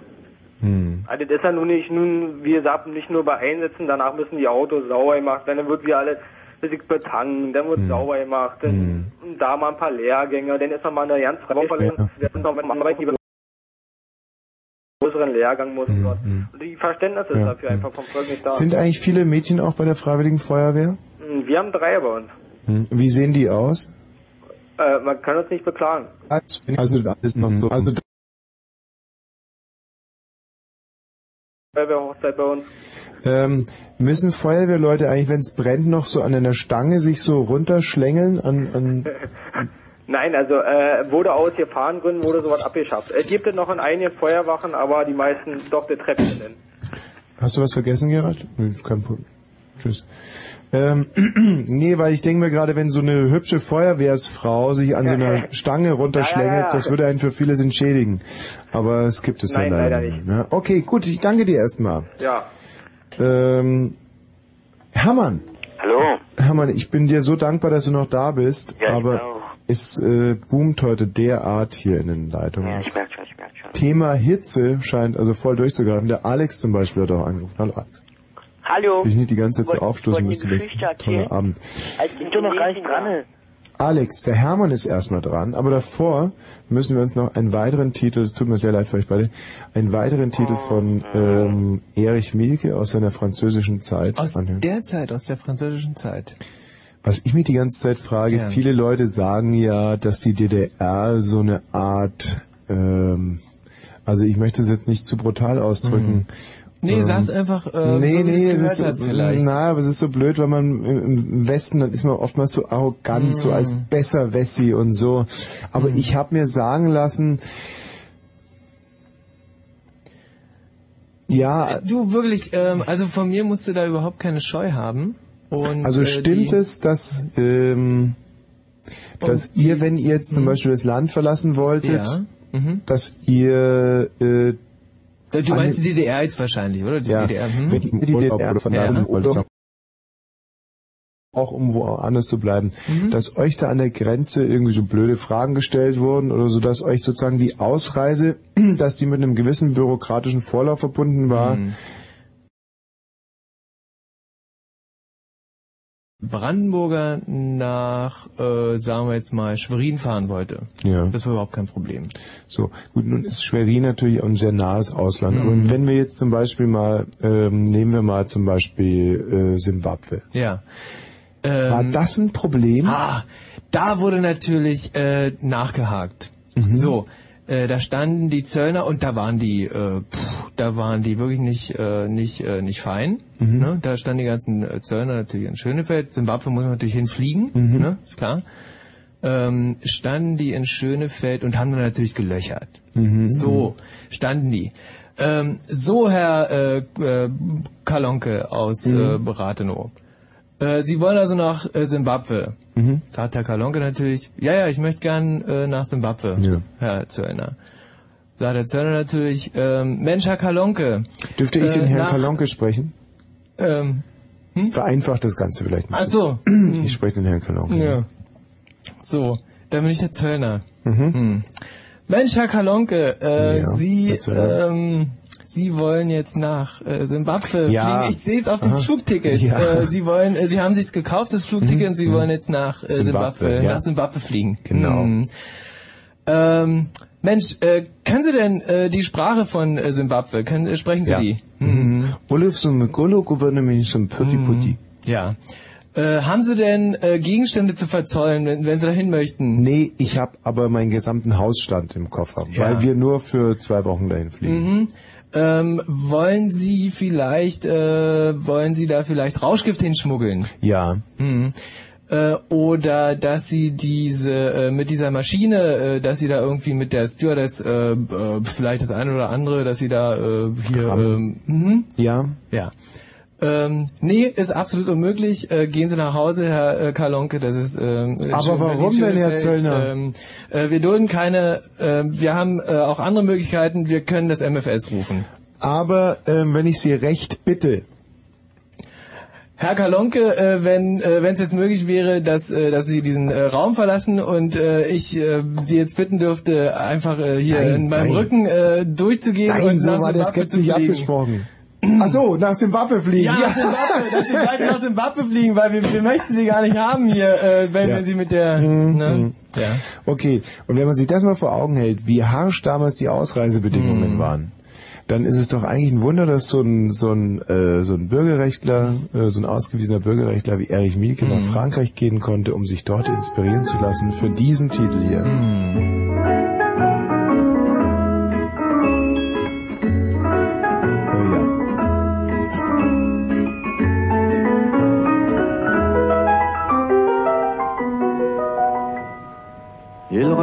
Hm. Also das ist ja nun nicht, nun, wie gesagt, nicht nur bei Einsätzen, danach müssen die Autos sauber gemacht werden, dann wird wieder alles bisschen betanken, dann wird sauber gemacht, dann und da mal ein paar Lehrgänge, dann ist noch mal eine ganz freie Woche, wir sind noch mit Arbeitgeber größeren Lehrgang muss und dort. Und die Verständnis ist Ja, dafür einfach vom Volk nicht da. Sind eigentlich viele Mädchen auch bei der Freiwilligen Feuerwehr? Hm, Wir haben drei bei uns. Hm. Wie sehen die aus? Äh, man kann uns nicht beklagen. Also alles noch so. Also Feuerwehrhochzeit bei uns. ähm, müssen Feuerwehrleute eigentlich, wenn es brennt, noch so an einer Stange sich so runterschlängeln? An, an Nein, also äh, wurde aus Gefahrengründen wurde sowas abgeschafft. Es gibt es noch in einigen Feuerwachen, aber die meisten doch die Treppchen nennen. Hast du was vergessen, Gerald? Nee, kein Problem. Tschüss. Ähm, nee, weil ich denke mir gerade, wenn so eine hübsche Feuerwehrsfrau sich an so einer Stange runterschlängelt, Ja, ja, ja. das würde einen für vieles entschädigen. Aber es gibt es Nein, ja leider, leider nicht. Ja, okay, gut, ich danke dir erstmal. Ja. Ähm, Hermann. Hallo. Hermann, ich bin dir so dankbar, dass du noch da bist, Ja, ich aber auch. es äh, boomt heute derart hier in den Leitungen. Ja, ich merke schon, ich merke schon. Thema Hitze scheint also voll durchzugreifen. Der Alex zum Beispiel hat auch angerufen. Hallo Alex. Hallo. Wenn ich nicht die ganze Zeit so aufstoßen müsste, ist ein toller? Abend. Also, ich bin doch noch gar nicht dran. Alex, der Hermann ist erstmal dran, aber davor müssen wir uns noch einen weiteren Titel, es tut mir sehr leid für euch beide, einen weiteren Titel von ähm, Erich Mielke aus seiner französischen Zeit Aus anhören. der Zeit, aus der französischen Zeit. Was ich mich die ganze Zeit frage, Ja. viele Leute sagen ja, dass die DDR so eine Art, ähm, also ich möchte es jetzt nicht zu brutal ausdrücken. Nee, ähm, sag's einfach, äh, nee, so wie nee, es ist, hast vielleicht. na, aber es ist so blöd, weil man im Westen, dann ist man oftmals so arrogant, so als Mhm. besser Wessi und so. Aber ich habe mir sagen lassen, ja, Du wirklich, ähm, also von mir musst du da überhaupt keine Scheu haben. Und, Also äh, stimmt die, es, dass, ähm, dass ihr, wenn ihr jetzt zum Beispiel das Land verlassen wolltet, Ja. Mhm. dass ihr äh, Du meinst die DDR jetzt wahrscheinlich, oder? Die ja, DDR. Hm? wenn ihr die DDR verlassen Ja. wolltet, auch um woanders zu bleiben, Mhm. dass euch da an der Grenze irgendwie so blöde Fragen gestellt wurden oder so, dass euch sozusagen die Ausreise, dass die mit einem gewissen bürokratischen Vorlauf verbunden war. Mhm. Brandenburger nach, äh, sagen wir jetzt mal, Schwerin fahren wollte. Ja. Das war überhaupt kein Problem. So, gut, nun ist Schwerin natürlich ein sehr nahes Ausland. Mhm. Aber wenn wir jetzt zum Beispiel mal, ähm, nehmen wir mal zum Beispiel äh, Simbabwe. Ja. War Ähm, das ein Problem? Ah, da wurde natürlich äh, nachgehakt. Mhm. So, äh, da standen die Zöllner und da waren die, äh, pff, da waren die wirklich nicht äh, nicht äh, nicht fein. Mhm. Ne? Da standen die ganzen äh, Zöllner natürlich in Schönefeld. Zimbabwe muss man natürlich hinfliegen, Mhm. ne? ist klar. Ähm, standen die in Schönefeld und haben dann natürlich gelöchert. Mhm. So standen die. Ähm, so, Herr äh, äh, Kalonke aus Mhm. äh, Rathenow. Äh, Sie wollen also nach äh, Simbabwe. Mhm. Herr Kalonke natürlich, ja, ja, ich möchte gern äh, nach Simbabwe, Ja. Herr Zöllner. Da hat der Zöllner natürlich, ähm, Mensch, Herr Kalonke. Dürfte ich äh, den Herrn nach- Kalonke sprechen? Ähm, Vereinfacht das Ganze vielleicht ein ach so. Ich spreche den Herrn Kalonke. Ja. So, dann bin ich der Zöllner. Mhm. Hm. Mensch, Herr Kalonke, äh, Ja, Sie, ähm, Sie wollen jetzt nach äh, Simbabwe Ja. fliegen. Ich sehe es auf dem Aha. Flugticket. Ja. Äh, Sie wollen, äh, Sie haben sich's gekauft, das Flugticket, und Sie Mhm. wollen jetzt nach äh, Simbabwe, ja. nach Simbabwe fliegen. Genau. Mhm. Ähm, Mensch, äh, können Sie denn äh, die Sprache von äh, Simbabwe? Können, äh, sprechen Sie Ja. die? Mhm. Putti Putti. Ja. Äh, haben Sie denn äh, Gegenstände zu verzollen, wenn, wenn Sie dahin möchten? Nee, ich habe aber meinen gesamten Hausstand im Koffer, Ja. weil wir nur für zwei Wochen dahin fliegen. Mhm. Ähm, wollen Sie vielleicht, äh, wollen Sie da vielleicht Rauschgift hinschmuggeln? Ja. Mhm. Äh, oder dass Sie diese äh, mit dieser Maschine, äh, dass Sie da irgendwie mit der Stewardess äh, äh, vielleicht das eine oder andere, dass Sie da hier ähm, mhm. Ja. Ja. Ähm, nee, ist absolut unmöglich. Äh, gehen Sie nach Hause, Herr äh, Karlonke. Das ist. Ähm, Aber warum denn, Herr. Zöllner? Ähm, äh, wir dulden keine. Äh, wir haben äh, auch andere Möglichkeiten. Wir können das MFS rufen. Aber ähm, wenn ich Sie recht bitte, Herr Kalonke, äh, wenn äh, es jetzt möglich wäre, dass äh, dass Sie diesen äh, Raum verlassen und äh, ich äh, Sie jetzt bitten dürfte, einfach äh, hier Nein, in meinem nein. Rücken äh, durchzugehen nein, und so war das jetzt nicht abgesprochen. Ach so, nach Zimbabwe fliegen. Ja, nach Zimbabwe, dass Sie weiter nach Zimbabwe fliegen, weil wir, wir möchten Sie gar nicht haben hier, äh, wenn, Ja. wenn Sie mit der... Mhm, Ne? mhm. Ja. Okay, und wenn man sich das mal vor Augen hält, wie harsch damals die Ausreisebedingungen Mhm. waren, dann ist es doch eigentlich ein Wunder, dass so ein so ein äh, so ein Bürgerrechtler, äh, so ein ausgewiesener Bürgerrechtler wie Erich Mielke nach Mhm. Frankreich gehen konnte, um sich dort inspirieren zu lassen für diesen Titel hier. Mhm.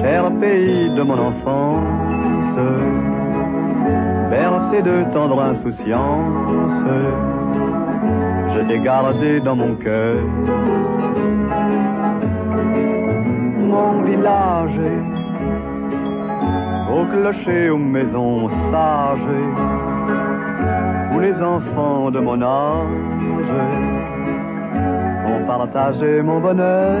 cher pays de mon enfance, bercé de tendre insouciance, je t'ai gardé dans mon cœur. Mon village, au clocher, aux maisons sages, où les enfants de mon âge ont partagé mon bonheur.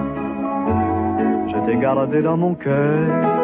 t'ai gardé dans mon cœur.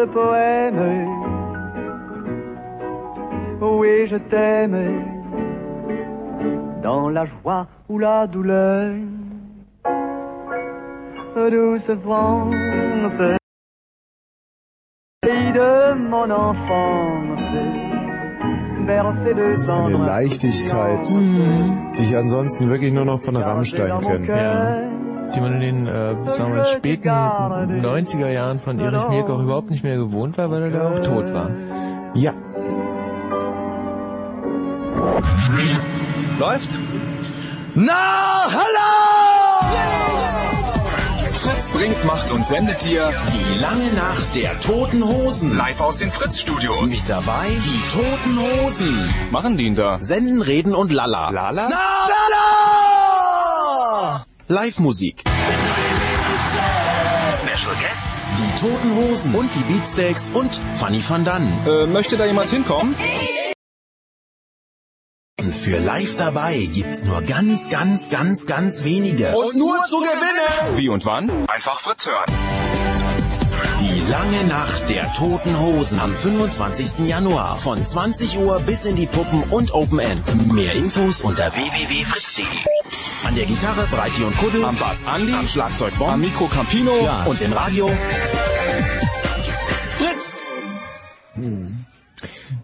Ce poème. Oui, je t'aime dans la joie ou la douleur. Douce France, pays de mon enfance, Das ist eine Leichtigkeit, die ich ansonsten wirklich nur noch von Rammstein kenne. Ja. Die man in den äh, sagen wir, mal, späten 90er Jahren von Erich Mielke auch überhaupt nicht mehr gewohnt war, weil er da auch tot war. Ja. Läuft? Na, hallo! Fritz bringt, macht und sendet dir die lange Nacht der Toten Hosen. Live aus den Fritz-Studios. Mit dabei die Toten Hosen. Machen die ihn da? Senden, reden und lala. Lala? Na, lala! Live-Musik. Special Guests, die Toten Hosen und die Beatsteaks und Fanny van Dann. Äh, möchte da jemand hinkommen? Für live dabei gibt's nur ganz, ganz, ganz, ganz wenige. Und nur zu gewinnen! Wie und wann? Einfach Fritz hören. Die lange Nacht der Toten Hosen am 25. Januar von 20 Uhr bis in die Puppen und Open End. Mehr Infos unter www.fritz.de. An der Gitarre Breiti und Kuddel, Am Bass Andi, am Schlagzeug Bomb, am Mikro Campino. ja. und im Radio Fritz!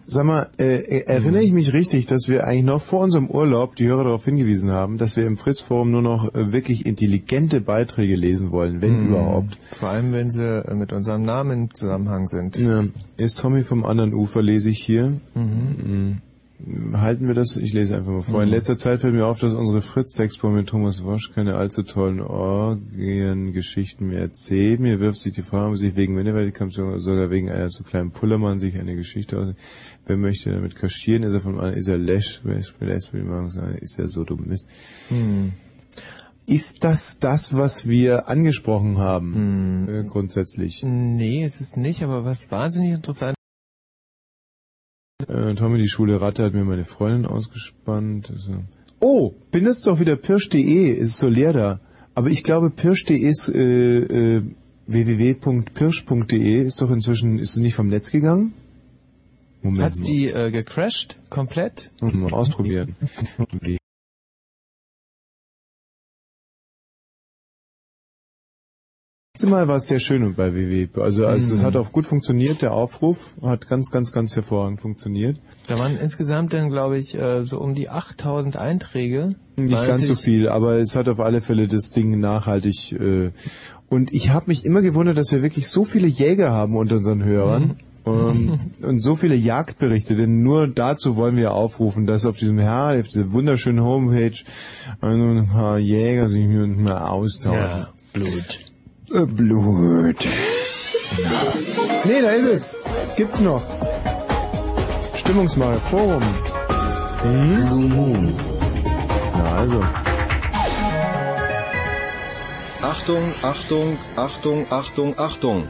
Sag mal, äh, erinnere ich mich richtig, dass wir eigentlich noch vor unserem Urlaub die Hörer darauf hingewiesen haben, dass wir im Fritz-Forum nur noch äh, wirklich intelligente Beiträge lesen wollen, wenn Mhm. überhaupt. Vor allem, wenn sie äh, mit unserem Namen im Zusammenhang sind. Ja. Ist Tommy vom anderen Ufer, lese ich hier. Mhm. Mhm. Halten wir das? Ich lese einfach mal vor. In Mhm. letzter Zeit fällt mir auf, dass unsere Fritz-Sexpo mit Thomas Wosch keine allzu tollen Orgiengeschichten mehr erzählt. Mir wirft sich die Frage, ob sich wegen Minderwertigkeit sogar wegen einer zu kleinen Pullermann sich eine Geschichte aus. Wer möchte damit kaschieren? Ist er von einem, ist er Lesch? Wer ist ist er so dumm Mist? Hm. Ist das das, was wir angesprochen haben, äh, grundsätzlich? Nee, es ist nicht, aber was wahnsinnig interessant Äh, Tommy, die Schule Ratte hat mir meine Freundin ausgespannt. Also. Oh, benutzt doch wieder pirsch.de, ist so leer da. Aber ich glaube, pirsch.de ist äh, äh, www.pirsch.de ist doch inzwischen, ist es nicht vom Netz gegangen? Moment Hat's die äh, gecrashed komplett? mal. Mal ausprobieren. Wie? Mal war es sehr schön bei WW. Also, also es Mhm. hat auch gut funktioniert, der Aufruf hat ganz, ganz, ganz hervorragend funktioniert. Da waren insgesamt dann, glaube ich, äh, so um die 8000 Einträge. Nicht ganz so viel, aber es hat auf alle Fälle das Ding nachhaltig. Äh, und ich habe mich immer gewundert, dass wir wirklich so viele Jäger haben unter unseren Hörern. Ähm, und so viele Jagdberichte, denn nur dazu wollen wir aufrufen, dass auf diesem Herr, auf dieser wunderschönen Homepage ein paar Jäger sich miteinander austauschen. Ja, Blut. Äh, Blut. Nee, da ist es. Gibt's noch. Stimmungsmache, Forum. Mhm. Na also. Achtung, Achtung, Achtung, Achtung, Achtung.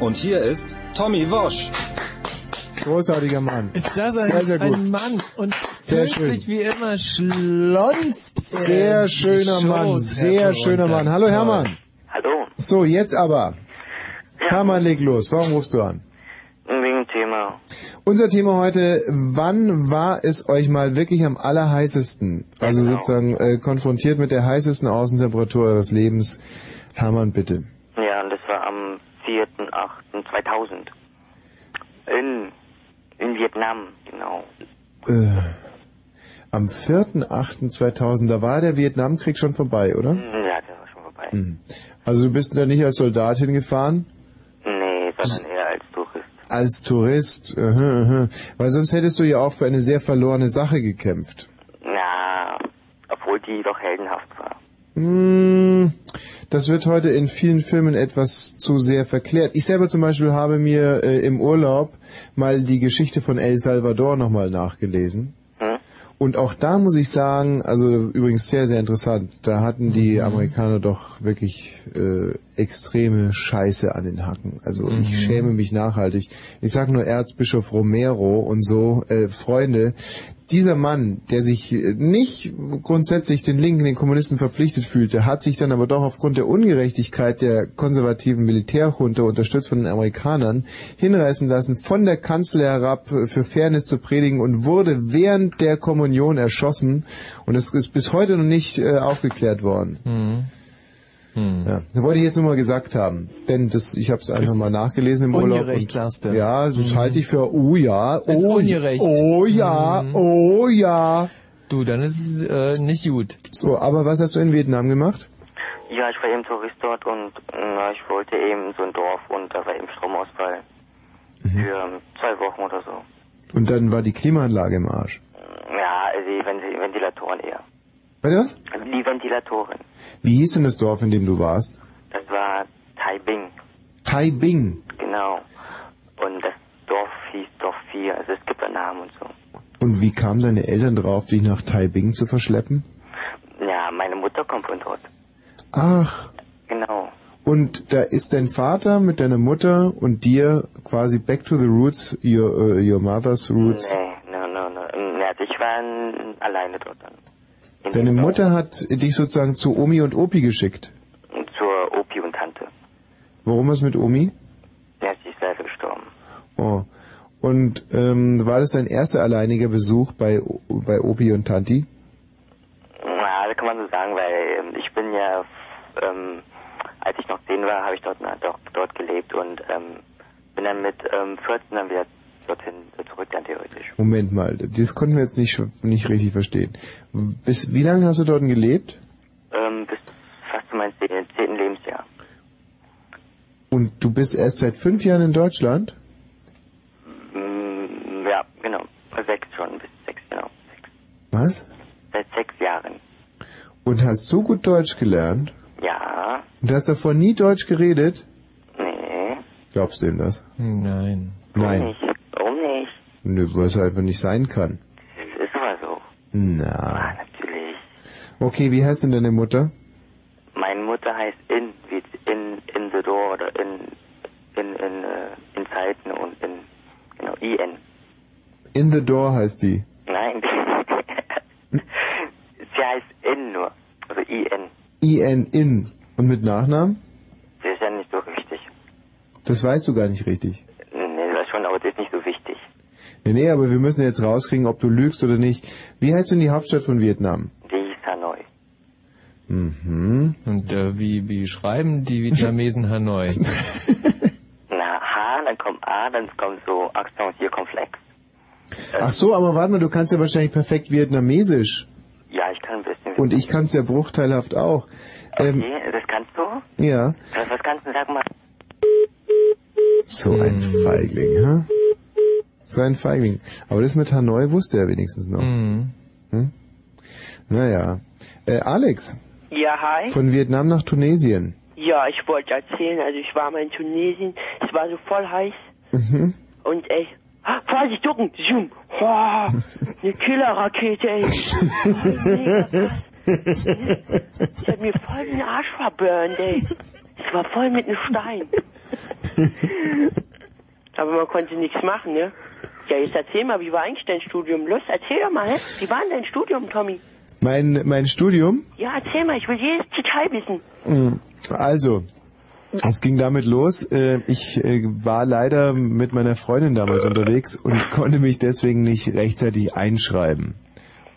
Und hier ist Tommy Wosch. Großartiger Mann. Ist das ein, Sehr, sehr gut. ein Mann und Sehr schön. wie immer schlonzt Sehr schöner Mann, Shows sehr schöner. Mann. Hallo. Hermann. Hallo, So, jetzt aber. Hermann, leg los. Warum rufst du an? wegen Thema. Unser Thema heute, wann war es euch mal wirklich am allerheißesten? Also Genau. sozusagen äh, konfrontiert mit der heißesten Außentemperatur eures Lebens. Hermann, bitte. Ja, und das war am 4.8.2000. In, in Vietnam, genau. Äh, am 4.8.2000, da war der Vietnamkrieg schon vorbei, oder? Hm, Ja, das war schon vorbei. Mhm. Also du bist da nicht als Soldat hingefahren? Nee, sondern eher als Tourist. Als Tourist, äh, äh. weil sonst hättest du ja auch für eine sehr verlorene Sache gekämpft. Ja, obwohl die doch heldenhaft war. Das wird heute in vielen Filmen etwas zu sehr verklärt. Ich selber zum Beispiel habe mir äh, im Urlaub mal die Geschichte von El Salvador nochmal nachgelesen. Hm? Und auch da muss ich sagen, also übrigens sehr, sehr interessant, da hatten die Amerikaner doch wirklich äh, extreme Scheiße an den Hacken. Also Mhm. ich schäme mich nachhaltig. Ich sage nur Erzbischof Romero und so, äh, Freunde, dieser Mann, der sich äh, nicht grundsätzlich den Linken, den Kommunisten verpflichtet fühlte, hat sich dann aber doch aufgrund der Ungerechtigkeit der konservativen Militärjunta, unterstützt von den Amerikanern, hinreißen lassen, von der Kanzel herab äh, für Fairness zu predigen und wurde während der Kommunion erschossen. Und es ist bis heute noch nicht äh, aufgeklärt worden. Mhm. Ja, das wollte ich jetzt nur mal gesagt haben, denn das, ich habe es einfach mal nachgelesen im Urlaub. ungerecht, sagst du. Ja, das Mhm. halte ich für, oh ja, oh, Ist ungerecht. oh ja, Mhm. oh ja. Du, dann ist es äh, nicht gut. So, aber was hast du in Vietnam gemacht? Ja, ich war eben Tourist dort und na, ich wollte eben so ein Dorf und da war eben Stromausfall. Für ähm, zwei Wochen oder so. Und dann war die Klimaanlage im Arsch. Ja, die Venti- Ventilatoren eher. Du was? Also die Ventilatoren. Wie hieß denn das Dorf, in dem du warst? Das war Taibing, Taibing. genau. Und das Dorf hieß Dorf 4, also es gibt einen Namen und so. Und wie kamen deine Eltern drauf, dich nach Taibing zu verschleppen? Ja, meine Mutter kommt von dort. Ach, Genau. und da ist dein Vater mit deiner Mutter und dir quasi back to the roots, your, uh, your mother's roots. Nee, no, no, no. Nee, also ich war alleine dort dann. Deine Mutter hat dich sozusagen zu Omi und Opi geschickt. Zur Opi und Tante. Warum was mit Omi? Sie ist leider gestorben. Oh. Und ähm, war das dein erster alleiniger Besuch bei, bei Opi und Tanti? Ja, das kann man so sagen, weil ähm, ich bin ja, ähm, als ich noch 10 war, habe ich dort, na, dort, dort gelebt und ähm, bin dann mit ähm, 14 dann wieder dorthin äh, zurück dann theoretisch. Moment mal, das konnten wir jetzt nicht, nicht richtig verstehen. Bis wie lange hast du dort gelebt? Ähm, bis fast zu meinem 10. 10. Lebensjahr. Und du bist erst seit fünf Jahren in Deutschland? Mm, ja, genau. Sechs schon, bis sechs, genau. Was? Seit sechs Jahren. Und hast so gut Deutsch gelernt? Ja, Und hast davor nie Deutsch geredet? nee, Glaubst du ihm das? Nein. Nein. nicht. Nö, weil es einfach nicht sein kann. Es ist aber so. Na. Natürlich. Okay, wie heißt denn deine Mutter? Meine Mutter heißt in, wie in, in the door oder in, in, in, äh, in Zeiten und in, genau, IN. In the Door heißt die. Nein. Sie heißt in nur. Also IN. I-N in. Und mit Nachnamen? Das ist ja nicht so richtig. Das weißt du gar nicht richtig. Nee, das schon, aber das ist nicht so wichtig. Nee, nee, aber wir müssen jetzt rauskriegen, ob du lügst oder nicht. Wie heißt denn die Hauptstadt von Vietnam? Die hieß Hanoi. Mhm. Und äh, wie, wie schreiben die Vietnamesen Hanoi? Na, H, dann kommt A, dann kommt so Akzent hier Komplex. Ach so, aber warte mal, du kannst ja wahrscheinlich perfekt Vietnamesisch. Ja, ich kann ein bisschen. Und ich kann es ja bruchteilhaft auch. Ähm, Okay, das kannst du? ja, Was, was kannst du, sag mal. so ein Feigling, hä? So ein Feigling. Aber das mit Hanoi wusste er wenigstens noch. Mhm. Hm? Naja. Äh, Alex, Ja, hi. von Vietnam nach Tunesien. Ja, ich wollte erzählen, also ich war mal in Tunesien, es war so voll heiß Mhm. und ey, ah, Vorsicht, ducken, zoom, wow, eine Killerrakete, ey. Ich hab mir voll den Arsch verburnt, ey. Ich war voll mit einem Stein. Aber man konnte nichts machen, ne? Ja, jetzt erzähl mal, wie war eigentlich dein Studium? Los, erzähl doch mal, ne? Wie war denn dein Studium, Tommy? Mein, mein Studium? Ja, erzähl mal, ich will jedes Detail wissen. Mm, Also, es ging damit los. äh, Ich äh, war leider mit meiner Freundin damals unterwegs und konnte mich deswegen nicht rechtzeitig einschreiben.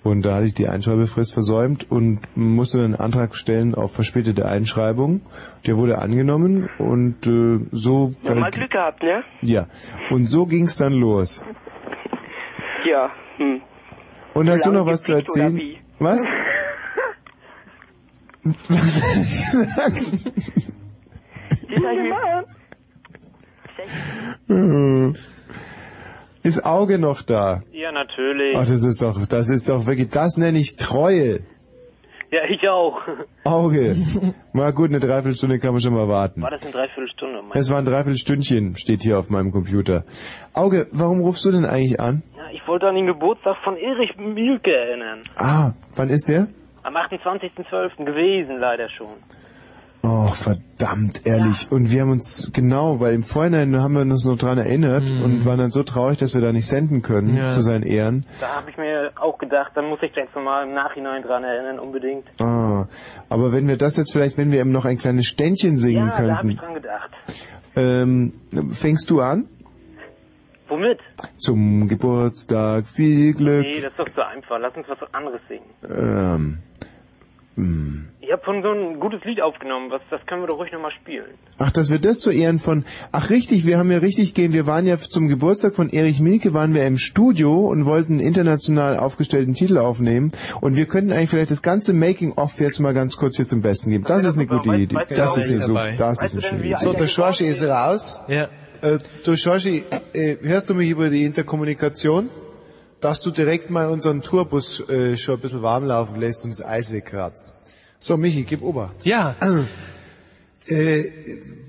Und da hatte ich die Einschreibefrist versäumt und musste einen Antrag stellen auf verspätete Einschreibung. Der wurde angenommen und äh, so. Nochmal Glück gehabt, ne? Ja. Und so ging's dann los. Ja, hm. Und hast du noch was zu erzählen? Was? Was hast du gesagt? Das hab ich mir- Ist Auge noch da? Ja, natürlich. Ach, das ist doch, das ist doch wirklich, das nenne ich Treue. Ja, ich auch. Auge. Na gut, eine Dreiviertelstunde kann man schon mal warten. War das eine Dreiviertelstunde? Es war ein Dreiviertelstündchen, steht hier auf meinem Computer. Auge, warum rufst du denn eigentlich an? ja, ich wollte an den Geburtstag von Erich Mielke erinnern. Ah, wann ist der? Am 28.12. gewesen, leider schon. Oh, verdammt, ehrlich. Und wir haben uns, genau, weil im Vorhinein haben wir uns noch dran erinnert und waren dann so traurig, dass wir da nicht senden können, Ja. zu seinen Ehren. Da habe ich mir auch gedacht, dann muss ich jetzt nochmal im Nachhinein dran erinnern, unbedingt. Ah, aber wenn wir das jetzt vielleicht, wenn wir ihm noch ein kleines Ständchen singen ja, da habe könnten. ich dran gedacht. Ähm, fängst du an? Womit? Zum Geburtstag viel Glück. Nee, das ist doch zu einfach. Lass uns was anderes singen. Ähm, Ich habe von so ein gutes Lied aufgenommen, was, das können wir doch ruhig nochmal spielen. Ach, dass wir das zu Ehren von... Ach richtig, wir haben ja richtig gehen. Wir waren ja zum Geburtstag von Erich Mielke, waren wir im Studio und wollten einen international aufgestellten Titel aufnehmen. Und wir könnten eigentlich vielleicht das ganze Making-of jetzt mal ganz kurz hier zum Besten geben. Das ist eine gute Idee. Das ist eine super, das ist eine schöne Idee. So, der Schwarschi ist raus. Ja. Äh, du Schwarschi, äh, hörst du mich über die Interkommunikation? Dass du direkt mal unseren Tourbus äh, schon ein bisschen warm laufen lässt und das Eis wegkratzt. So, Michi, gib Obacht. Ja. Äh,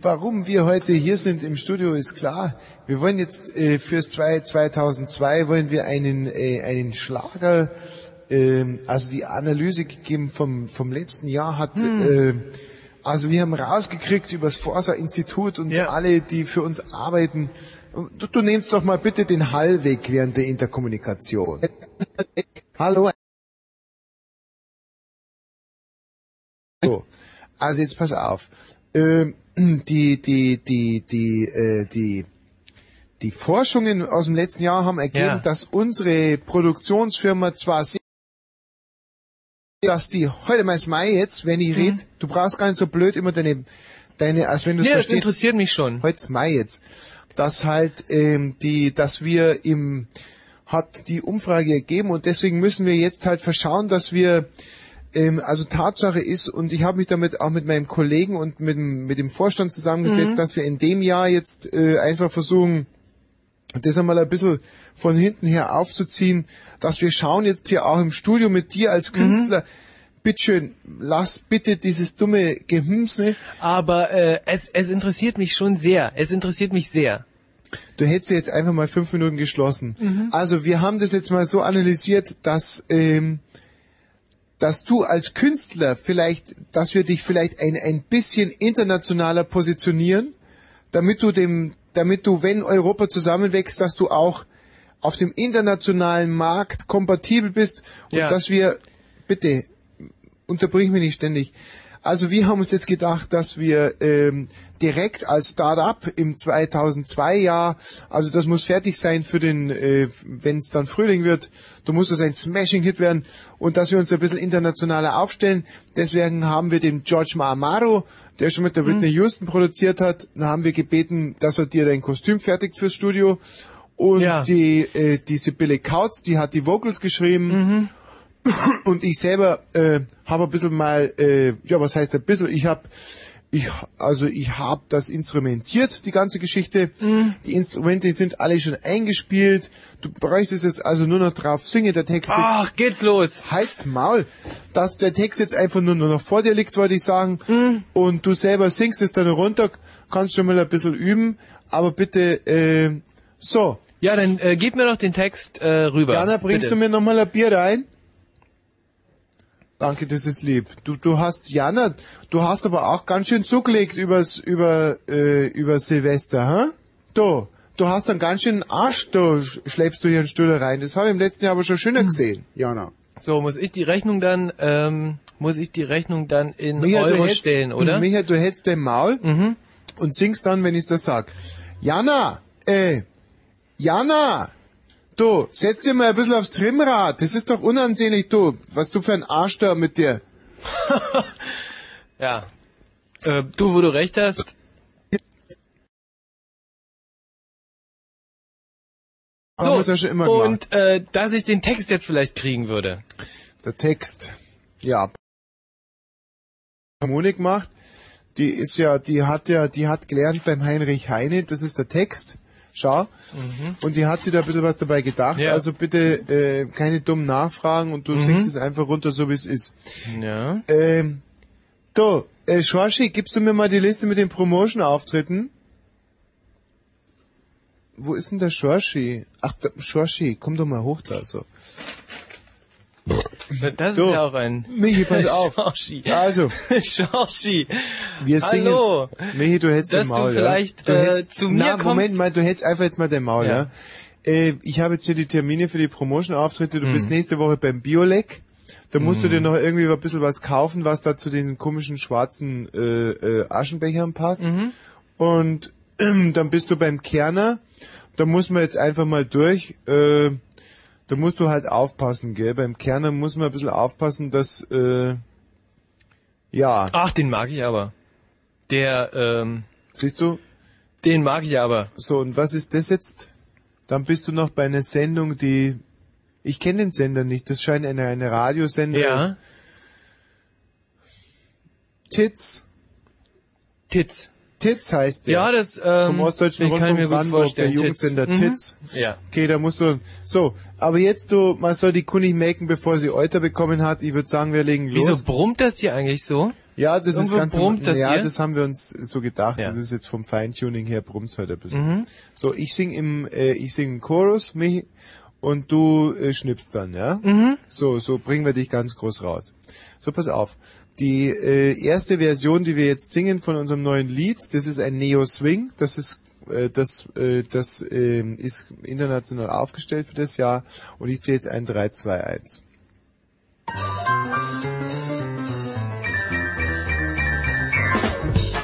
warum wir heute hier sind im Studio ist klar. Wir wollen jetzt äh, fürs 2 2002 wollen wir einen äh, einen Schlager, ähm, also die Analyse gegeben vom vom letzten Jahr hat. Äh, also wir haben rausgekriegt über das Forsa Institut und alle, die für uns arbeiten. Du, du nimmst doch mal bitte den Hall weg während der Interkommunikation. Hallo. So, also jetzt pass auf. Ähm, die, die, die, die, äh, die, die Forschungen aus dem letzten Jahr haben ergeben, Ja. dass unsere Produktionsfirma zwar sehr dass die heute mal ist Mai jetzt, wenn ich red, du brauchst gar nicht so blöd immer deine, deine, als wenn du es das verstehst. interessiert mich schon. Heute ist Mai jetzt, dass halt ähm, die, dass wir im hat die Umfrage ergeben und deswegen müssen wir jetzt halt verschauen, dass wir ähm, also Tatsache ist und ich habe mich damit auch mit meinem Kollegen und mit dem, mit dem Vorstand zusammengesetzt, Mhm. dass wir in dem Jahr jetzt äh, einfach versuchen, das einmal ein bisschen von hinten her aufzuziehen, dass wir schauen jetzt hier auch im Studio mit dir als Künstler, bitteschön, lass bitte dieses dumme Gehümse. Aber äh, es, es interessiert mich schon sehr. Es interessiert mich sehr. Du hättest jetzt einfach mal fünf Minuten geschlossen. Also wir haben das jetzt mal so analysiert, dass ähm, dass du als Künstler vielleicht, dass wir dich vielleicht ein, ein bisschen internationaler positionieren, damit du dem, damit du, wenn Europa zusammenwächst, dass du auch auf dem internationalen Markt kompatibel bist und Ja. dass wir, bitte, unterbrich mich nicht ständig. Also wir haben uns jetzt gedacht, dass wir ähm, direkt als Startup im 2002 Jahr, also das muss fertig sein für den, äh, wenn es dann Frühling wird, da muss das ein Smashing-Hit werden und dass wir uns ein bisschen internationaler aufstellen. Deswegen haben wir den George Amaro, der schon mit der Whitney Houston produziert hat, da haben wir gebeten, dass er dir dein Kostüm fertigt fürs Studio. Und die, äh, die Sibylle Kautz, die hat die Vocals geschrieben. Und ich selber äh, habe ein bisschen mal, äh, ja, was heißt ein bisschen? Ich habe, ich, also ich habe das instrumentiert, die ganze Geschichte. Die Instrumente sind alle schon eingespielt. Du bräuchtest jetzt also nur noch drauf singen, der Text. Ach, geht's los. Halt's Maul. Dass der Text jetzt einfach nur noch vor dir liegt, wollte ich sagen. Und du selber singst es dann runter, kannst schon mal ein bisschen üben. Aber bitte, äh, so. Ja, dann äh, gib mir doch den Text äh, rüber. Jana, bringst Bitte. du mir nochmal ein Bier rein? Danke, das ist lieb. Du, du hast, Jana, du hast aber auch ganz schön zugelegt übers, über, äh, über Silvester, hä? Du, du hast einen ganz schönen Arsch, du sch- schleppst du hier einen Stuhl rein. Das habe ich im letzten Jahr aber schon schöner gesehen, Jana. So, muss ich die Rechnung dann, ähm, muss ich die Rechnung dann in Micha, du Euro hältst- stellen, oder? Mhm. Micha, du hältst dein Maul und singst dann, wenn ich das sag. Jana, äh, Jana, du, setz dir mal ein bisschen aufs Trimmrad. Das ist doch unansehnlich, du. Was du für ein Arsch da mit dir. Ja. Äh, du, wo du recht hast. Gemacht. und äh, dass ich den Text jetzt vielleicht kriegen würde. Der Text, ja. Harmonik macht, die ist ja, die hat ja, die hat gelernt beim Heinrich Heine, das ist der Text. Schau. Und die hat sich da ein bisschen was dabei gedacht. Ja. Also bitte äh, keine dummen Nachfragen und du Mhm. singst es einfach runter, so wie es ist. Ja. Ähm, du, äh, Schwarschi, gibst du mir mal die Liste mit den Promotion-Auftritten? Wo ist denn der Schwarschi? Ach, der komm doch mal hoch da, so. Das Du, ist ja auch ein... Michi, pass auf. Schorschi. Also. Schorschi. Wir singen. Hallo. Michi, du hältst Dass dein Maul, du vielleicht ja? Du äh, hältst- zu mir Na, kommst. Moment mal, du hältst einfach jetzt mal dein Maul, ja? Ja. Äh, ich habe jetzt hier die Termine für die Promotion-Auftritte. Du Mhm. bist nächste Woche beim Biolek. Da musst du Mhm. dir noch irgendwie ein bisschen was kaufen, was da zu den komischen schwarzen äh, äh, Aschenbechern passt. Mhm. Und ähm, dann bist du beim Kerner. Da muss man jetzt einfach mal durch. Äh, da musst du halt aufpassen, gell? Beim Kerner muss man ein bisschen aufpassen, dass, äh, Ja. Ach, den mag ich aber. Der, ähm... Siehst du? Den mag ich aber. So, und was ist das jetzt? Dann bist du noch bei einer Sendung, die... Ich kenne den Sender nicht, das scheint eine, eine Radiosendung. Ja. Tits. Tits. Tits heißt der. Ja, das, ähm, Vom Ostdeutschen Rundfunk Brandenburg, der vorstellen. Jugendsender Tits. Mhm. Tits. Ja. Okay, da musst du... So, aber jetzt du, man soll die Kuh nicht melken, bevor sie Euter bekommen hat. Ich würde sagen, wir legen los. Wieso brummt das hier eigentlich so? Ja, das ist Irgendwo ganz brummt das ja, hier? das haben wir uns so gedacht. Ja. Das ist jetzt vom Feintuning her brummt's halt ein bisschen. Mhm. So, ich sing im, äh, ich sing im Chorus, Michi, und du äh, schnippst dann, ja? Mhm. So, so bringen wir dich ganz groß raus. So, pass auf. Die äh, erste Version, die wir jetzt singen von unserem neuen Lied, das ist ein Neo Swing. Das ist äh, das äh, das äh, ist international aufgestellt für das Jahr und ich zähle jetzt ein 3 2 1.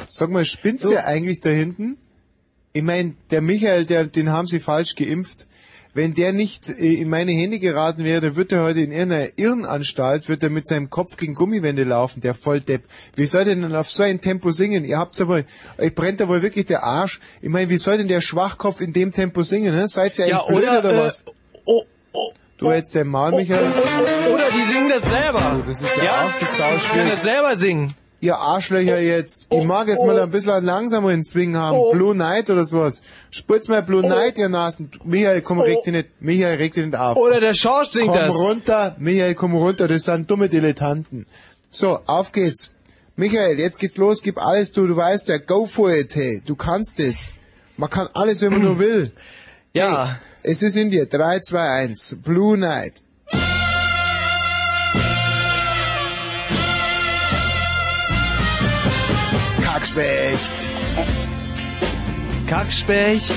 Sag mal, spinnt's So. ja eigentlich da hinten? Ich mein, der Michael, der, den haben sie falsch geimpft. Wenn der nicht äh, in meine Hände geraten wäre, dann wird er heute in irgendeiner Irrenanstalt, wird er mit seinem Kopf gegen Gummiwände laufen, der Volldepp. Wie soll der denn auf so ein Tempo singen? Ihr habt's aber, euch brennt da wohl wirklich der Arsch. Ich meine, wie soll denn der Schwachkopf in dem Tempo singen, ne? Seid ihr eigentlich Ja, blöd oder, oder äh, was? Du jetzt dein Maul, Michael. Oder die singen das selber. Das ist ja, auch so sau Ich kann das selber singen. Ihr Arschlöcher jetzt. Ich mag jetzt mal ein bisschen einen langsameren Swing haben. Blue Night oder sowas. Spritz mal Blue Night, ihr Nasen. Michael, komm, reg dich nicht. Michael, reg dich nicht auf. Oder der Schorsch singt komm das. runter. Michael, komm runter. Das sind dumme Dilettanten. So, auf geht's. Michael, jetzt geht's los. Gib alles, du. Du weißt ja, go for it, hey. Du kannst es. Man kann alles, wenn man nur will. Ja. Hey, es ist in dir. 3, 2, 1. Blue Night. Kackspecht. Kackspecht.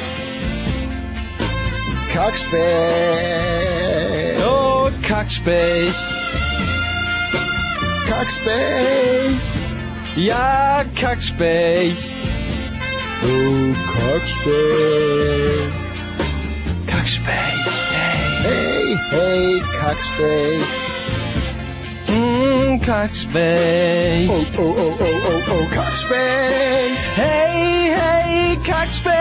Kackspecht. Oh, Kackspecht. Kackspecht. Ja, Kackspecht. Oh, Kackspecht. Kackspecht, hey. Hey, hey, Kackspecht. Mm, Kackspecht. Oh, oh, oh, oh, oh, oh, Kackspecht. Hey, hey, Kackspecht.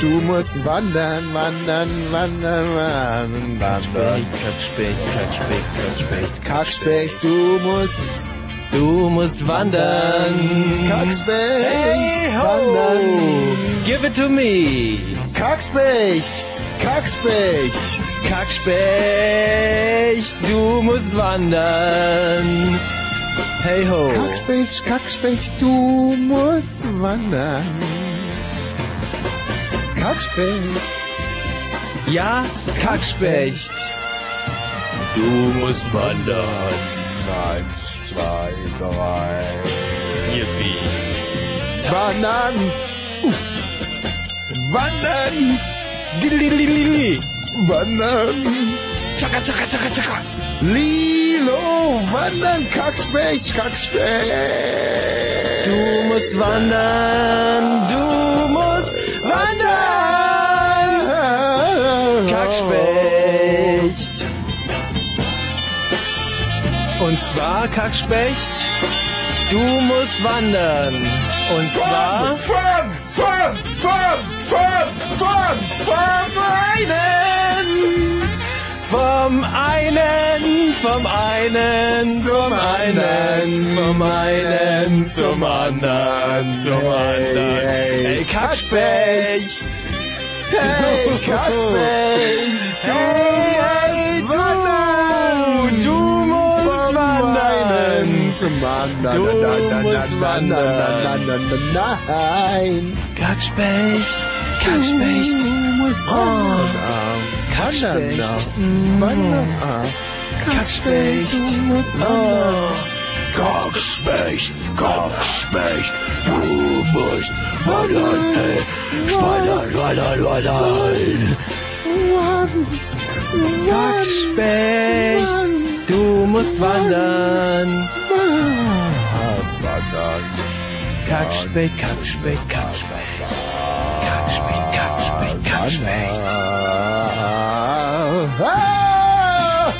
Du musst wandern, wandern, wandern, wandern, wandern. Kackspecht, Kackspecht, Kackspecht. Kackspecht, du musst Du musst wandern. Kackspecht, Hey, ho. wandern. Give it to me. Kackspecht, Kackspecht. Kackspecht, du musst wandern. Hey ho. Kackspecht, Kackspecht, du musst wandern. Kackspecht. Ja, Kackspecht. Du musst wandern. Eins, zwei, drei. Yippie. Wandern. Uff. Wandern. Wandern. Chaka, chaka, chaka, chaka. Lilo, wandern, Kackspecht, Kackspecht. Du musst wandern. Du musst wandern. Kackspecht. Und zwar, Kackspecht, du musst wandern. Und zwar Fun, fun, fun, fun, fun, fun, einen. Vom einen, vom einen, zum einen, vom einen, zum anderen, zum anderen. Hey, Kackspecht! Hey, Kackspecht, du musst wandern. Du, du wandern. Zum anderen. Du Na, na, na, musst na, na, na, Nein. Kackspecht, Kackspecht. Du musst wandern. Kackspecht. Wandern. Kackspecht. Du musst wandern. Kackspecht, Kackspecht, du musst wandern, hey, wandern, wandern, wandern. Kackspecht, du musst wandern. Wandern. Kackspecht, Kackspecht. Kackspecht, Kackspecht, Kackspecht. Ah.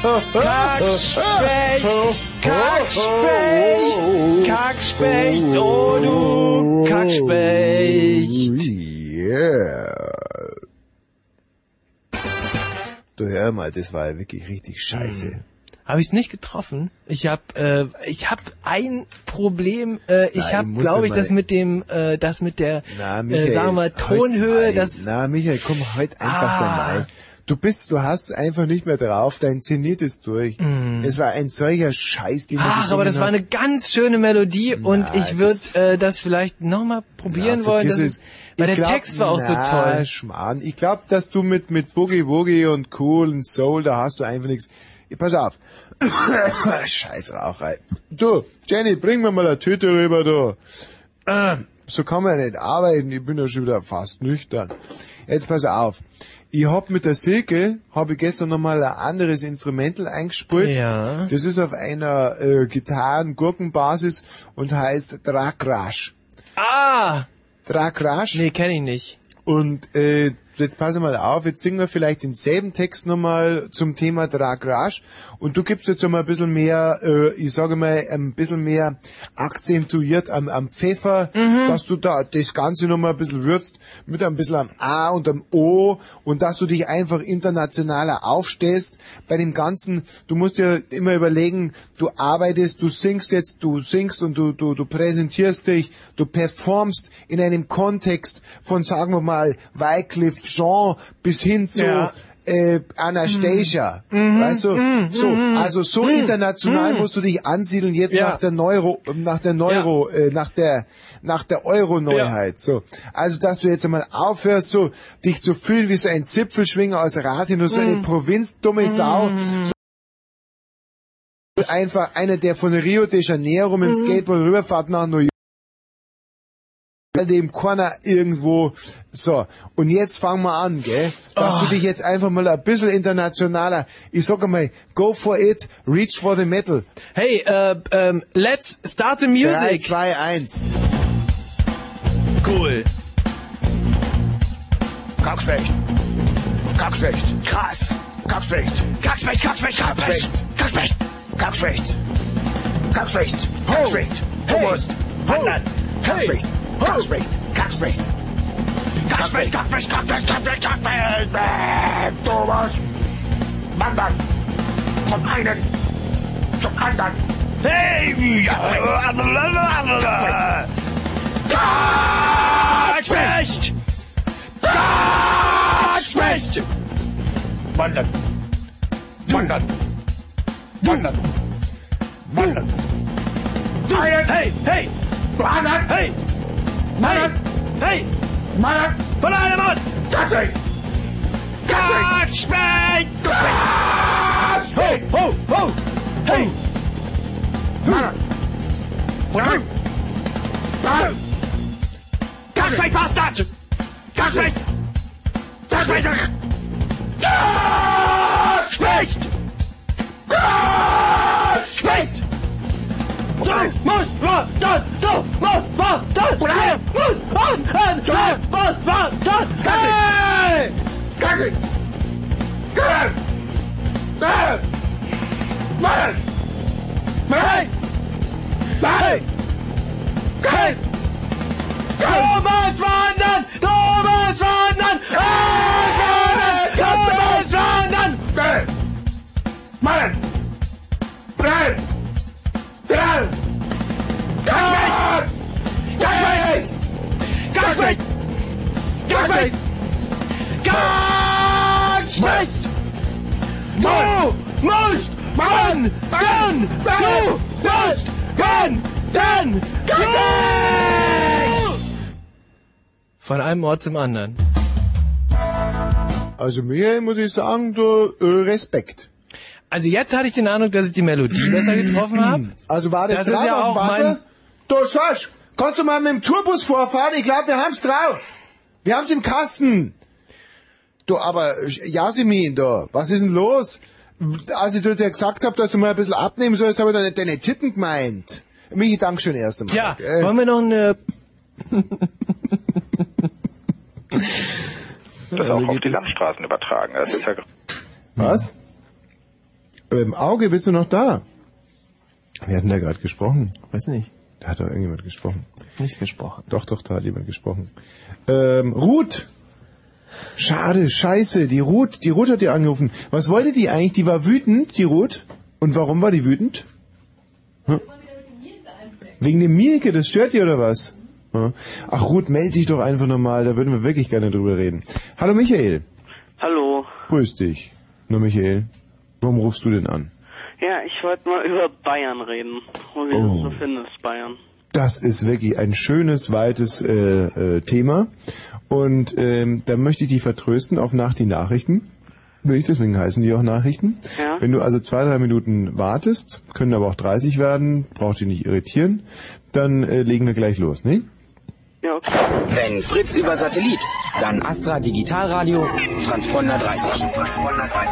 Kackspecht, Kackspecht! Kackspecht! Kackspecht! Oh du Kackspecht! Yeah. Du hör mal, das war ja wirklich richtig scheiße. Habe ich es nicht getroffen? Ich habe äh, ich habe ein Problem. Äh, ich habe, glaube ich, das mit dem, äh, das mit der, Na, äh, Michael, sagen wir Tonhöhe. Das Na, Michael, komm heute einfach Ah. da mal. Du bist, du hast einfach nicht mehr drauf, dein Zenit ist durch. Mm. Es war ein solcher Scheiß, den du Ach, aber das war hast. eine ganz schöne Melodie und ich würde äh, das vielleicht nochmal probieren Na, wollen. Das es. ist, weil der glaub, Text war auch so na, toll. Schmarrn. Ich glaube, dass du mit, mit Boogie Woogie und Cool und Soul, da hast du einfach nichts. Pass auf. Scheiß Raucherei. Du, Jenny, bring mir mal eine Tüte rüber, du. Ah, So kann man ja nicht arbeiten. Ich bin ja schon wieder fast nüchtern. Jetzt pass auf. Ich hab mit der Silke, habe ich gestern nochmal ein anderes Instrumental eingespielt. Ja. Das ist auf einer äh, Gitarren-Gurkenbasis und heißt Drakrash. Ah! Drakrash? Nee, kenne ich nicht. Und äh, jetzt pass mal auf, jetzt singen wir vielleicht denselben Text nochmal zum Thema Dragrash und du gibst jetzt einmal ein bisschen mehr, äh, ich sage mal, ein bisschen mehr akzentuiert am, am Pfeffer, dass du da das Ganze nochmal ein bisschen würzt mit ein bisschen am A und am O und dass du dich einfach internationaler aufstehst. Bei dem Ganzen, du musst dir immer überlegen, du arbeitest, du singst jetzt, du singst und du, du, du präsentierst dich, du performst in einem Kontext von, sagen wir mal, Wycliffe Jean bis hin zu Ja. äh, Anastasia. Mhm. Weißt du? Mhm. So, Mhm. also so Mhm. international Mhm. musst du dich ansiedeln jetzt Ja. nach der Neuro, nach der Neuro, äh, nach der nach der Euro-Neuheit. So, also dass du jetzt einmal aufhörst, so dich zu fühlen wie so ein Zipfelschwinger aus Rathenow, so eine Mhm. Provinz, dumme Sau. So einfach einer, der von Rio de Janeiro mit dem Mhm. Skateboard rüberfahrt nach New York. Dem Corner irgendwo. So, und jetzt fang mal an, gell? Dass Ah. du dich jetzt einfach mal ein bisschen internationaler, ich sag mal, go for it, reach for the metal. Hey, äh, ähm, let's start the music. 3, 2, 1. Cool. Kackschlecht. Kackschlecht. Krass. Kackschlecht. Kackschlecht, Kackschlecht, Kackschlecht. Kackschlecht. Kackschlecht. Kackschlecht. Kackschlecht. Hummus. Wandern. Kackschlecht. Kackschlecht. Kackschlecht. Kackschlecht, Kackschlecht, Kackschlecht, Kackschlecht, Kackschlecht. Äh, Thomas. Wandern. Vom einen zum anderen. Hey! Kackschlecht. Kackschlecht. Wandern. Wandern. Wandern. Wandern. Einen. Hey, hey. Wandern. Hey. Wandern. Hey. Wandern. Von einem Mann. Kackschlecht. Kackschlecht. Kackschlecht. Ho, ho, ho. Hey. Wandern. Wandern. Wandern. Kackschlecht, Bastard. Kackschlecht. Kackschlecht. Kackschlecht. Kackschlecht. Du musst warten, du musst warten, du musst warten, du musst warten. Hey! Kacke! Kacke! Kacke! Mann! Nein! Nein! Nein! Du musst wandern! Kackschlecht! Kackschlecht! Kackschlecht! Kackschlecht! Du musst wandern! Du musst wandern! Kackschlecht! Von einem Ort zum anderen. Also mir muss ich sagen, du äh, Respekt. Also jetzt hatte ich den Eindruck, dass ich die Melodie besser getroffen habe. Also war das, Das drauf ist ja auf dem auch mein- Du Schorsch, kannst du mal mit dem Tourbus vorfahren? Ich glaube, wir haben's drauf. Wir haben's im Kasten. Du, aber äh, Jasmin, da, was ist denn los? Als ich dir gesagt habe, dass du mal ein bisschen abnehmen sollst, habe ich doch nicht deine Titten gemeint. Michi, Dankeschön erst einmal. Ja, gell? wollen wir noch eine... Das auch auf die Landstraßen übertragen. Das ist ja Was? Im Auge bist du noch da? Wer hat denn da gerade gesprochen? Weiß nicht. Da hat doch irgendjemand gesprochen. Nicht gesprochen. Doch, doch, da hat jemand gesprochen. Ähm, Ruth! Schade, scheiße, die Ruth, die Ruth hat dir angerufen. Was wollte die eigentlich? Die war wütend, die Ruth. Und warum war die wütend? Hm? Wegen dem Mielke, das stört die oder was? Hm? Ach Ruth, meld dich doch einfach nochmal, da würden wir wirklich gerne drüber reden. Hallo Michael. Hallo. Grüß dich. Nur Michael. Warum rufst du denn an? Ja, ich wollte mal über Bayern reden. Und wie Oh. so findest, Bayern. Das ist wirklich ein schönes, weites äh, äh, Thema. Und ähm, da möchte ich dich vertrösten auf nach die Nachrichten. Will ich deswegen heißen die auch Nachrichten. Ja. Wenn du also zwei, drei Minuten wartest, können aber auch 30 werden, braucht dich nicht irritieren, dann äh, legen wir gleich los, ne? Ja, okay. Wenn Fritz über Satellit, dann Astra Digitalradio, Transponder 30.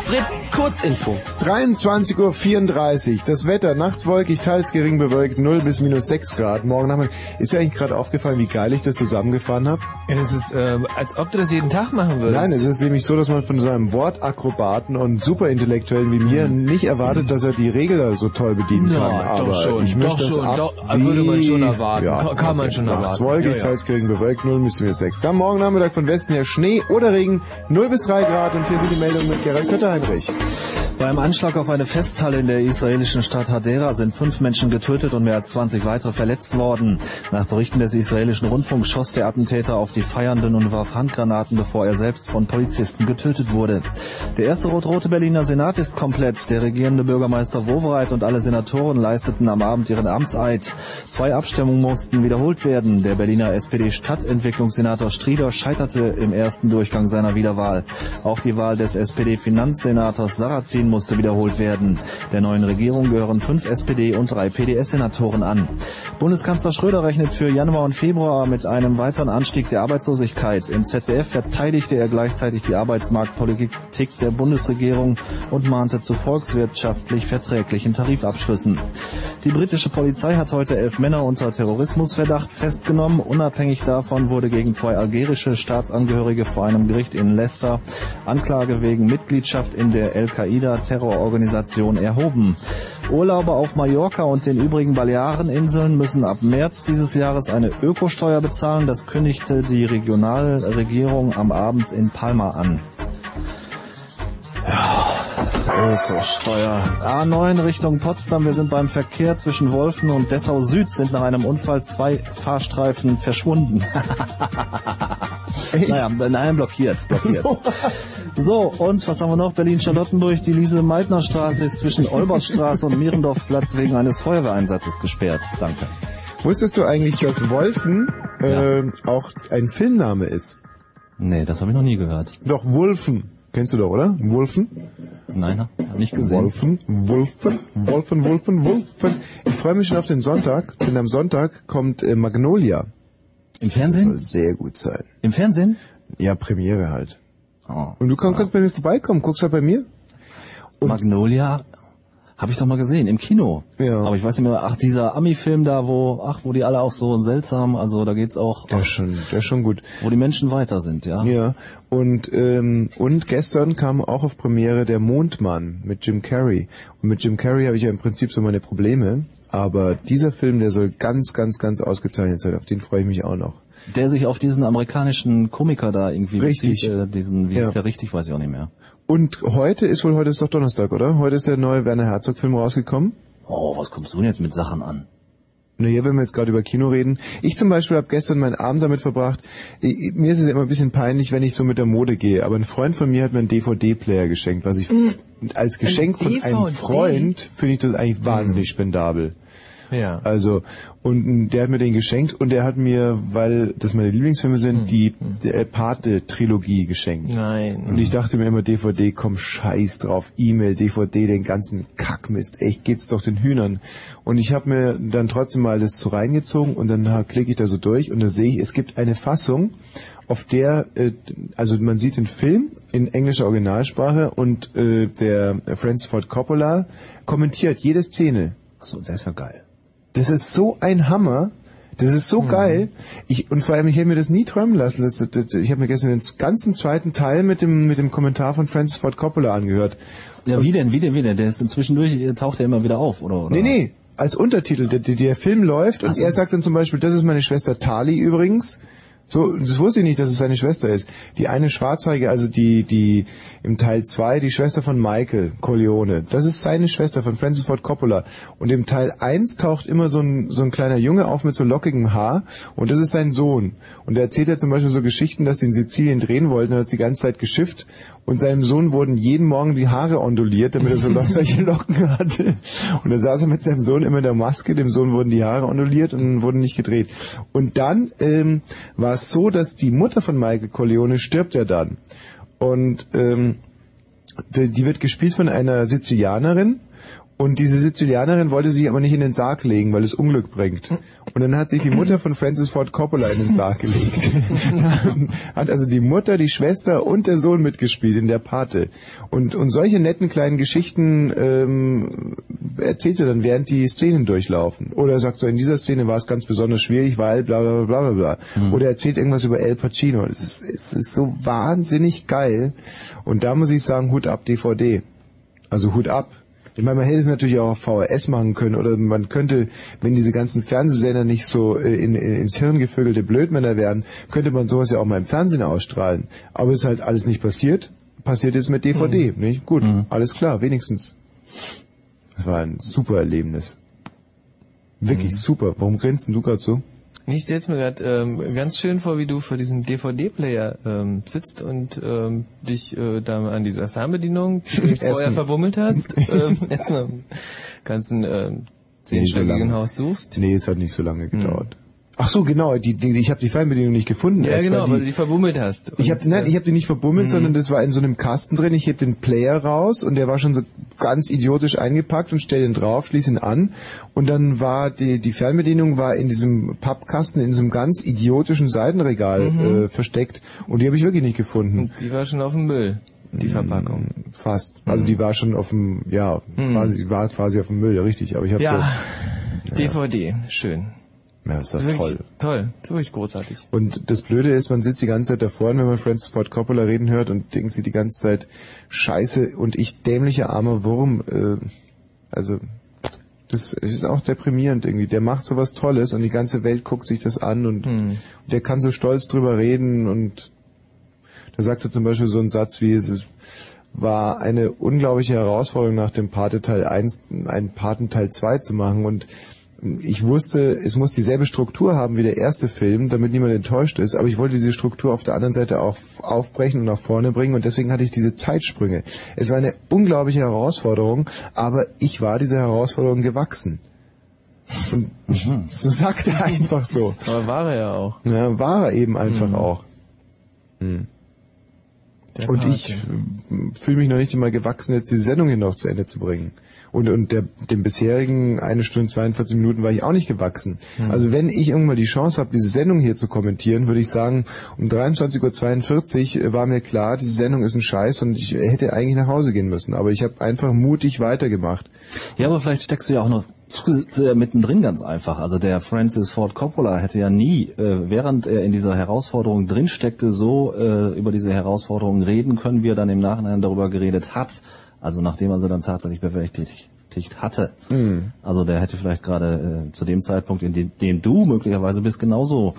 Fritz Kurzinfo. 23.34 Uhr. Das Wetter nachts wolkig, teils gering bewölkt, 0 bis minus 6 Grad. Morgen Nachmittag. Ist dir eigentlich gerade aufgefallen, wie geil ich das zusammengefahren habe? Ja, das ist, äh, als ob du das jeden Tag machen würdest. Nein, es ist nämlich so, dass man von so einem Wortakrobaten und Superintellektuellen wie mir nicht erwartet, dass er die Regler so toll bedienen Ja, kann. doch Aber schon, ich möchte doch das schon, ab doch, würde man schon erwarten. Kann- kann man schon Nachts erwarten. wolkig, Ja, ja. teils gering bewölkt, 0 bis minus 6 Grad. Morgen Nachmittag von Westen her Schnee oder Regen, 0 bis 3 Grad. Und hier sind die Meldungen mit Gerald Kötter-Heinrich. Beim Anschlag auf eine Festhalle in der israelischen Stadt Hadera sind fünf Menschen getötet und mehr als 20 weitere verletzt worden. Nach Berichten des israelischen Rundfunks schoss der Attentäter auf die Feiernden und warf Handgranaten, bevor er selbst von Polizisten getötet wurde. Der erste rot-rote Berliner Senat ist komplett. Der regierende Bürgermeister Wowereit und alle Senatoren leisteten am Abend ihren Amtseid. Zwei Abstimmungen mussten wiederholt werden. Der Berliner SPD-Stadtentwicklungssenator Strieder scheiterte im ersten Durchgang seiner Wiederwahl. Auch die Wahl des SPD-Finanzsenators Sarrazin musste wiederholt werden. Der neuen Regierung gehören fünf SPD- und drei PDS-Senatoren an. Bundeskanzler Schröder rechnet für Januar und Februar mit einem weiteren Anstieg der Arbeitslosigkeit. Im ZDF verteidigte er gleichzeitig die Arbeitsmarktpolitik der Bundesregierung und mahnte zu volkswirtschaftlich verträglichen Tarifabschlüssen. Die britische Polizei hat heute elf Männer unter Terrorismusverdacht festgenommen. Unabhängig davon wurde gegen zwei algerische Staatsangehörige vor einem Gericht in Leicester Anklage wegen Mitgliedschaft in der Al-Qaida-Terrororganisation erhoben. Urlauber auf Mallorca und den übrigen Baleareninseln müssen ab März dieses Jahres eine Ökosteuer bezahlen. Das kündigte die Regionalregierung am Abend in Palma an. Ökosteuer. A9 Richtung Potsdam. Wir sind beim Verkehr zwischen Wolfen und Dessau Süd sind nach einem Unfall zwei Fahrstreifen verschwunden. naja, nein, blockiert, blockiert. So, und was haben wir noch? Berlin-Charlottenburg. Die Lise-Meitner-Straße ist zwischen Olbertstraße und Mierendorfplatz wegen eines Feuerwehreinsatzes gesperrt. Danke. Wusstest du eigentlich, dass Wolfen äh, auch ein Filmname ist? Nee, das habe ich noch nie gehört. Doch, Wulfen. Kennst du doch, oder? Wulfen? Nein, hab nicht gesehen. Wolfen, Wulfen, Wolfen, Wulfen, Wulfen. Ich freue mich schon auf den Sonntag, denn am Sonntag kommt äh, Magnolia. Im Fernsehen? soll sehr gut sein. Im Fernsehen? Ja, Premiere halt. Oh. Und du kannst, kannst bei mir vorbeikommen, guckst halt bei mir. Magnolia habe ich doch mal gesehen im Kino. Ja. Aber ich weiß nicht mehr, ach dieser Ami-Film da, wo ach wo die alle auch so seltsam, also da geht's auch, Der ist schon, der ist schon gut. wo die Menschen weiter sind, ja. Ja. Und ähm, und gestern kam auch auf Premiere der Mondmann mit Jim Carrey. Und mit Jim Carrey habe ich ja im Prinzip so meine Probleme. Aber dieser Film, der soll ganz, ganz, ganz ausgezeichnet sein. Auf den freue ich mich auch noch. Der sich auf diesen amerikanischen Komiker da irgendwie Richtig. bezieht, äh, diesen, wie Ja. ist der richtig, weiß ich auch nicht mehr. Und heute ist wohl, heute ist doch Donnerstag, oder? Heute ist der neue Werner Herzog-Film rausgekommen. Oh, was kommst du denn jetzt mit Sachen an? Naja, wenn wir jetzt gerade über Kino reden. Ich zum Beispiel habe gestern meinen Abend damit verbracht. Ich, mir ist es immer ein bisschen peinlich, wenn ich so mit der Mode gehe. Aber ein Freund von mir hat mir einen DVD-Player geschenkt, was ich als Geschenk von einem DVD? Freund finde ich das eigentlich wahnsinnig spendabel. Ja. Also, und der hat mir den geschenkt und der hat mir, weil das meine Lieblingsfilme sind, die äh, Pate-Trilogie geschenkt. Nein. Und ich dachte mir immer, DVD, komm, scheiß drauf, E-Mail, DVD, den ganzen Kackmist, echt, geht's doch den Hühnern. Und ich habe mir dann trotzdem mal das so reingezogen und dann klicke ich da so durch und da sehe ich, es gibt eine Fassung, auf der, äh, also man sieht den Film in englischer Originalsprache und äh, der Francis Ford Coppola kommentiert jede Szene. Achso, der ist ja geil. Das ist so ein Hammer. Das ist so geil. Ich, und vor allem, ich hätte mir das nie träumen lassen. Das, das, ich habe mir gestern den ganzen zweiten Teil mit dem, mit dem Kommentar von Francis Ford Coppola angehört. Ja, wie denn, wie denn, wie denn? Der ist inzwischen durch, taucht er immer wieder auf, oder? oder? Nee, nee. als Untertitel. Der, der, der Film läuft und er sagt dann zum Beispiel, das ist meine Schwester Tali übrigens. So, das wusste ich nicht, dass es seine Schwester ist. Die eine Schwarzhaarige, also die, die im Teil 2, die Schwester von Michael Corleone, das ist seine Schwester von Francis Ford Coppola. Und im Teil 1 taucht immer so ein, so ein kleiner Junge auf mit so lockigem Haar und das ist sein Sohn. Und er erzählt ja zum Beispiel so Geschichten, dass sie in Sizilien drehen wollten, er hat die ganze Zeit geschifft und seinem Sohn wurden jeden Morgen die Haare onduliert, damit er so solche Locken hatte. Und da saß er mit seinem Sohn immer in der Maske, dem Sohn wurden die Haare onduliert und wurden nicht gedreht. Und dann ähm, war es so, dass die Mutter von Michael Corleone stirbt ja dann. Und ähm, die die wird gespielt von einer Sizilianerin und diese Sizilianerin wollte sich aber nicht in den Sarg legen, weil es Unglück bringt. Und dann hat sich die Mutter von Francis Ford Coppola in den Sarg gelegt. hat also die Mutter, die Schwester und der Sohn mitgespielt in der Pate. Und, und solche netten kleinen Geschichten ähm, erzählt er dann, während die Szenen durchlaufen. Oder er sagt so, in dieser Szene war es ganz besonders schwierig, weil bla bla bla bla bla. Mhm. Oder er erzählt irgendwas über El Pacino. Es ist, es ist so wahnsinnig geil. Und da muss ich sagen, Hut ab DVD. Also Hut ab. Ich meine, man hätte es natürlich auch auf VHS machen können oder man könnte, wenn diese ganzen Fernsehsender nicht so äh, in, in, ins Hirn gevögelte Blödmänner wären, könnte man sowas ja auch mal im Fernsehen ausstrahlen. Aber es ist halt alles nicht passiert. Passiert jetzt mit DVD, nicht? Gut, alles klar, wenigstens. Das war ein super Erlebnis. Wirklich super. Warum grinst denn du gerade so? Ich stell's mir gerade ähm, ganz schön vor, wie du vor diesem DVD-Player ähm, sitzt und ähm, dich äh, da an dieser Fernbedienung die vorher verbummelt hast. ähm, erstmal ein ähm, zehnstöckigen lange. Haus suchst. Nee, es hat nicht so lange gedauert. Ach so, genau, die, die, ich habe die Fernbedienung nicht gefunden. Ja, erst, genau, weil weil du die verbummelt hast. Ich habe nein, ich habe die nicht verbummelt, Mhm. sondern das war in so einem Kasten drin. Ich heb den Player raus und der war schon so ganz idiotisch eingepackt und stell den drauf, schließ ihn an und dann war die die Fernbedienung war in diesem Pappkasten in so einem ganz idiotischen Seitenregal Mhm. äh, versteckt und die habe ich wirklich nicht gefunden. Die war schon auf dem Müll, die Verpackung. Fast. Also die war schon auf dem ja, Mhm. quasi die war quasi auf dem Müll, richtig, aber ich habe Ja, so DVD, schön. Ja, ist doch Wirklich toll. Toll, ist wirklich großartig. Und das Blöde ist, man sitzt die ganze Zeit davor, wenn man Francis Ford Coppola reden hört und denkt sich die ganze Zeit, scheiße, und ich dämlicher armer Wurm, äh, also, das ist auch deprimierend irgendwie. Der macht sowas Tolles und die ganze Welt guckt sich das an und, und der kann so stolz drüber reden und da sagt er zum Beispiel so einen Satz wie, es war eine unglaubliche Herausforderung nach dem Pate Teil 1, einen Paten Teil 2 zu machen und ich wusste, es muss dieselbe Struktur haben wie der erste Film, damit niemand enttäuscht ist, aber ich wollte diese Struktur auf der anderen Seite auch aufbrechen und nach vorne bringen und deswegen hatte ich diese Zeitsprünge. Es war eine unglaubliche Herausforderung, aber ich war dieser Herausforderung gewachsen. Und so sagt er einfach so. Aber war er ja auch. Ja, war er eben einfach auch. Hm. Der Und ich äh, fühle mich noch nicht einmal gewachsen, jetzt die Sendung hier noch zu Ende zu bringen. Und, und der, dem bisherigen eine Stunde 42 Minuten war ich auch nicht gewachsen. Hm. Also wenn ich irgendwann die Chance habe, diese Sendung hier zu kommentieren, würde ich sagen, um 23.42 Uhr war mir klar, diese Sendung ist ein Scheiß und ich hätte eigentlich nach Hause gehen müssen. Aber ich habe einfach mutig weitergemacht. Ja, aber vielleicht steckst du ja auch noch mittendrin ganz einfach. Also der Francis Ford Coppola hätte ja nie, äh, während er in dieser Herausforderung drin steckte, so äh, über diese Herausforderung reden können, wie er dann im Nachhinein darüber geredet hat. Also nachdem er sie dann tatsächlich bewältigt hatte. Hm. Also der hätte vielleicht gerade äh, zu dem Zeitpunkt, in dem, dem du möglicherweise bist, genauso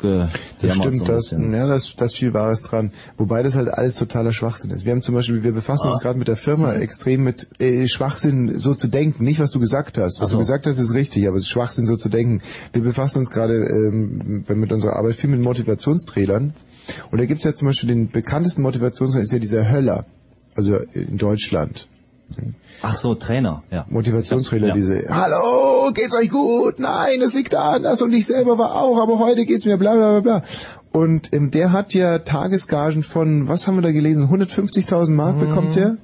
ge Das so stimmt, ein das, ja, das, das viel Wahres dran. Wobei das halt alles totaler Schwachsinn ist. Wir haben zum Beispiel, wir befassen Ah. uns gerade mit der Firma extrem mit äh, Schwachsinn so zu denken. Nicht, was du gesagt hast. Was so. du gesagt hast, ist richtig, aber es ist Schwachsinn so zu denken. Wir befassen uns gerade ähm, mit unserer Arbeit viel mit Motivationstrailern. Und da gibt's ja zum Beispiel den bekanntesten Motivationstrailer, ist ja dieser Höller. Also in Deutschland. Ach so, Trainer, ja. Motivationstrailer, Ja. diese Hallo, geht's euch gut? Nein, es liegt anders und ich selber war auch, aber heute geht's mir bla bla bla bla. Und ähm, der hat ja Tagesgagen von, was haben wir da gelesen, 150.000 Mark bekommt der?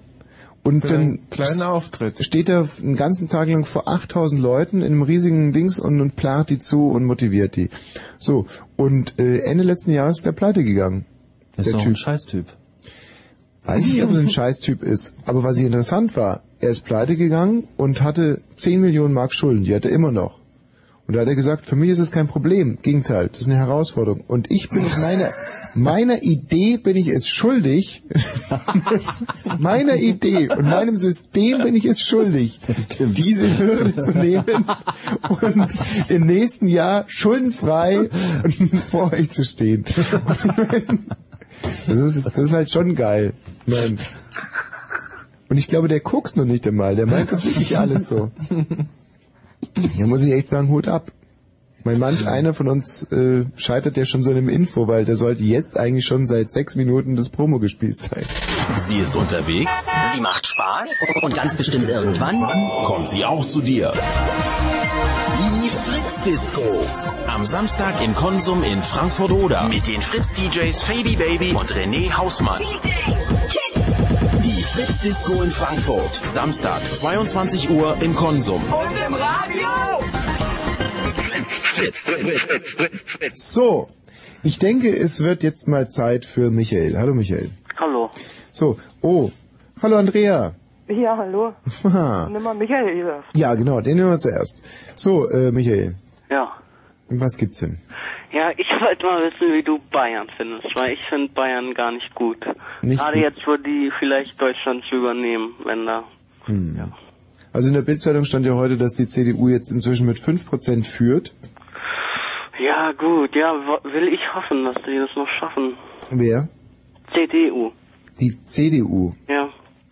Und Für dann einen kleinen Auftritt. steht er einen ganzen Tag lang vor 8000 Leuten in einem riesigen Dings und, und plant die zu und motiviert die. So, und äh, Ende letzten Jahres ist der pleite gegangen. Ist der doch ein Scheißtyp. Weiß nicht, ob es ein Scheißtyp ist, aber was hier interessant war, er ist pleite gegangen und hatte 10 Millionen Mark Schulden, die hat er immer noch. Und da hat er gesagt, für mich ist es kein Problem, Gegenteil, das ist eine Herausforderung. Und ich bin mit meiner, Meiner Idee bin ich es schuldig, meiner Idee und meinem System bin ich es schuldig, diese Hürde zu nehmen und im nächsten Jahr schuldenfrei vor euch zu stehen. Das ist, das ist halt schon geil. Nein. Und ich glaube, der guckt noch nicht einmal. Der meint das wirklich alles so. Da muss ich echt sagen, Hut ab. Weil manch einer von uns äh, scheitert ja schon so in einem Info, weil der sollte jetzt eigentlich schon seit sechs Minuten das Promo gespielt sein. Sie ist unterwegs. Sie macht Spaß. Und ganz bestimmt irgendwann Kommt sie auch zu dir. Fritz Disco. Am Samstag im Konsum in Frankfurt Oder. Mit den Fritz DJs Fabi Baby und René Hausmann. Die Fritz Disco in Frankfurt. Samstag, 22 Uhr im Konsum. Und im Radio! Fritz. So, ich denke, es wird jetzt mal Zeit für Michael. Hallo Michael. Hallo. So, oh, hallo Andrea. Ja, hallo. Nimm mal Michael hier. ja, genau, den nehmen wir zuerst. So, äh, Michael, Ja. was gibt's denn? Ja, ich wollte mal wissen, wie du Bayern findest, weil ich finde Bayern gar nicht gut. Nicht Gerade gut? jetzt, wo die vielleicht Deutschland zu übernehmen, wenn da. Hm. Also in der Bildzeitung stand ja heute, dass die CDU jetzt inzwischen mit 5% führt. Ja, gut, ja, will ich hoffen, dass die das noch schaffen. Wer? CDU, Die CDU. ja.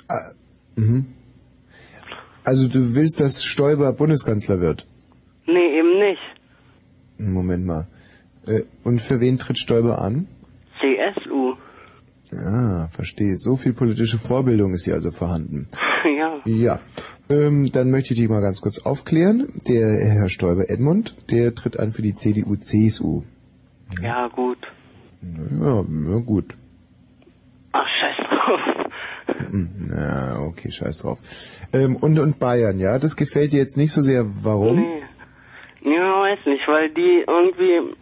Ah, mhm. Also du willst, dass Stoiber Bundeskanzler wird? Nee, eben nicht. Moment mal. Äh, und für wen tritt Stoiber an? CSU. Ah, verstehe. So viel politische Vorbildung ist hier also vorhanden. ja. Ja, ähm, dann möchte ich dich mal ganz kurz aufklären. Der Herr Stoiber Edmund, der tritt an für die CDU-CSU. Ja, gut. Ja, na gut. Ach, scheiß drauf. Hm, Na, okay, scheiß drauf. Ähm, und, und Bayern, ja, das gefällt dir jetzt nicht so sehr. Warum? Nee. Ja, weiß nicht, weil die irgendwie,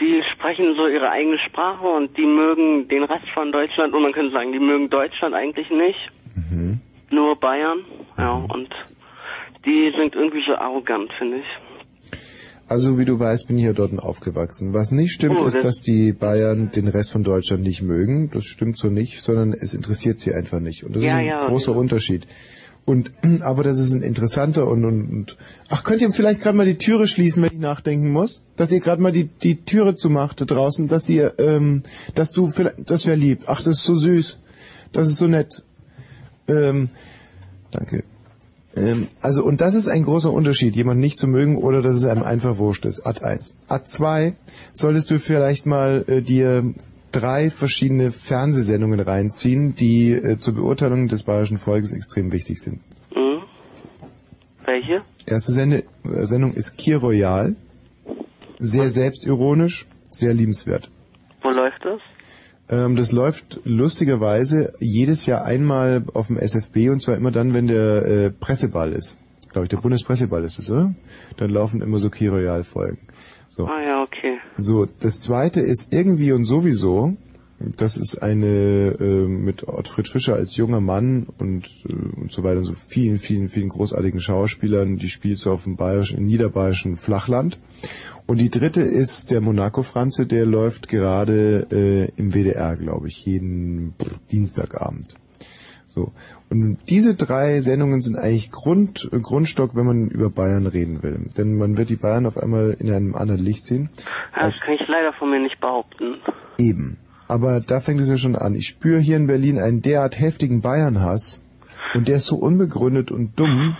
die sprechen so ihre eigene Sprache und die mögen den Rest von Deutschland und man könnte sagen, die mögen Deutschland eigentlich nicht, Mhm. nur Bayern, ja, und die sind irgendwie so arrogant, finde ich. Also, wie du weißt, bin ich ja dort aufgewachsen. Was nicht stimmt, Oh, ist, das- dass die Bayern den Rest von Deutschland nicht mögen. Das stimmt so nicht, sondern es interessiert sie einfach nicht. Und das Ja, ist ein ja, großer ja. Unterschied. Und, aber das ist ein interessanter und, und, und ach, könnt ihr vielleicht gerade mal die Türe schließen, wenn ich nachdenken muss? Dass ihr gerade mal die, die Türe zumacht da draußen, dass ihr, ähm, dass du vielleicht, das wäre lieb. Ach, das ist so süß. Das ist so nett. Ähm, danke. Ähm, also, und das ist ein großer Unterschied, jemanden nicht zu mögen oder dass es einem einfach wurscht ist. Ad 1. Ad 2 solltest du vielleicht mal äh, dir drei verschiedene Fernsehsendungen reinziehen, die äh, zur Beurteilung des bayerischen Volkes extrem wichtig sind. Mhm. Welche? Erste Sende, äh, Sendung ist Kir Royal. Sehr selbstironisch, sehr liebenswert. Wo läuft das? Ähm, das läuft lustigerweise jedes Jahr einmal auf dem SFB und zwar immer dann, wenn der äh, Presseball ist. Glaube ich, der Bundespresseball ist es, oder? Dann laufen immer so Key Royal Folgen. So. Ah ja, okay. So, das zweite ist irgendwie und sowieso. Das ist eine äh, mit Ottfried Fischer als junger Mann und, äh, und so weiter und so vielen, vielen, vielen großartigen Schauspielern, die spielt so auf dem bayerischen, niederbayerischen Flachland. Und die dritte ist der Monaco Franze, der läuft gerade äh, im WDR, glaube ich, jeden Dienstagabend. So. Und diese drei Sendungen sind eigentlich Grund, Grundstock, wenn man über Bayern reden will. Denn man wird die Bayern auf einmal in einem anderen Licht sehen. Das kann ich leider von mir nicht behaupten. Eben. Aber da fängt es ja schon an. Ich spüre hier in Berlin einen derart heftigen Bayernhass und der ist so unbegründet und dumm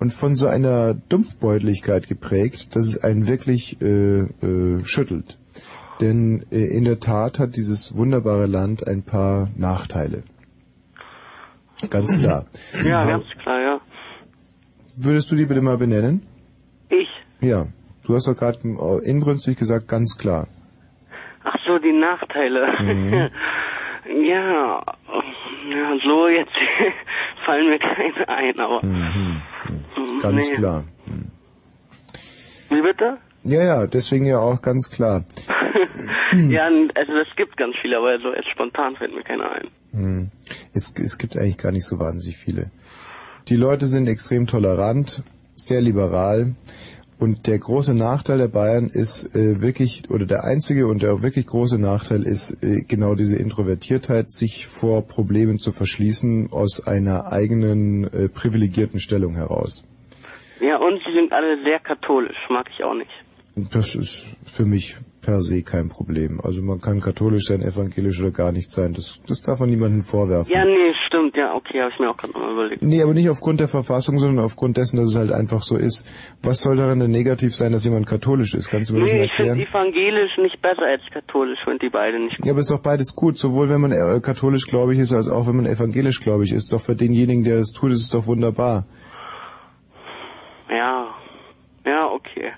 und von so einer Dumpfbeuteligkeit geprägt, dass es einen wirklich äh, äh, schüttelt. Denn äh, in der Tat hat dieses wunderbare Land ein paar Nachteile. Ganz klar. Ja, ganz klar, ja. Würdest du die bitte mal benennen? Ich? Ja. Du hast doch gerade äh, inbrünstig gesagt, ganz klar. Ach so, die Nachteile. Mhm. ja, ja, so jetzt fallen mir keine ein, aber. Mhm. Ganz Nee. klar. Wie bitte? Ja, ja, deswegen ja auch ganz klar. ja, also es gibt ganz viele, aber so jetzt spontan fällt mir keiner ein. Hm. Es, es gibt eigentlich gar nicht so wahnsinnig viele. Die Leute sind extrem tolerant, sehr liberal Und der große Nachteil der Bayern ist äh, wirklich, oder der einzige und der auch wirklich große Nachteil ist äh, genau diese Introvertiertheit, sich vor Problemen zu verschließen aus einer eigenen äh, privilegierten Stellung heraus. Ja, und sie sind alle sehr katholisch, mag ich auch nicht. Das ist für mich per se kein Problem. Also man kann katholisch sein, evangelisch oder gar nicht sein. Das, das darf man niemandem vorwerfen. Ja, nee, stimmt, ja, okay, habe ich mir auch gerade nochmal überlegt. Nee, aber nicht aufgrund der Verfassung, sondern aufgrund dessen, dass es halt einfach so ist. Was soll daran denn negativ sein, dass jemand katholisch ist? Kannst du mir das mal Nee, ich finde erklären? evangelisch nicht besser als katholisch, finde die beide nicht. Ja, aber ist doch beides gut. Sowohl wenn man äh, katholisch gläubig ist, als auch wenn man evangelisch gläubig ist. Doch für denjenigen, der das tut, ist es doch wunderbar. Ja, ja, okay.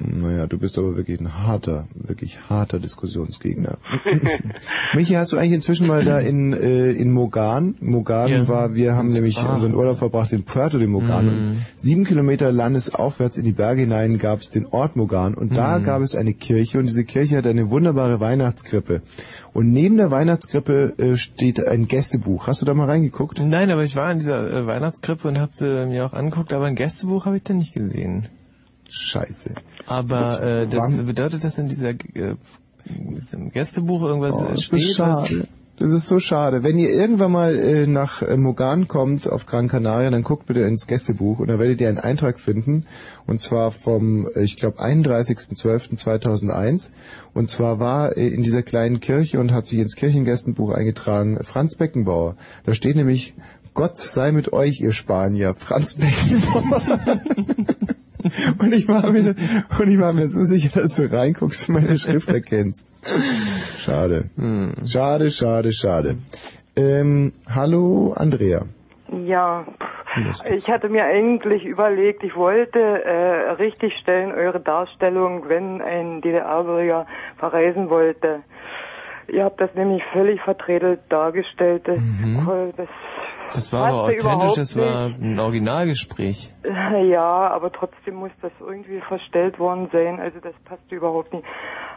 Naja, du bist aber wirklich ein harter, wirklich harter Diskussionsgegner. Michi, hast du eigentlich inzwischen mal da in, äh, in Mogan? Mogan Ja. war, wir haben nämlich unseren Urlaub verbracht in Puerto de Mogan. Mhm. Und sieben Kilometer landesaufwärts in die Berge hinein gab es den Ort Mogan. Und da Mhm. gab es eine Kirche und diese Kirche hat eine wunderbare Weihnachtskrippe. Und neben der Weihnachtskrippe äh, steht ein Gästebuch. Hast du da mal reingeguckt? Nein, aber ich war in dieser äh, Weihnachtskrippe und habe sie mir auch angeguckt, aber ein Gästebuch habe ich da nicht gesehen. Scheiße. Aber äh, das bedeutet das in dieser äh, im Gästebuch irgendwas Oh, das steht? ist was- schade. Das ist so schade. Wenn ihr irgendwann mal äh, nach äh, Mogan kommt, auf Gran Canaria, dann guckt bitte ins Gästebuch und da werdet ihr einen Eintrag finden. Und zwar vom, äh, ich glaube, 31.12.2001. Und zwar war äh, in dieser kleinen Kirche und hat sich ins Kirchengästenbuch eingetragen Franz Beckenbauer. Da steht nämlich, Gott sei mit euch, ihr Spanier. Franz Beckenbauer. Und ich war mir, und ich war mir so sicher, dass du reinguckst und meine Schrift erkennst. Schade. Schade, schade, schade. Ähm, hallo, Andrea. Ja, ich hatte mir eigentlich überlegt, ich wollte äh, richtigstellen eure Darstellung, wenn ein DDR-Bürger verreisen wollte. Ihr habt das nämlich völlig vertretelt dargestellt. Das, das Das war aber passte authentisch, das war ein Originalgespräch. Ja, aber trotzdem muss das irgendwie verstellt worden sein. Also das passt überhaupt nicht.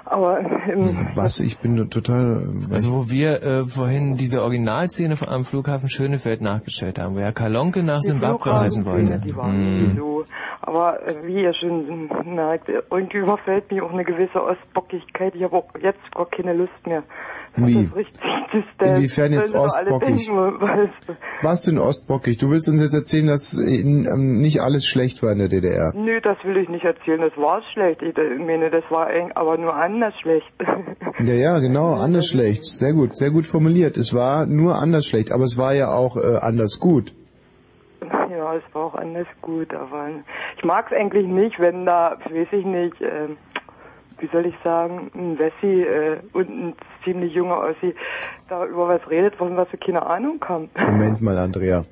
Aber ähm, Was? Ich bin total. Also wo wir äh, vorhin diese Originalszene am Flughafen Schönefeld nachgestellt haben, wo ja Kalonke nach Die Zimbabwe reisen wollte. Die waren sowieso. Aber äh, wie ihr schon merkt, irgendwie überfällt mich auch eine gewisse Ostbockigkeit. Ich habe auch jetzt gar keine Lust mehr. Wie? Das richtig. Inwiefern jetzt ostbockig? Was denn ostbockig? Du willst uns jetzt erzählen, dass in, ähm, nicht alles schlecht war in der DDR. Nö, das will ich nicht erzählen. Das war schlecht. Ich äh, meine, das war eng, aber nur anders schlecht. Ja, ja, genau, anders schlecht. Sehr gut, sehr gut formuliert. Es war nur anders schlecht, aber es war ja auch äh, anders gut. ja, es war auch anders gut, aber ich mag es eigentlich nicht, wenn da, weiß ich nicht, äh, wie soll ich sagen, ein Wessi äh, und ein ziemlich junger Ossi da über was redet, von was wir keine Ahnung haben. Moment mal, Andrea.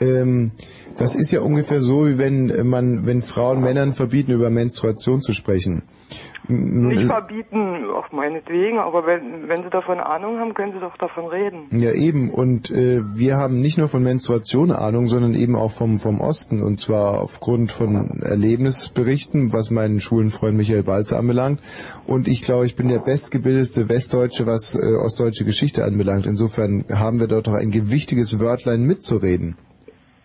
Ähm, das ist ja ungefähr so, wie wenn äh, man, wenn Frauen Männern verbieten, über Menstruation zu sprechen. Nicht verbieten, auch meinetwegen, aber wenn, wenn sie davon Ahnung haben, können sie doch davon reden. Ja, eben. Und äh, wir haben nicht nur von Menstruation Ahnung, sondern eben auch vom, vom Osten. Und zwar aufgrund von Erlebnisberichten, was meinen schwulen Freund Michael Balzer anbelangt. Und ich glaube, ich bin der bestgebildete Westdeutsche, was äh, ostdeutsche Geschichte anbelangt. Insofern haben wir dort doch ein gewichtiges Wörtlein mitzureden.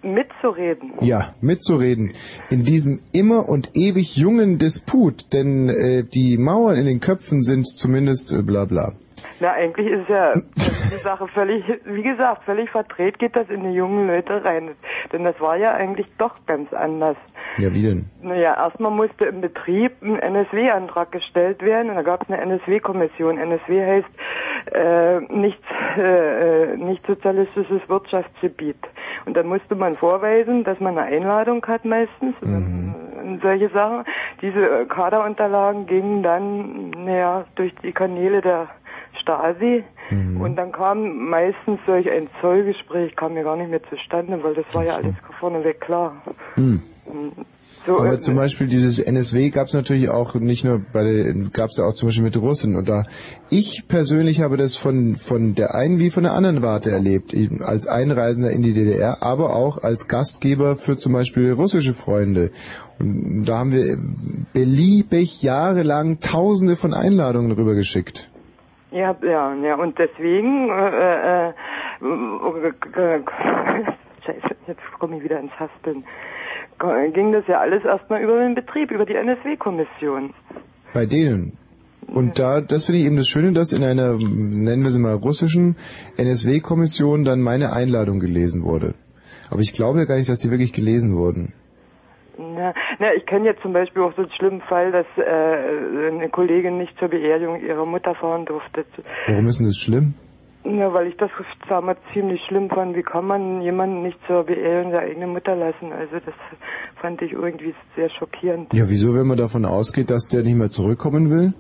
Mitzureden. Ja, mitzureden. In diesem immer und ewig jungen Disput. Denn äh, die Mauern in den Köpfen sind zumindest äh, bla bla. Na, eigentlich ist ja die Sache völlig, wie gesagt, völlig verdreht geht das in die jungen Leute rein. Denn das war ja eigentlich doch ganz anders. Ja, wie denn? Naja, erstmal musste im Betrieb ein NSW-Antrag gestellt werden und da gab es eine NSW-Kommission. NSW heißt äh, nicht, äh, äh, nicht sozialistisches Wirtschaftsgebiet. Und dann musste man vorweisen, dass man eine Einladung hat meistens und solche Sachen. Diese äh, Kaderunterlagen gingen dann, naja, durch die Kanäle der Stasi und dann kam meistens solch ein Zollgespräch, kam mir gar nicht mehr zustande, weil das war ja alles vorneweg klar. Hm. So, Aber äh, zum Beispiel dieses NSW gab es natürlich auch nicht nur bei der, gab es ja auch zum Beispiel mit Russen. Und da ich persönlich habe das von von der einen wie von der anderen Warte erlebt, als Einreisender in die DDR, aber auch als Gastgeber für zum Beispiel russische Freunde. Und da haben wir beliebig jahrelang Tausende von Einladungen rübergeschickt. Ja, ja, ja, und deswegen, äh, äh, äh, Scheiße, jetzt komme ich wieder ins Haspeln. ging das ja alles erstmal über den Betrieb, über die NSW-Kommission. Bei denen. Und da, das finde ich eben das Schöne, dass in einer, nennen wir sie mal, russischen NSW-Kommission dann meine Einladung gelesen wurde. Aber ich glaube ja gar nicht, dass die wirklich gelesen wurden. Na, na, ich kenne jetzt zum Beispiel auch so einen schlimmen Fall, dass äh, eine Kollegin nicht zur Beerdigung ihrer Mutter fahren durfte. Warum ist denn das schlimm? Ja, weil ich das damals ziemlich schlimm fand. Wie kann man jemanden nicht zur Beerdigung der eigenen Mutter lassen? Also das fand ich irgendwie sehr schockierend. Ja, wieso, wenn man davon ausgeht, dass der nicht mehr zurückkommen will?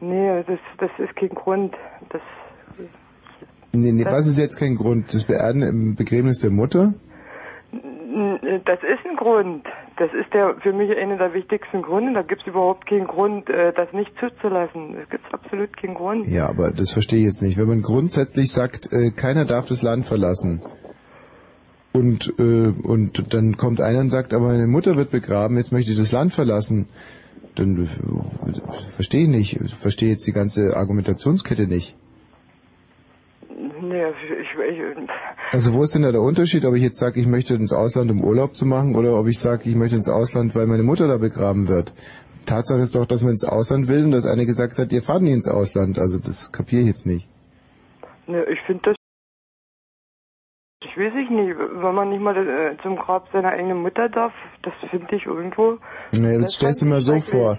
Nee, das, das ist kein Grund. Das, Nee, nee, Das- was ist jetzt kein Grund? Das Beerden im Begräbnis der Mutter? Das ist ein Grund. Das ist der für mich einer der wichtigsten Gründe. Da gibt es überhaupt keinen Grund, äh, das nicht zuzulassen. Es gibt absolut keinen Grund. Ja, aber das verstehe ich jetzt nicht. Wenn man grundsätzlich sagt, äh, keiner darf das Land verlassen und, äh, und dann kommt einer und sagt, aber meine Mutter wird begraben, jetzt möchte ich das Land verlassen, dann äh, verstehe ich nicht. Ich verstehe jetzt die ganze Argumentationskette nicht. Nee, ich, ich, Also wo ist denn da der Unterschied, ob ich jetzt sage, ich möchte ins Ausland, um Urlaub zu machen, oder ob ich sage, ich möchte ins Ausland, weil meine Mutter da begraben wird? Tatsache ist doch, dass man ins Ausland will und dass einer gesagt hat, ihr fahrt nicht ins Ausland. Also das kapiere ich jetzt nicht. nee, ich finde das. Ich weiß ich nicht, wenn man nicht mal äh, zum Grab seiner eigenen Mutter darf, das finde ich irgendwo. Naja, Das jetzt stellst du mir so vor,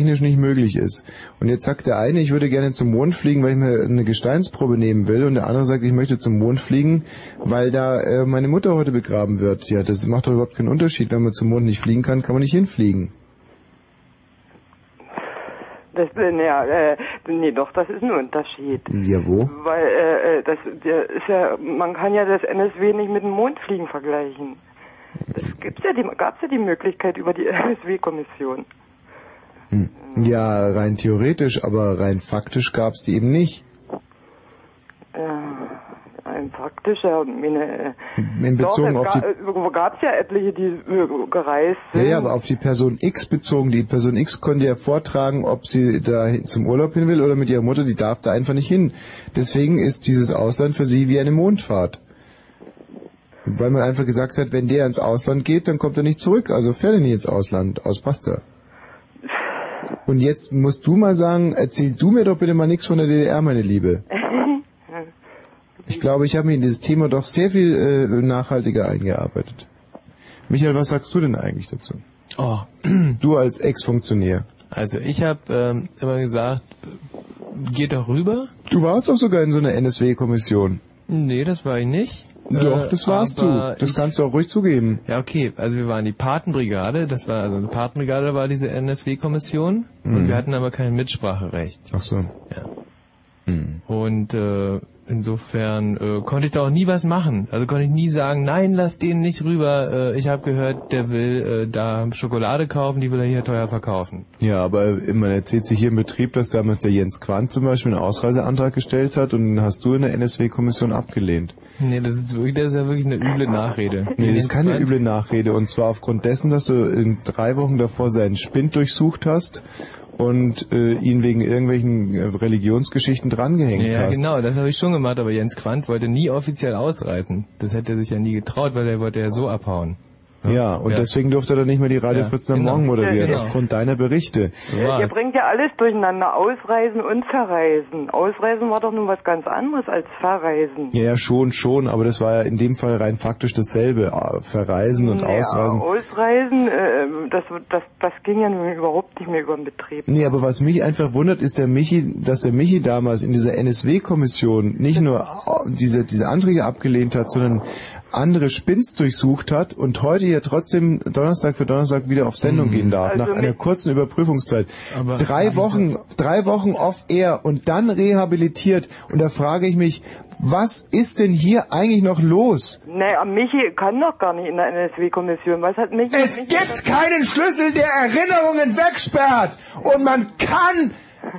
technisch nicht möglich ist. Und jetzt sagt der eine, ich würde gerne zum Mond fliegen, weil ich mir eine Gesteinsprobe nehmen will, und der andere sagt, ich möchte zum Mond fliegen, weil da äh, meine Mutter heute begraben wird. Ja, das macht doch überhaupt keinen Unterschied. Wenn man zum Mond nicht fliegen kann, kann man nicht hinfliegen. Das, naja, äh, nee, doch, das ist ein Unterschied. Ja, wo? Weil äh, äh, das ist ja, man kann ja das NSW nicht mit dem Mondfliegen vergleichen. Das gibt's ja die, gab's ja die Möglichkeit über die NSW-Kommission. Hm. Ja, rein theoretisch, aber rein faktisch gab es die eben nicht. Äh, ein praktischer, meine, äh, In Bezug auf es die äh, gab's ja etliche, die äh, gereist Ja, sind. ja, aber auf die Person X bezogen. Die Person X konnte ja vortragen, ob sie da zum Urlaub hin will oder mit ihrer Mutter, die darf da einfach nicht hin. Deswegen ist dieses Ausland für sie wie eine Mondfahrt. Weil man einfach gesagt hat, wenn der ins Ausland geht, dann kommt er nicht zurück. Also fährt er nicht ins Ausland. Aus Pasta. Und jetzt musst du mal sagen, erzähl du mir doch bitte mal nichts von der DDR, meine Liebe. Ich glaube, ich habe mich in dieses Thema doch sehr viel äh, nachhaltiger eingearbeitet. Michael, was sagst du denn eigentlich dazu? Oh. Du als Ex-Funktionär. Also ich habe ähm, immer gesagt, geht doch rüber. Du warst doch sogar in so einer NSW-Kommission. Nee, das war ich nicht. Doch, Äh, das warst du. Das kannst du auch ruhig zugeben. Ja, okay. Also wir waren die Patenbrigade. Das war also die Patenbrigade war diese NSW-Kommission Mhm. und wir hatten aber kein Mitspracherecht. Ach so. Ja. Und äh, insofern äh, konnte ich da auch nie was machen. Also konnte ich nie sagen, nein, lass den nicht rüber. Äh, ich habe gehört, der will äh, da Schokolade kaufen, die will er hier teuer verkaufen. Ja, aber man erzählt sich hier im Betrieb, dass damals der Jens Quandt zum Beispiel einen Ausreiseantrag gestellt hat und den hast du in der NSW-Kommission abgelehnt. Nee, das ist wirklich, das ist ja wirklich eine üble Nachrede. Nee, das ist keine üble Nachrede. Und zwar aufgrund dessen, dass du in drei Wochen davor seinen Spind durchsucht hast und äh, ihn wegen irgendwelchen äh, Religionsgeschichten drangehängt Ja, hast. genau, das habe ich schon gemacht, aber Jens Quandt wollte nie offiziell ausreisen. Das hätte er sich ja nie getraut, weil er wollte ja so abhauen. Ja, und deswegen durfte er dann nicht mehr die Radio Ja, Fritz am genau. Morgen moderieren, Ja, genau. aufgrund deiner Berichte. Ihr bringt ja alles durcheinander. Ausreisen und Verreisen. Ausreisen war doch nun was ganz anderes als Verreisen. Ja, ja, schon, schon, aber das war ja in dem Fall rein faktisch dasselbe. Verreisen und Ja, Ausreisen. Ausreisen, äh, das, das, das ging ja nun überhaupt nicht mehr über den Betrieb. Nee, aber was mich einfach wundert, ist der Michi, dass der Michi damals in dieser NSW-Kommission nicht nur äh, diese, diese Anträge abgelehnt hat, sondern andere Spins durchsucht hat und heute ja trotzdem Donnerstag für Donnerstag wieder auf Sendung gehen darf, Also nach einer kurzen Überprüfungszeit. Aber drei Wochen, drei Wochen off-air und dann rehabilitiert. Und da frage ich mich, was ist denn hier eigentlich noch los? Naja, Michi kann doch gar nicht in der NSW-Kommission. Was hat Michi? Es gibt keinen Schlüssel, der Erinnerungen wegsperrt. Und man kann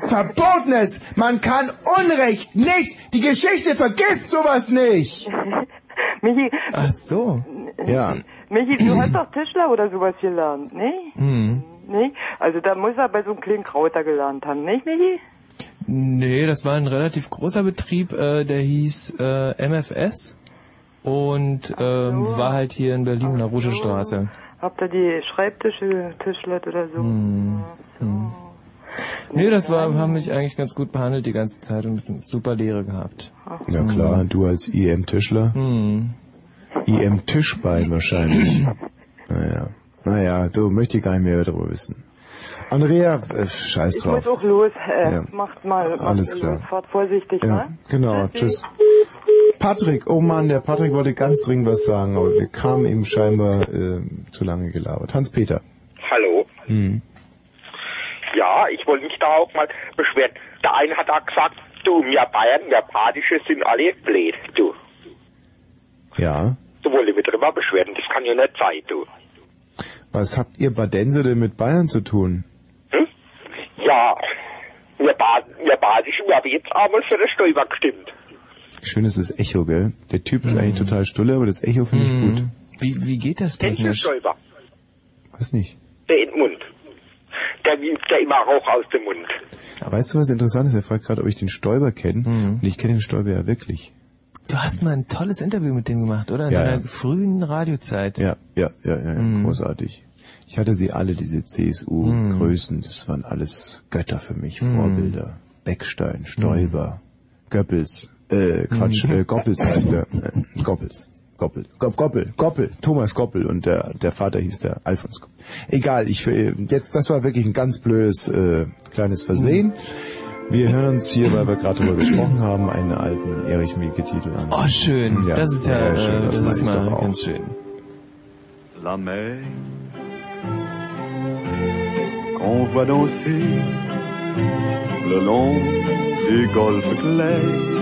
Verbotenes, man kann Unrecht nicht. Die Geschichte vergisst sowas nicht. Michi, Ach so. Ja. Michi, du hast doch Tischler oder sowas gelernt, ne? Hm. Nicht? Also da muss er bei so einem kleinen Krauter gelernt haben, nicht, Michi? Nee, das war ein relativ großer Betrieb, äh, der hieß äh, MFS. und ähm, war halt hier in Berlin in der Ruschestraße. Habt ihr die Schreibtische tischlert oder so? Hm. Hm. Nee, das war, haben mich eigentlich ganz gut behandelt die ganze Zeit und super Lehre gehabt. Ja klar, du als IM-Tischler. Hm. IM-Tischbein wahrscheinlich. naja. Naja, du möchte ich gar nicht mehr darüber wissen. Andrea, äh, scheiß Ich drauf. muss auch los. Äh, Ja. Macht mal, macht Alles klar. los. Fahrt vorsichtig, Ja, ne? genau, tschüss. Patrick, oh Mann, der Patrick wollte ganz dringend was sagen, aber wir kamen ihm scheinbar äh, zu lange gelabert. Hans-Peter. Hallo? Hm. Ja, ich wollte mich da auch mal beschweren. Der eine hat da gesagt, du, wir Bayern, wir Badische sind alle blöd, du. Ja. Du wollte mich drüber beschweren, das kann ja nicht sein, du. Was habt ihr Badense denn mit Bayern zu tun? Ja, wir, ba wir Badischen, wir haben jetzt einmal für den Stolper gestimmt. Schön ist das Echo, gell? Der Typ ist eigentlich total stulle, aber das Echo finde ich Hm. gut. Wie, wie geht das technisch? Stolper? Weiß nicht. Der in Der wiegt ja immer Rauch aus dem Mund. Aber weißt du, was interessant ist? Er fragt gerade, ob ich den Stoiber kenne. Hm. Und ich kenne den Stoiber ja wirklich. Du hast mal ein tolles Interview mit dem gemacht, oder? In Ja, deiner ja. frühen Radiozeit. Ja, ja, ja, ja, Mhm. großartig. Ich hatte sie alle, diese CSU-Größen. Das waren alles Götter für mich, Mhm. Vorbilder. Beckstein, Stoiber, Goebbels, äh, Quatsch, Mhm. äh, Goppels heißt er. Äh, Goppels. Goppel, Gopp, Goppel, Goppel, Thomas Goppel und der, der Vater hieß der Alfons Goppel. Egal, ich, äh, jetzt, das war wirklich ein ganz blödes, äh, kleines Versehen. Wir hören uns hier, weil wir gerade darüber gesprochen haben, einen alten Erich Mielke-Titel an. Oh, schön. Ja, das ist ja, schön, äh, das mag ist mal doch auch. ganz schön. la mer qu'on voit danser le long des golfes clairs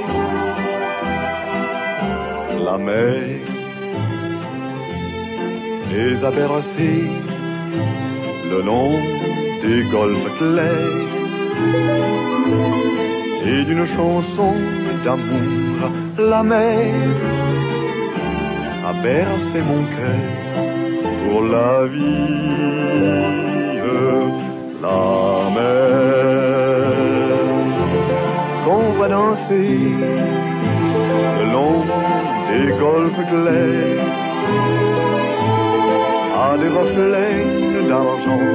La mer les a bercés le long des golfes clairs et d'une chanson d'amour la mer a bercé mon cœur pour la vie la mer. Qu'on voit danser le long des golfes clairs. À des reflets d'argent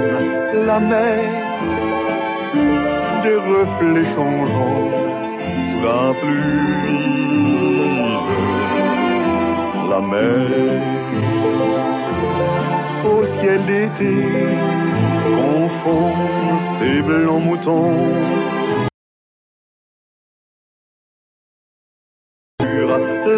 la mer. Des reflets changeants sous la pluie. La mer. Au ciel d'été confond ces blancs moutons.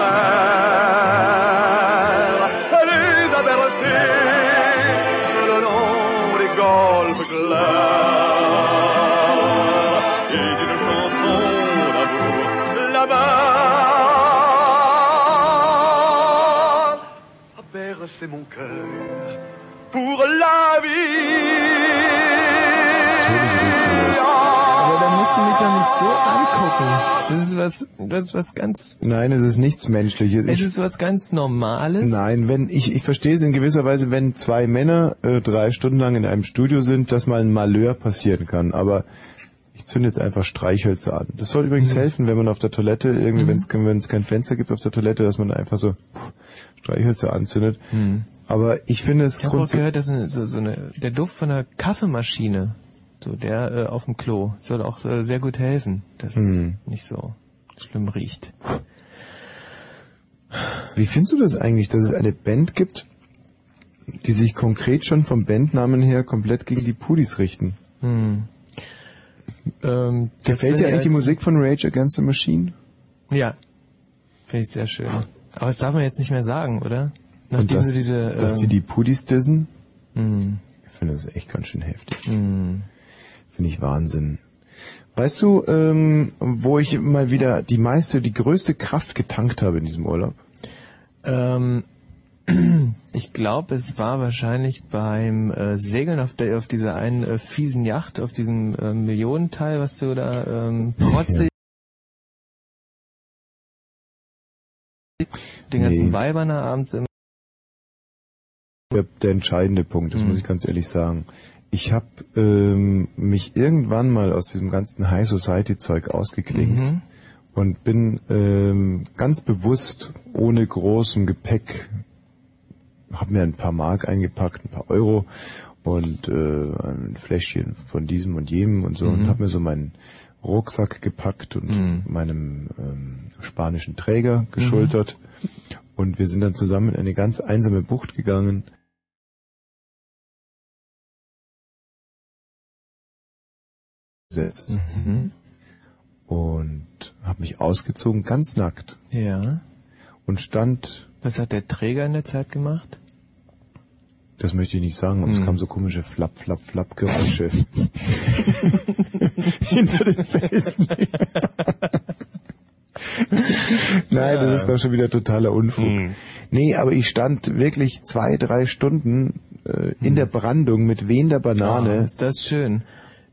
Mer, elle long des clairs et d'une chanson d'amour mon cœur pour la vie. Musst du mich doch nicht so angucken. Das ist was, das ist was ganz, Nein, es ist nichts Menschliches. es Ich, ist was ganz Normales. nein, wenn ich, ich verstehe es in gewisser Weise, wenn zwei Männer äh, drei Stunden lang in einem Studio sind, dass mal ein Malheur passieren kann. Aber ich zünde jetzt einfach Streichhölzer an. Das soll übrigens Mhm. helfen, wenn man auf der Toilette irgendwie, Mhm. wenn es kein Fenster gibt auf der Toilette, dass man einfach so Streichhölzer anzündet. Mhm. Aber ich finde es Ich habe auch gehört, dass so, so eine, der Duft von einer Kaffeemaschine, so der äh, auf dem Klo, soll auch äh, sehr gut helfen, dass Hm. es nicht so schlimm riecht. Wie findest du das eigentlich, dass es eine Band gibt, die sich konkret schon vom Bandnamen her komplett gegen die Pudis richten? Hm. Ähm, Gefällt dir ich eigentlich die Musik von Rage Against the Machine? Ja, finde ich sehr schön. Aber das darf man jetzt nicht mehr sagen, oder? Und Nachdem dass, sie diese, dass die ähm, die Pudis dissen? Hm. Ich finde das echt ganz schön heftig. Hm. Finde ich Wahnsinn. Weißt du, ähm, wo ich mal wieder die meiste, die größte Kraft getankt habe in diesem Urlaub? Ähm, ich glaube, es war wahrscheinlich beim äh, Segeln auf, der, auf dieser einen äh, fiesen Yacht, auf diesem äh, Millionenteil, was du da ähm, protzig den ganzen Nee. Weibern da abends im Der, der entscheidende Punkt, das Mhm. muss ich ganz ehrlich sagen. Ich habe ähm, mich irgendwann mal aus diesem ganzen High Society Zeug ausgeklingt Mhm. und bin ähm, ganz bewusst ohne großem Gepäck, habe mir ein paar Mark eingepackt, ein paar Euro und äh, ein Fläschchen von diesem und jenem und so Mhm. und habe mir so meinen Rucksack gepackt und Mhm. meinem ähm, spanischen Träger geschultert und wir sind dann zusammen in eine ganz einsame Bucht gegangen. Gesetzt Mhm. und habe mich ausgezogen, ganz nackt Ja. und stand, Was hat der Träger in der Zeit gemacht? das möchte ich nicht sagen, aber es Hm. kamen so komische Flapp, Flapp, Flapp Geräusche hinter den Felsen. Nein, das ist doch schon wieder totaler Unfug. Hm. Nee, aber ich stand wirklich zwei, drei Stunden äh, in der Brandung mit wehender Banane. ist das schön.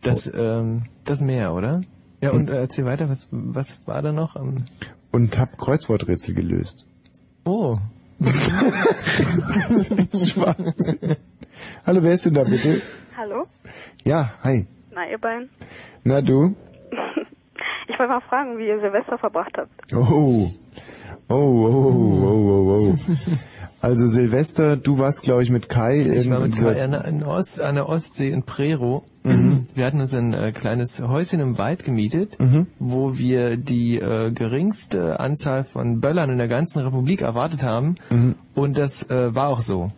Das, ähm, das Meer, oder? Ja, und äh, erzähl weiter, was, was war da noch? am und hab Kreuzworträtsel gelöst. oh. Spaß. Hallo, wer ist denn da bitte? Hallo? Ja, hi. Na, ihr beiden? Na du? Ich wollte mal fragen, wie ihr Silvester verbracht habt. Oh. Oh, oh, oh, oh, oh, oh. Also Silvester, du warst, glaube ich, mit Kai. Ich war mit Kai an, der- an, Ost, an der Ostsee in Prero. Mhm. Wir hatten uns ein äh, kleines Häuschen im Wald gemietet, Mhm. wo wir die äh, geringste Anzahl von Böllern in der ganzen Republik erwartet haben. Mhm. Und das äh, war auch so.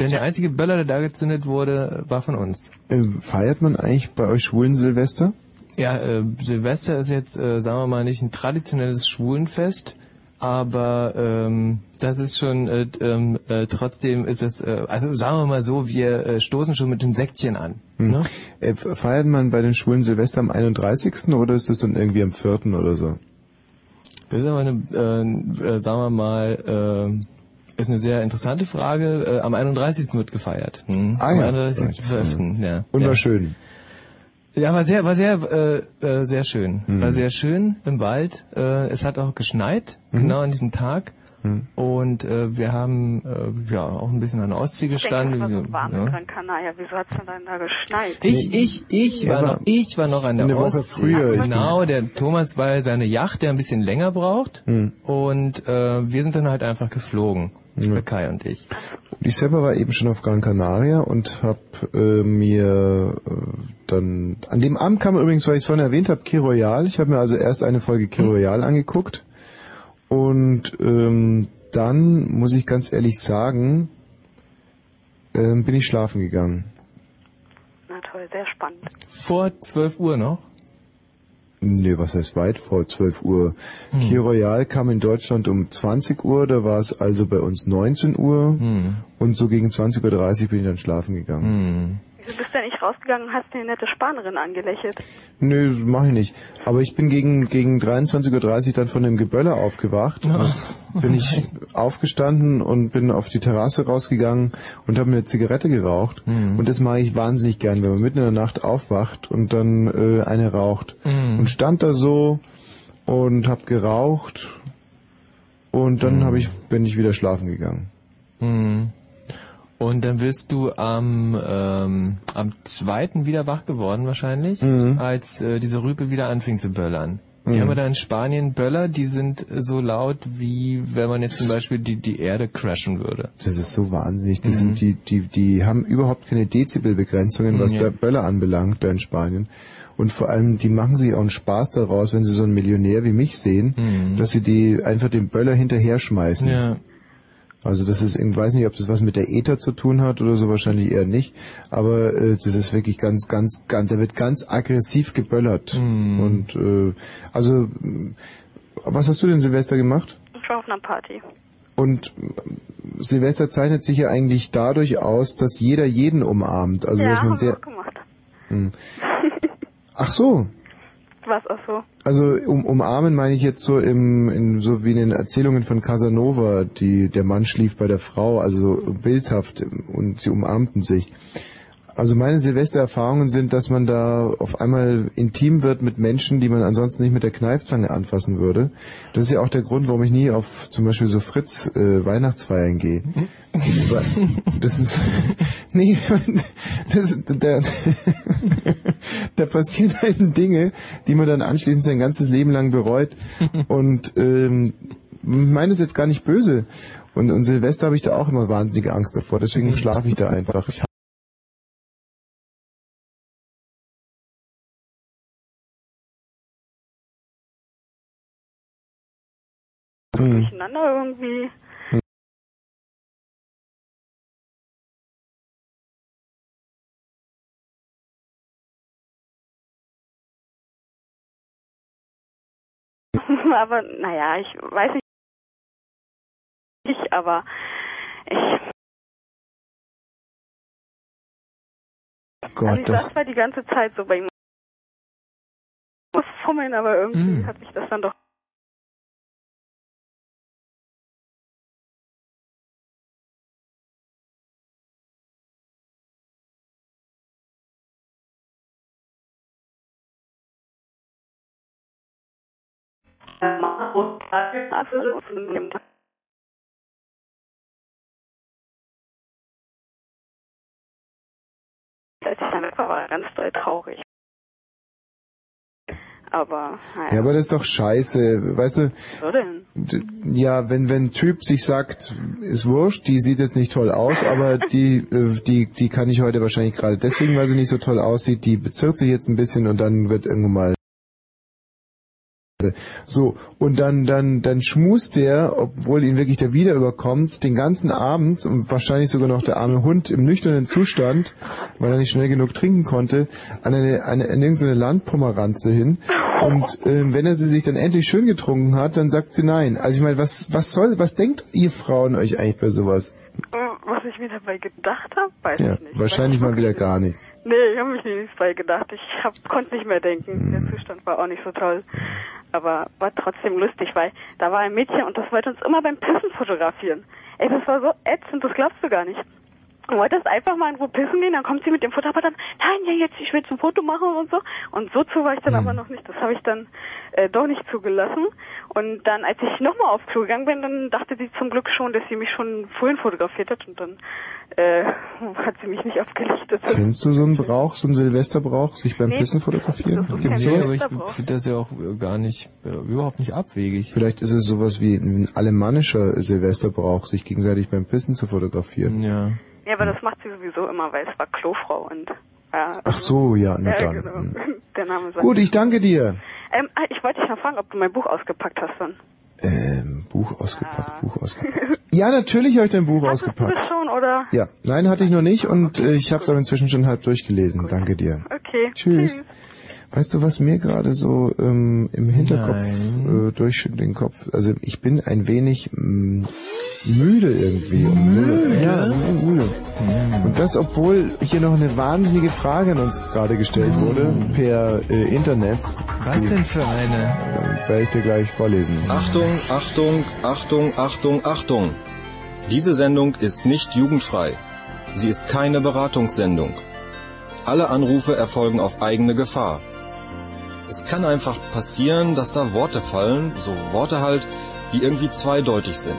Denn der einzige Böller, der da gezündet wurde, war von uns. Äh, feiert man eigentlich bei euch schwulen Silvester? Ja, äh, Silvester ist jetzt, äh, sagen wir mal, nicht ein traditionelles Schwulenfest, aber ähm, das ist schon, äh, ähm, äh, trotzdem ist es, äh, also sagen wir mal so, wir äh, stoßen schon mit den Säckchen an. Hm. Ne? Äh, feiert man bei den schwulen Silvester am 31. oder ist das dann irgendwie am 4. oder so? Das ist aber eine, äh, äh, sagen wir mal, äh, ist eine sehr interessante Frage. Äh, am 31. wird gefeiert. Hm? Ah am ja. 31.12. Ja. Und ja. war schön. Ja, war sehr, war sehr, äh, äh, sehr schön. Mhm. War sehr schön im Wald. Äh, es hat auch geschneit, Mhm. genau an diesem Tag. Mhm. Und äh, wir haben äh, ja auch ein bisschen an der Ostsee Ich denke, gestanden. war so warm in ja. Gran Canaria. Wieso hat's denn dann da geschneit? Ich, ich, ich Ja, war noch, ich war noch an der eine Woche Ostsee. früher, ich Genau, der Thomas war seine Yacht, der ein bisschen länger braucht. Hm. Und äh, wir sind dann halt einfach geflogen. Der Kai und ich. Ich selber war eben schon auf Gran Canaria und habe äh, mir äh, dann an dem Abend kam übrigens, weil ich es vorhin erwähnt habe, Key Royal. Ich habe mir also erst eine Folge Key Royal angeguckt und ähm, dann muss ich ganz ehrlich sagen, ähm, bin ich schlafen gegangen. Na toll, sehr spannend. Vor 12 Uhr noch? Nee, was heißt weit vor 12 Uhr? Hm. Key Royal kam in Deutschland um 20 Uhr, da war es also bei uns 19 Uhr Hm. und so gegen 20.30 Uhr bin ich dann schlafen gegangen. Hm. Wieso bist du denn nicht rausgegangen und hast eine nette Spanerin angelächelt? Nö, mach ich nicht. Aber ich bin gegen, gegen 23.30 Uhr dann von dem Geböller aufgewacht. Ja. Und bin ich aufgestanden und bin auf die Terrasse rausgegangen und habe mir eine Zigarette geraucht. Mhm. Und das mache ich wahnsinnig gern, wenn man mitten in der Nacht aufwacht und dann äh, eine raucht. Mhm. Und stand da so und hab geraucht und dann Mhm. hab ich, bin ich wieder schlafen gegangen. Mhm. Und dann bist du am, ähm, am zweiten wieder wach geworden wahrscheinlich, Mhm. als äh, diese Rüpe wieder anfing zu böllern. Die Mhm. haben wir da in Spanien Böller, die sind äh, so laut, wie wenn man jetzt zum Beispiel die, die Erde crashen würde. Das ist so wahnsinnig. Die Mhm. sind, die, die, die haben überhaupt keine Dezibelbegrenzungen, was Ja. der Böller anbelangt, da in Spanien. Und vor allem, die machen sich auch einen Spaß daraus, wenn sie so einen Millionär wie mich sehen, Mhm. dass sie die einfach dem Böller hinterher schmeißen. Ja. Also das ist, ich weiß nicht, ob das was mit der Ether zu tun hat oder so, wahrscheinlich eher nicht. Aber äh, das ist wirklich ganz, ganz, ganz, da wird ganz aggressiv geböllert. Mhm. Und äh, also, was hast du denn Silvester gemacht? Ich war auf einer Party. Und Silvester zeichnet sich ja eigentlich dadurch aus, dass jeder jeden umarmt. Also ja, dass man sehr. gemacht. Hm. Ach so. Was auch so. Also um, umarmen meine ich jetzt so im, in, so wie in den Erzählungen von Casanova, die der Mann schlief bei der Frau, also bildhaft und sie umarmten sich. Also meine Silvestererfahrungen sind, dass man da auf einmal intim wird mit Menschen, die man ansonsten nicht mit der Kneifzange anfassen würde. Das ist ja auch der Grund, warum ich nie auf zum Beispiel so Fritz äh, Weihnachtsfeiern gehe. Weil- Das ist nee, das, da, da passieren halt Dinge, die man dann anschließend sein ganzes Leben lang bereut. Und ähm, meine es jetzt gar nicht böse. Und, und Silvester habe ich da auch immer wahnsinnige Angst davor. Deswegen schlafe ich da einfach. Ich Hm. Durcheinander irgendwie. aber naja, ich weiß nicht, ich, aber ich, Gott, also ich das, saß zwar die ganze Zeit so bei ihm muss fummeln, aber irgendwie Mm. hat sich das dann doch als ich dann weg war, war ganz doll traurig. Aber, naja. ja, aber das ist doch scheiße. Weißt du, So denn? Ja, wenn wenn ein Typ sich sagt, ist wurscht, die sieht jetzt nicht toll aus, aber die äh, die die kann ich heute wahrscheinlich gerade deswegen, weil sie nicht so toll aussieht, die bezirkt sich jetzt ein bisschen und dann wird irgendwann mal so und dann dann dann schmust der, obwohl ihn wirklich der Wider überkommt, den ganzen Abend und wahrscheinlich sogar noch der arme Hund im nüchternen Zustand, weil er nicht schnell genug trinken konnte, an eine eine an irgendeine Landpomeranze hin und ähm, wenn er sie sich dann endlich schön getrunken hat, dann sagt sie nein. Also ich meine, was was soll was denkt ihr Frauen euch eigentlich bei sowas? Was ich mir dabei gedacht habe, weiß Ja, ich nicht. wahrscheinlich mal wieder gar nichts. Nee, ich habe mich nichts bei gedacht. Ich hab, konnte nicht mehr denken. Der Zustand war auch nicht so toll. Aber war trotzdem lustig, weil da war ein Mädchen und das wollte uns immer beim Pissen fotografieren. Ey, das war so ätzend, das glaubst du gar nicht. Du wolltest einfach mal irgendwo pissen gehen, dann kommt sie mit dem Fotoapparat an, nein, ja, jetzt, ich will zum Foto machen und so. Und so zu war ich dann aber noch nicht. Das habe ich dann äh, doch nicht zugelassen. Und dann, als ich nochmal aufs Klo gegangen bin, dann dachte sie zum Glück schon, dass sie mich schon vorhin fotografiert hat und dann äh, hat sie mich nicht abgelichtet. Kennst du so einen Brauch, so einen Silvesterbrauch, sich beim Nee, Pissen fotografieren? ist Gibt's Nee, aber ich finde das ja auch äh, gar nicht, äh, überhaupt nicht abwegig. Vielleicht ist es sowas wie ein alemannischer Silvesterbrauch, sich gegenseitig beim Pissen zu fotografieren. Ja. Ja, aber das macht sie sowieso immer, weil es war Klofrau und ja. Ach so, ja, na ja, dann. genau. Der Name sagt. Gut, ich danke dir. Ähm, ah, ich wollte dich noch fragen, ob du mein Buch ausgepackt hast dann. Ähm, Buch ausgepackt, Buch ausgepackt. Ja, natürlich habe ich dein Buch Hast du ausgepackt. das schon, oder? Ja, nein, hatte ich noch nicht und äh, ich habe es aber inzwischen schon halb durchgelesen. Danke dir. Okay. Tschüss. Weißt du, was mir gerade so ähm, im Hinterkopf Nein. äh, durch den Kopf, also ich bin ein wenig, mh, müde irgendwie. Und Müde? Ja, müde. Und das, obwohl hier noch eine wahnsinnige Frage an uns gerade gestellt wurde per äh, Internet. Was Die- denn für eine? Äh, Werde ich dir gleich vorlesen. Achtung, Achtung, Achtung, Achtung, Achtung. Diese Sendung ist nicht jugendfrei. Sie ist keine Beratungssendung. Alle Anrufe erfolgen auf eigene Gefahr. Es kann einfach passieren, dass da Worte fallen, so Worte halt, die irgendwie zweideutig sind,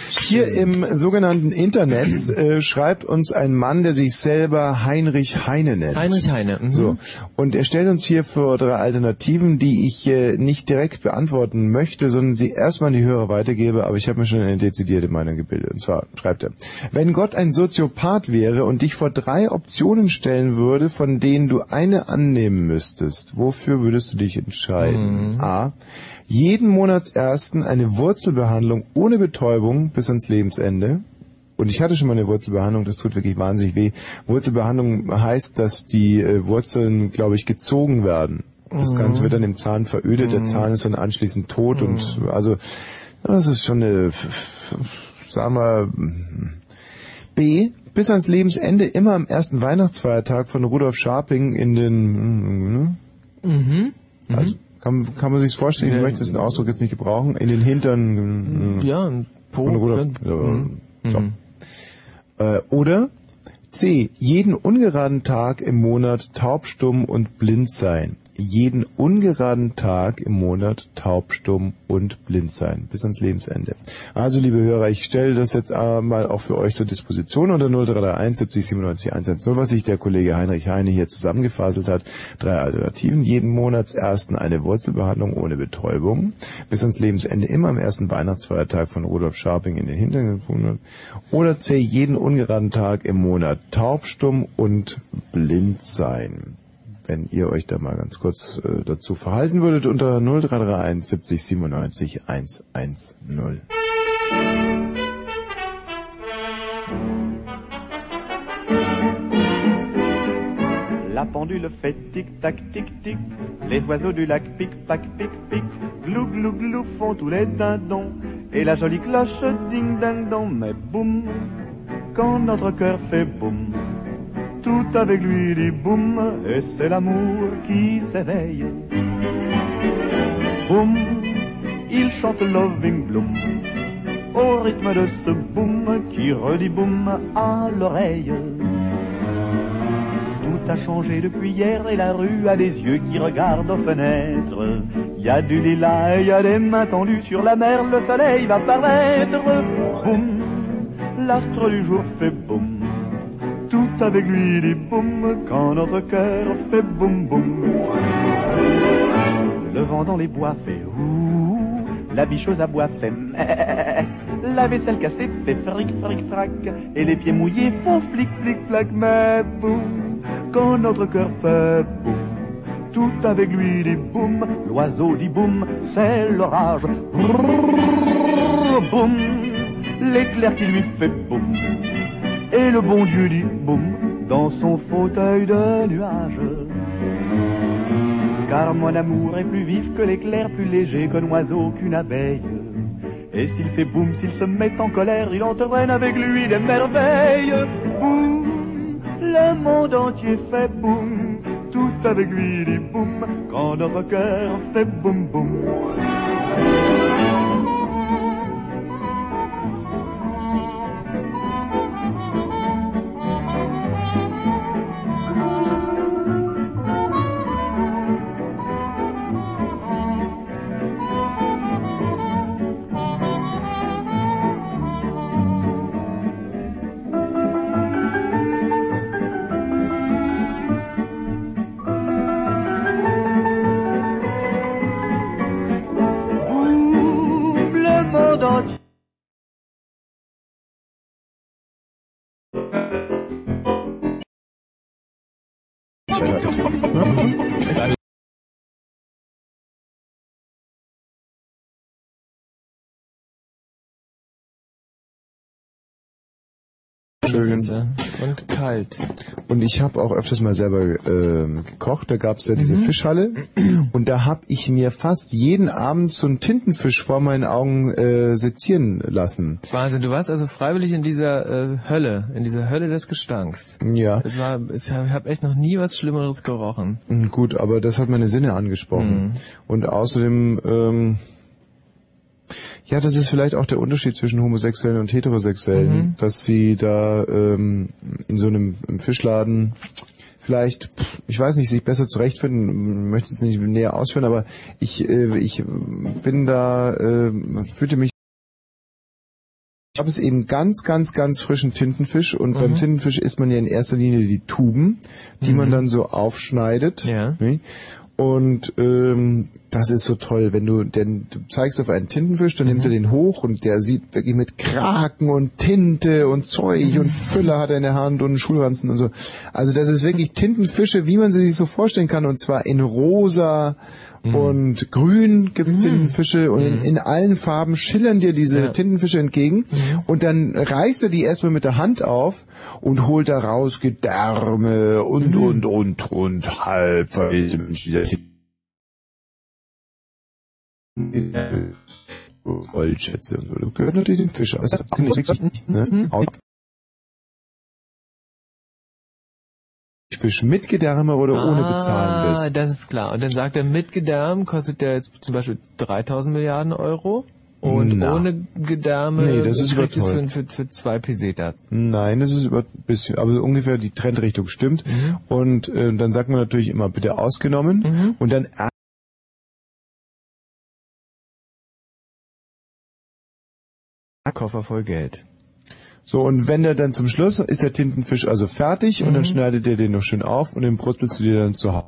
Hier im sogenannten Internet äh, schreibt uns ein Mann, der sich selber Heinrich Heine nennt. Heinrich Heine. Mhm. So. Und er stellt uns hier vor drei Alternativen, die ich äh, nicht direkt beantworten möchte, sondern sie erstmal an die Hörer weitergebe, aber ich habe mir schon eine dezidierte Meinung gebildet. Und zwar schreibt er, wenn Gott ein Soziopath wäre und dich vor drei Optionen stellen würde, von denen du eine annehmen müsstest, wofür würdest du dich entscheiden? A. Jeden Monatsersten eine Wurzelbehandlung ohne Betäubung bis ans Lebensende. Und ich hatte schon mal eine Wurzelbehandlung, das tut wirklich wahnsinnig weh. Wurzelbehandlung heißt, dass die äh, Wurzeln, glaube ich, gezogen werden. Das Mhm. Ganze wird dann im Zahn verödet, der Mhm. Zahn ist dann anschließend tot und also das ist schon eine, sagen wir, B, bis ans Lebensende immer am ersten Weihnachtsfeiertag von Rudolf Scharping in den, Mhm. also, kann, kann man sich's vorstellen, ich möchte den Ausdruck jetzt nicht gebrauchen, in den Hintern, äh, Ja, ein Po. könnte- ja, Mhm. so. Mhm. Äh, oder C. Jeden ungeraden Tag im Monat taub, stumm und blind sein. Jeden ungeraden Tag im Monat taub, stumm und blind sein. Bis ans Lebensende. Also, liebe Hörer, ich stelle das jetzt äh, mal auch für euch zur Disposition unter 0331 70 97 110, was sich der Kollege Heinrich Heine hier zusammengefaselt hat. Drei Alternativen. Jeden Monatsersten eine Wurzelbehandlung ohne Betäubung. Bis ans Lebensende immer am ersten Weihnachtsfeiertag von Rudolf Scharping in den Hintern gefunden. Oder C. Jeden ungeraden Tag im Monat taub, stumm und blind sein. Wenn ihr euch da mal ganz kurz äh, dazu verhalten würdet unter 0331 70 97 110. La pendule fait tic-tac, tic-tic. Les oiseaux du lac pic-pac, pic-pic. Glou, glou, glou font tous les dindons. Et la jolie cloche ding-ding-dong. Mais boum, quand notre cœur fait boum, tout avec lui dit boum. Et c'est l'amour qui s'éveille. Boum, il chante Loving Bloom. Au rythme de ce boum qui redit boum à l'oreille. Tout a changé depuis hier et la rue a des yeux qui regardent aux fenêtres. Il y a du lilas et il y a des mains tendues sur la mer, le soleil va paraître. Boum, l'astre du jour fait boum. Avec lui dit boum quand notre cœur fait boum boum. Le vent dans les bois fait ouh, la bicheuse à bois fait meh, la vaisselle cassée fait fric fric frac, et les pieds mouillés font flic flic flac, mais boum, quand notre cœur fait boum, tout avec lui dit boum, l'oiseau dit boum, c'est l'orage, boum, l'éclair qui lui fait boum, et le bon Dieu dit boum, dans son fauteuil de nuage. Car mon amour est plus vif que l'éclair, plus léger qu'un oiseau, qu'une abeille. Et s'il fait boum, s'il se met en colère, il entraîne avec lui des merveilles. Boum, le monde entier fait boum, tout avec lui dit boum, quand notre cœur fait boum boum. Euh, non, non. Sitze und kalt. Und ich habe auch öfters mal selber ähm, gekocht. Da gab's ja diese Mhm. Fischhalle. Und da habe ich mir fast jeden Abend so einen Tintenfisch vor meinen Augen äh, sezieren lassen. Wahnsinn, du warst also freiwillig in dieser äh, Hölle, in dieser Hölle des Gestanks. Ja. Es war, ich habe echt noch nie was Schlimmeres gerochen. Mm, Gut, aber das hat meine Sinne angesprochen. Mhm. Und außerdem, ähm, ja, das ist vielleicht auch der Unterschied zwischen Homosexuellen und Heterosexuellen, Mhm. dass sie da ähm, in so einem im Fischladen vielleicht, ich weiß nicht, sich besser zurechtfinden, möchte es nicht näher ausführen, aber ich, äh, ich bin da, äh, fühlte mich ich habe es eben ganz, ganz, ganz frischen Tintenfisch und beim Mhm. Tintenfisch isst man ja in erster Linie die Tuben, die Mhm. man dann so aufschneidet. Ja. Und ähm, das ist so toll, wenn du denn du zeigst auf einen Tintenfisch, dann Mhm. nimmt er den hoch und der sieht wirklich mit Kraken und Tinte und Zeug und Füller hat er in der Hand und Schulranzen und so. Also das ist wirklich Tintenfische, wie man sie sich so vorstellen kann und zwar in rosa Mhm. und grün gibt's Tintenfische und in, in allen Farben schillern dir diese Ja. Tintenfische entgegen und dann reißt er die erstmal mit der Hand auf und holt da raus Gedärme und und und und halb Goldschätze und so. Das gehört natürlich dem Fisch. Also, das kann ich nicht, ne? Fisch mit Gedärme oder ohne bezahlen Ah, bist. das ist klar. Und dann sagt er, mit Gedärm kostet der jetzt zum Beispiel 3000 Milliarden Euro. Und Na. ohne Gedärme Nee, das ist kriegt für, für, für zwei Pesetas. Nein, das ist über ein bisschen, aber ungefähr die Trendrichtung stimmt. Und äh, dann sagt man natürlich immer bitte ausgenommen und dann Koffer voll Geld. So, und wenn der dann zum Schluss ist der Tintenfisch also fertig und dann schneidet er den noch schön auf und den brutzelst du dir dann zu Hause.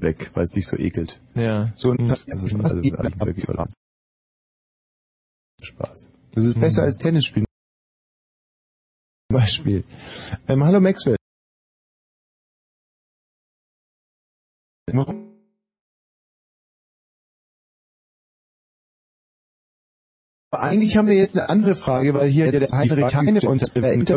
Weg, weil es dich so ekelt. Ja. So, und das ist also wirklich verlassen. Spaß. Das ist besser als Tennis spielen. Beispiel. Ähm, hallo Maxwell. Warum? Eigentlich haben wir jetzt eine andere Frage, weil hier der Heinrich Heine uns äh,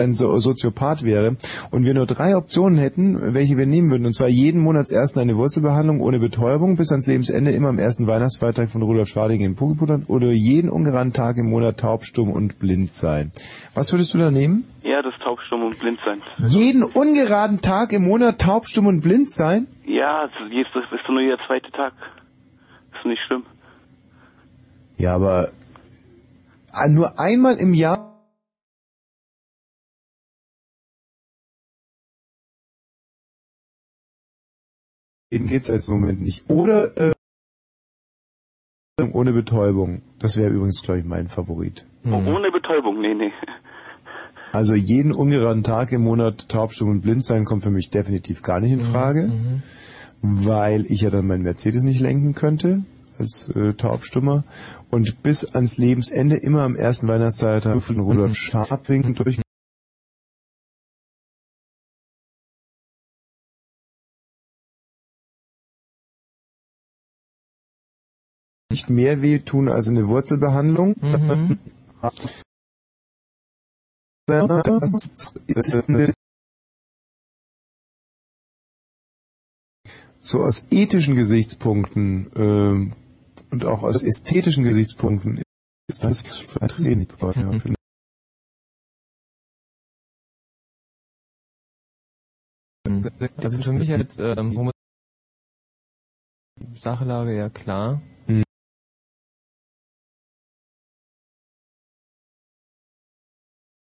ein so Soziopath wäre und wir nur drei Optionen hätten, welche wir nehmen würden. Und zwar jeden Monatsersten eine Wurzelbehandlung ohne Betäubung bis ans Lebensende immer am ersten Weihnachtsfeiertag von Rudolf Schwading in Pugelputtern oder jeden ungeraden Tag im Monat taub, stumm und blind sein. Was würdest du da nehmen? Ja, das taubstumm und blind sein. Jeden ungeraden Tag im Monat taub, stumm und blind sein? Ja, das ist das doch nur jeder zweite Tag. Ist nicht schlimm. Ja, aber nur einmal im Jahr Eben geht's jetzt im Moment nicht. Oder äh, ohne Betäubung. Das wäre übrigens, glaube ich, mein Favorit. Oh, Ohne Betäubung, nee, nee. Also jeden ungeraden Tag im Monat taubstumm und blind sein kommt für mich definitiv gar nicht in Frage, weil ich ja dann meinen Mercedes nicht lenken könnte als äh, Taubstummer und bis ans Lebensende immer am ersten Weihnachtstag von Rudolf Scharping durch nicht mehr weh tun als eine Wurzelbehandlung. So aus ethischen Gesichtspunkten ähm, und auch aus ästhetischen Gesichtspunkten ist das vertreten. Das ist für mich jetzt ähm, Homo Sachlage ja klar. Hm.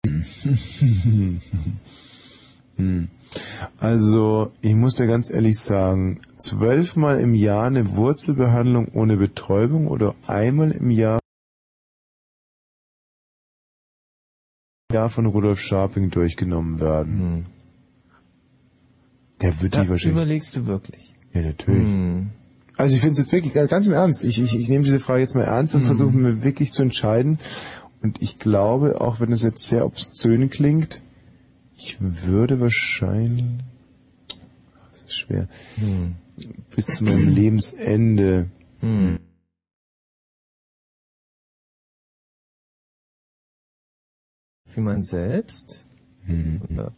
Also, ich muss dir ganz ehrlich sagen, zwölfmal im Jahr eine Wurzelbehandlung ohne Betäubung oder einmal im Jahr von Rudolf Scharping durchgenommen werden. Der wird Da die wahrscheinlich. überlegst du wirklich. Ja, natürlich. Also ich finde es jetzt wirklich ganz- im Ernst. Ich, ich, ich nehme diese Frage jetzt mal ernst und Mhm. versuche mir wirklich zu entscheiden. Und ich glaube, auch wenn es jetzt sehr obszön klingt, ich würde wahrscheinlich, das ist schwer, Hm. bis zu meinem Lebensende. Hm. Wie man selbst? Hm. Oder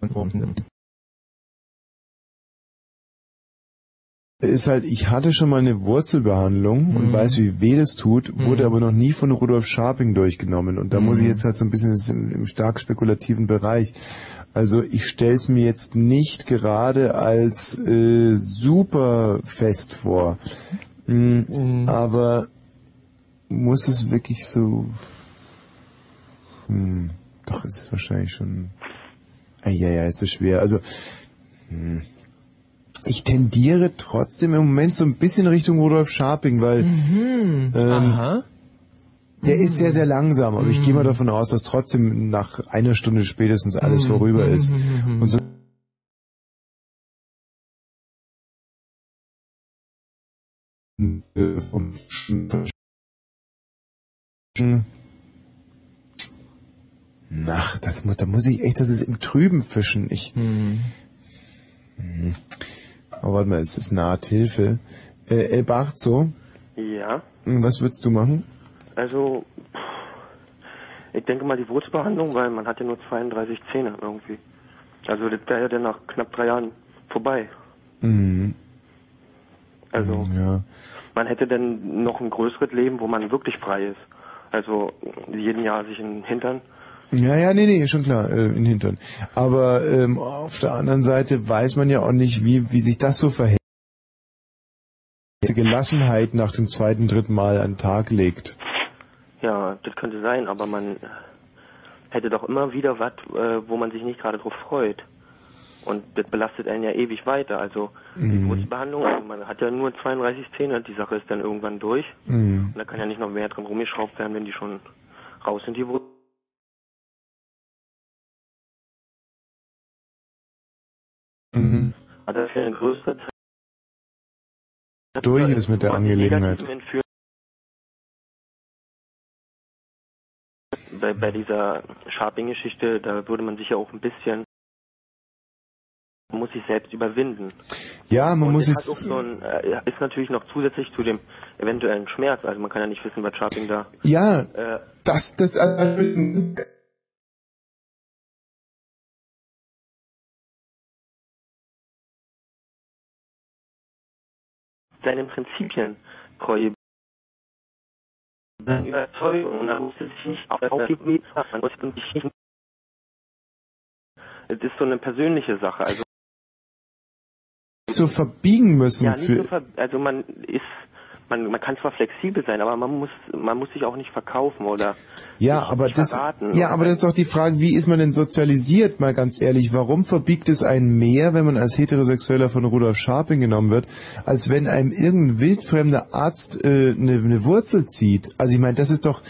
und warum? Ist halt, ich hatte schon mal eine Wurzelbehandlung und Mhm. weiß, wie weh das tut, wurde Mhm. aber noch nie von Rudolf Scharping durchgenommen. Und da muss ich Mhm. jetzt halt so ein bisschen im, im stark spekulativen Bereich. Also ich stell's mir jetzt nicht gerade als äh, super fest vor. Mm, Aber muss es wirklich so... Hm, doch, es ist wahrscheinlich schon... Ah, ja, ja, ist das schwer. Also... Hm. Ich tendiere trotzdem im Moment so ein bisschen Richtung Rudolf Scharping, weil Mhm. ähm, der ist sehr, sehr langsam, aber ich gehe mal davon aus, dass trotzdem nach einer Stunde spätestens alles Mhm. vorüber ist. Mhm. Und so Ach, das muss, da muss ich echt, das ist im Trüben fischen. Ich. Mhm. Hm. Aber warte mal, es ist Nahthilfe. Äh, El Barzo, Ja, was würdest du machen? also pff, ich denke mal die Wurzelbehandlung, weil man hat ja nur 32 Zähne irgendwie. Also das wäre ja dann nach knapp drei Jahren vorbei. Mhm. Also Ja. man hätte dann noch ein größeres Leben, wo man wirklich frei ist. Also jeden Jahr sich in den Hintern. Ja, ja, nee, nee, schon klar, äh, in den Hintern. Aber ähm, auf der anderen Seite weiß man ja auch nicht, wie, wie sich das so verhält. Diese Gelassenheit nach dem zweiten, dritten Mal an den Tag legt. Ja, das könnte sein, aber man hätte doch immer wieder was, äh, wo man sich nicht gerade drauf freut. Und das belastet einen ja ewig weiter. Also die Mhm. Wurzelbehandlung, also man hat ja nur 32 Zähne, die Sache ist dann irgendwann durch. Mhm. Und da kann ja nicht noch mehr drin rumgeschraubt werden, wenn die schon raus sind, die Wurzeln. Mhm. Hat das für eine größere Zeit Durch ist mit der Angelegenheit. Bei, bei dieser Sharping-Geschichte, da würde man sich ja auch ein bisschen, man muss sich selbst überwinden. Ja, man Und muss es es. so ein, äh, ist natürlich noch zusätzlich zu dem eventuellen Schmerz, also man kann ja nicht wissen, was Sharping da. Ja, Äh, das, das, äh, seinen Prinzipien treu Überzeugung und man muss es nicht aufgeben, man muss sich nicht. Es ist so eine persönliche Sache, also so verbiegen müssen ja, nicht für. so ver also man ist man, man kann zwar flexibel sein, aber man muss man muss sich auch nicht verkaufen oder Ja, aber das, verraten. ja, aber das ist doch die Frage, wie ist man denn sozialisiert, mal ganz ehrlich? Warum verbiegt es einen mehr, wenn man als Heterosexueller von Rudolf Scharping genommen wird, als wenn einem irgendein wildfremder Arzt äh, eine, eine Wurzel zieht? Also ich meine, das ist doch,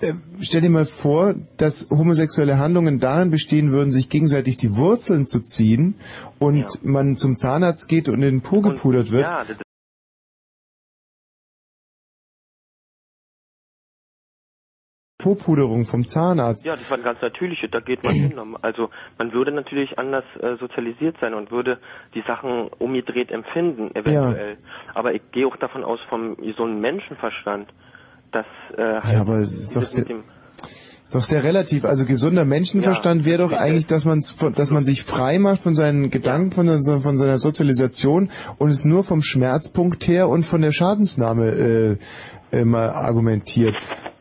äh, stell dir mal vor, dass homosexuelle Handlungen darin bestehen würden, sich gegenseitig die Wurzeln zu ziehen und man zum Zahnarzt geht und in den Po gepudert wird. Ja, das, Po-Puderung vom Zahnarzt. ja, das war ganz natürlich, da geht man hin. Also man würde natürlich anders äh, sozialisiert sein und würde die Sachen umgedreht empfinden, eventuell. Aber ich gehe auch davon aus, vom gesunden Menschenverstand, dass äh, halt Ja, aber es ist doch sehr, ist doch sehr relativ. Also gesunder Menschenverstand wäre doch eigentlich, dass man dass man sich frei macht von seinen Gedanken, von, so- von seiner Sozialisation und es nur vom Schmerzpunkt her und von der Schadensnahme äh, mal argumentiert.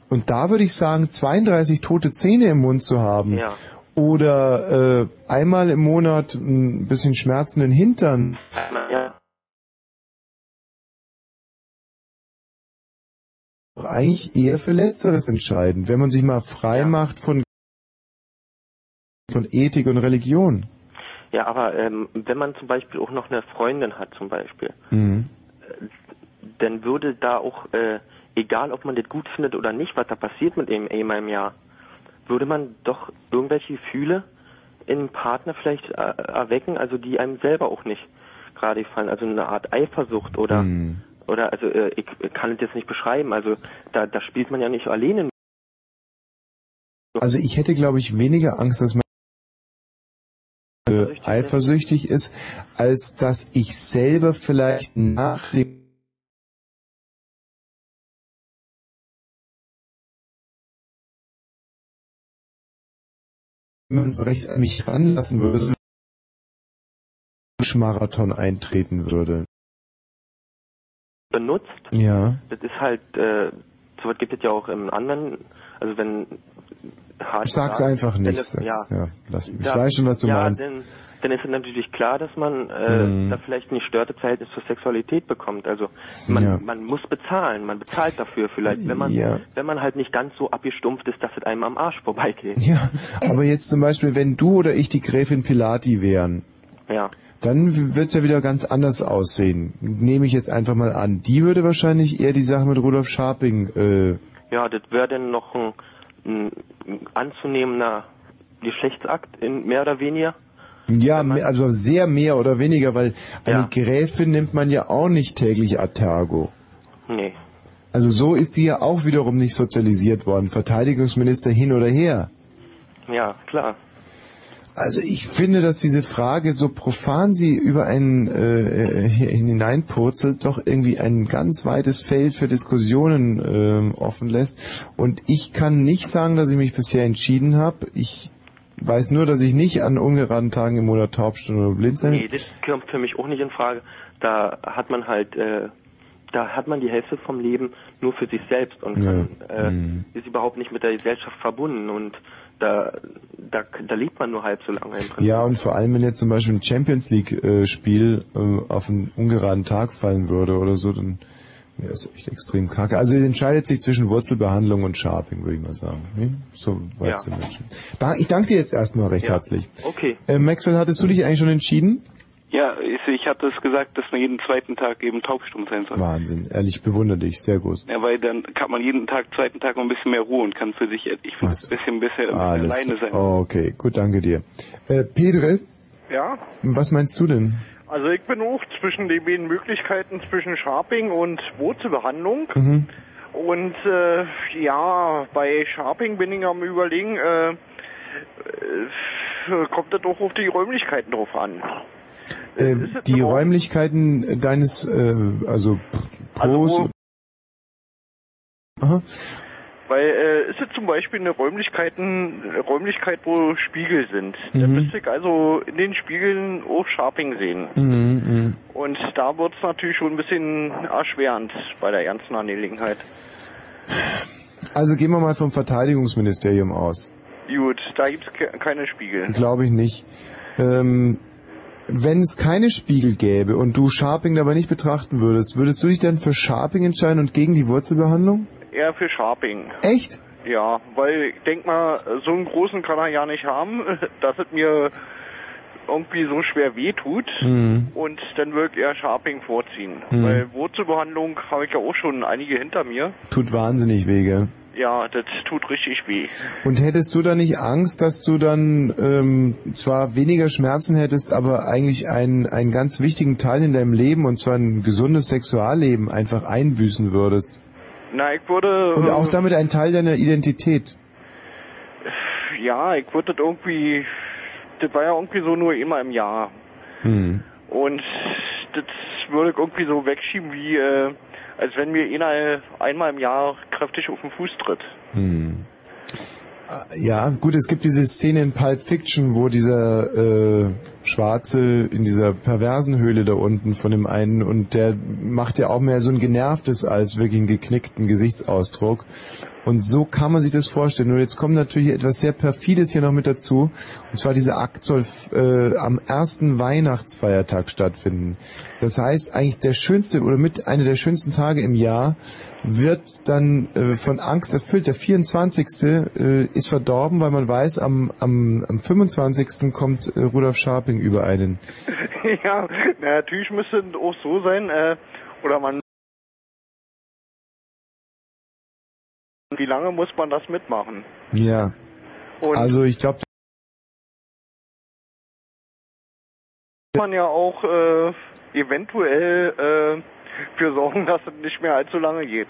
Und da würde ich sagen, 32 tote Zähne im Mund zu haben Ja. oder äh, einmal im Monat ein bisschen schmerzenden Hintern. ja, doch eigentlich eher für Letzteres entscheidend, wenn man sich mal frei macht von, von Ethik und Religion. ja, aber ähm, wenn man zum Beispiel auch noch eine Freundin hat, zum Beispiel, Mhm. dann würde da auch, äh, egal ob man das gut findet oder nicht, was da passiert mit ihm einmal im Jahr, würde man doch irgendwelche Gefühle im Partner vielleicht äh, erwecken, also die einem selber auch nicht gerade gefallen, also eine Art Eifersucht oder oder also äh, ich kann es jetzt nicht beschreiben, also da, da spielt man ja nicht alleine Also ich hätte, glaube ich, weniger Angst, dass man äh, eifersüchtig ist, als dass ich selber vielleicht nach dem man so recht an mich ranlassen würde, Marathon eintreten würde. benutzt. Ja. Das ist halt, äh, sowas gibt es ja auch im anderen, also wenn hart Sag's gesagt, einfach nicht. es- sag's, ja. lass mich. Ich Da- weiß schon, was du ja, meinst. Dann, dann ist es natürlich klar, dass man äh, Mhm. da vielleicht ein gestörtes Verhältnis zur Sexualität bekommt. Also man, Ja. man muss bezahlen, man bezahlt dafür vielleicht, wenn man Ja. wenn man halt nicht ganz so abgestumpft ist, dass es einem am Arsch vorbeigeht. Ja, aber jetzt zum Beispiel, wenn du oder ich die Gräfin Pilati wären, Ja. dann wird's ja wieder ganz anders aussehen. Nehme ich jetzt einfach mal an. Die würde wahrscheinlich eher die Sache mit Rudolf Scharping, äh, Ja, das wäre dann noch ein, ein anzunehmender Geschlechtsakt in mehr oder weniger. ja, also sehr mehr oder weniger, weil eine Gräfin nimmt man ja auch nicht täglich ad. Nee. Also so ist die ja auch wiederum nicht sozialisiert worden. Verteidigungsminister hin oder her. Ja, klar. Also ich finde, dass diese Frage, so profan sie über einen äh, hineinpurzelt, doch irgendwie ein ganz weites Feld für Diskussionen ähm, offen lässt. Und ich kann nicht sagen, dass ich mich bisher entschieden habe. Ich weiß nur, dass ich nicht an ungeraden Tagen im Monat taub, stumm oder blind sein Nee, das kommt für mich auch nicht in Frage. Da hat man halt, äh, da hat man die Hälfte vom Leben nur für sich selbst und kann, Ja. äh, Mhm. ist überhaupt nicht mit der Gesellschaft verbunden und da, da, da lebt man nur halb so lange im Prinzip. Ja, und vor allem, wenn jetzt zum Beispiel ein Champions League-Spiel äh, auf einen ungeraden Tag fallen würde oder so, dann wäre es echt extrem kacke. Also es entscheidet sich zwischen Wurzelbehandlung und Sharping, würde ich mal sagen. Ne? So weit Ja. sind wir schon. Ich danke dir jetzt erstmal recht herzlich. Okay. Äh, Maxwell, hattest du dich eigentlich schon entschieden? Ja, ich, ich hatte es gesagt, dass man jeden zweiten Tag eben taubstumm sein soll. Wahnsinn, ehrlich, bewundere dich, sehr gut. Ja, weil dann kann man jeden Tag, zweiten Tag ein bisschen mehr Ruhe und kann für sich, ich finde, ein bisschen, bisschen, Alles. alleine sein. Okay, gut, danke dir. Äh, Pedre, Ja, was meinst du denn? also ich bin auch zwischen den beiden Möglichkeiten zwischen Sharping und Wurzelbehandlung. Mhm. Und äh, ja, bei Sharping bin ich am überlegen, äh, äh, kommt das auch auf die Räumlichkeiten drauf an. Äh, die Räumlichkeiten deines, äh, also Pos... wo- Aha. Weil äh, ist es zum Beispiel eine Räumlichkeiten, Räumlichkeit, wo Spiegel sind. Da Mhm. müsste ich also in den Spiegeln auch Sharping sehen. Mhm, mhm. Und da wird es natürlich schon ein bisschen erschwerend bei der ernsten Angelegenheit. Also gehen wir mal vom Verteidigungsministerium aus. Gut, da gibt's ke keine Spiegel. Glaube ich nicht. Ähm, wenn es keine Spiegel gäbe und du Sharping dabei nicht betrachten würdest, würdest du dich dann für Sharping entscheiden und gegen die Wurzelbehandlung? Eher für Sharping. Echt? Ja, weil ich denk mal, so einen großen kann er ja nicht haben, dass es mir irgendwie so schwer wehtut. Mhm. Und dann würde ich eher Sharping vorziehen. Mhm. Weil Wurzelbehandlung habe ich ja auch schon einige hinter mir. Tut wahnsinnig weh, gell? Ja, das tut richtig weh. Und hättest du da nicht Angst, dass du dann ähm, zwar weniger Schmerzen hättest, aber eigentlich einen, einen ganz wichtigen Teil in deinem Leben, und zwar ein gesundes Sexualleben, einfach einbüßen würdest? Na, ich würde... Und äh, auch damit ein Teil deiner Identität. Ja, ich würde das irgendwie... Das war ja irgendwie so nur immer im Jahr. Hm. Und das würde ich irgendwie so wegschieben, wie äh, als wenn mir einer einmal im Jahr kräftig auf den Fuß tritt. Hm. Ja, gut, es gibt diese Szene in Pulp Fiction, wo dieser äh, Schwarze in dieser perversen Höhle da unten von dem einen und der macht ja auch mehr so ein genervtes als wirklich einen geknickten Gesichtsausdruck. Und so kann man sich das vorstellen. Nur jetzt kommt natürlich etwas sehr perfides hier noch mit dazu. Und zwar dieser Akt soll äh, am ersten Weihnachtsfeiertag stattfinden. Das heißt, eigentlich der schönste oder mit einer der schönsten Tage im Jahr wird dann äh, von Angst erfüllt. Der 24. Äh, ist verdorben, weil man weiß, am, am, am 25. kommt äh, Rudolf Scharping über einen. ja, na, natürlich müsste es auch so sein, äh, oder man wie lange muss man das mitmachen? Ja. Und also ich glaube, man ja auch äh, eventuell für sorgen, dass es nicht mehr allzu lange geht.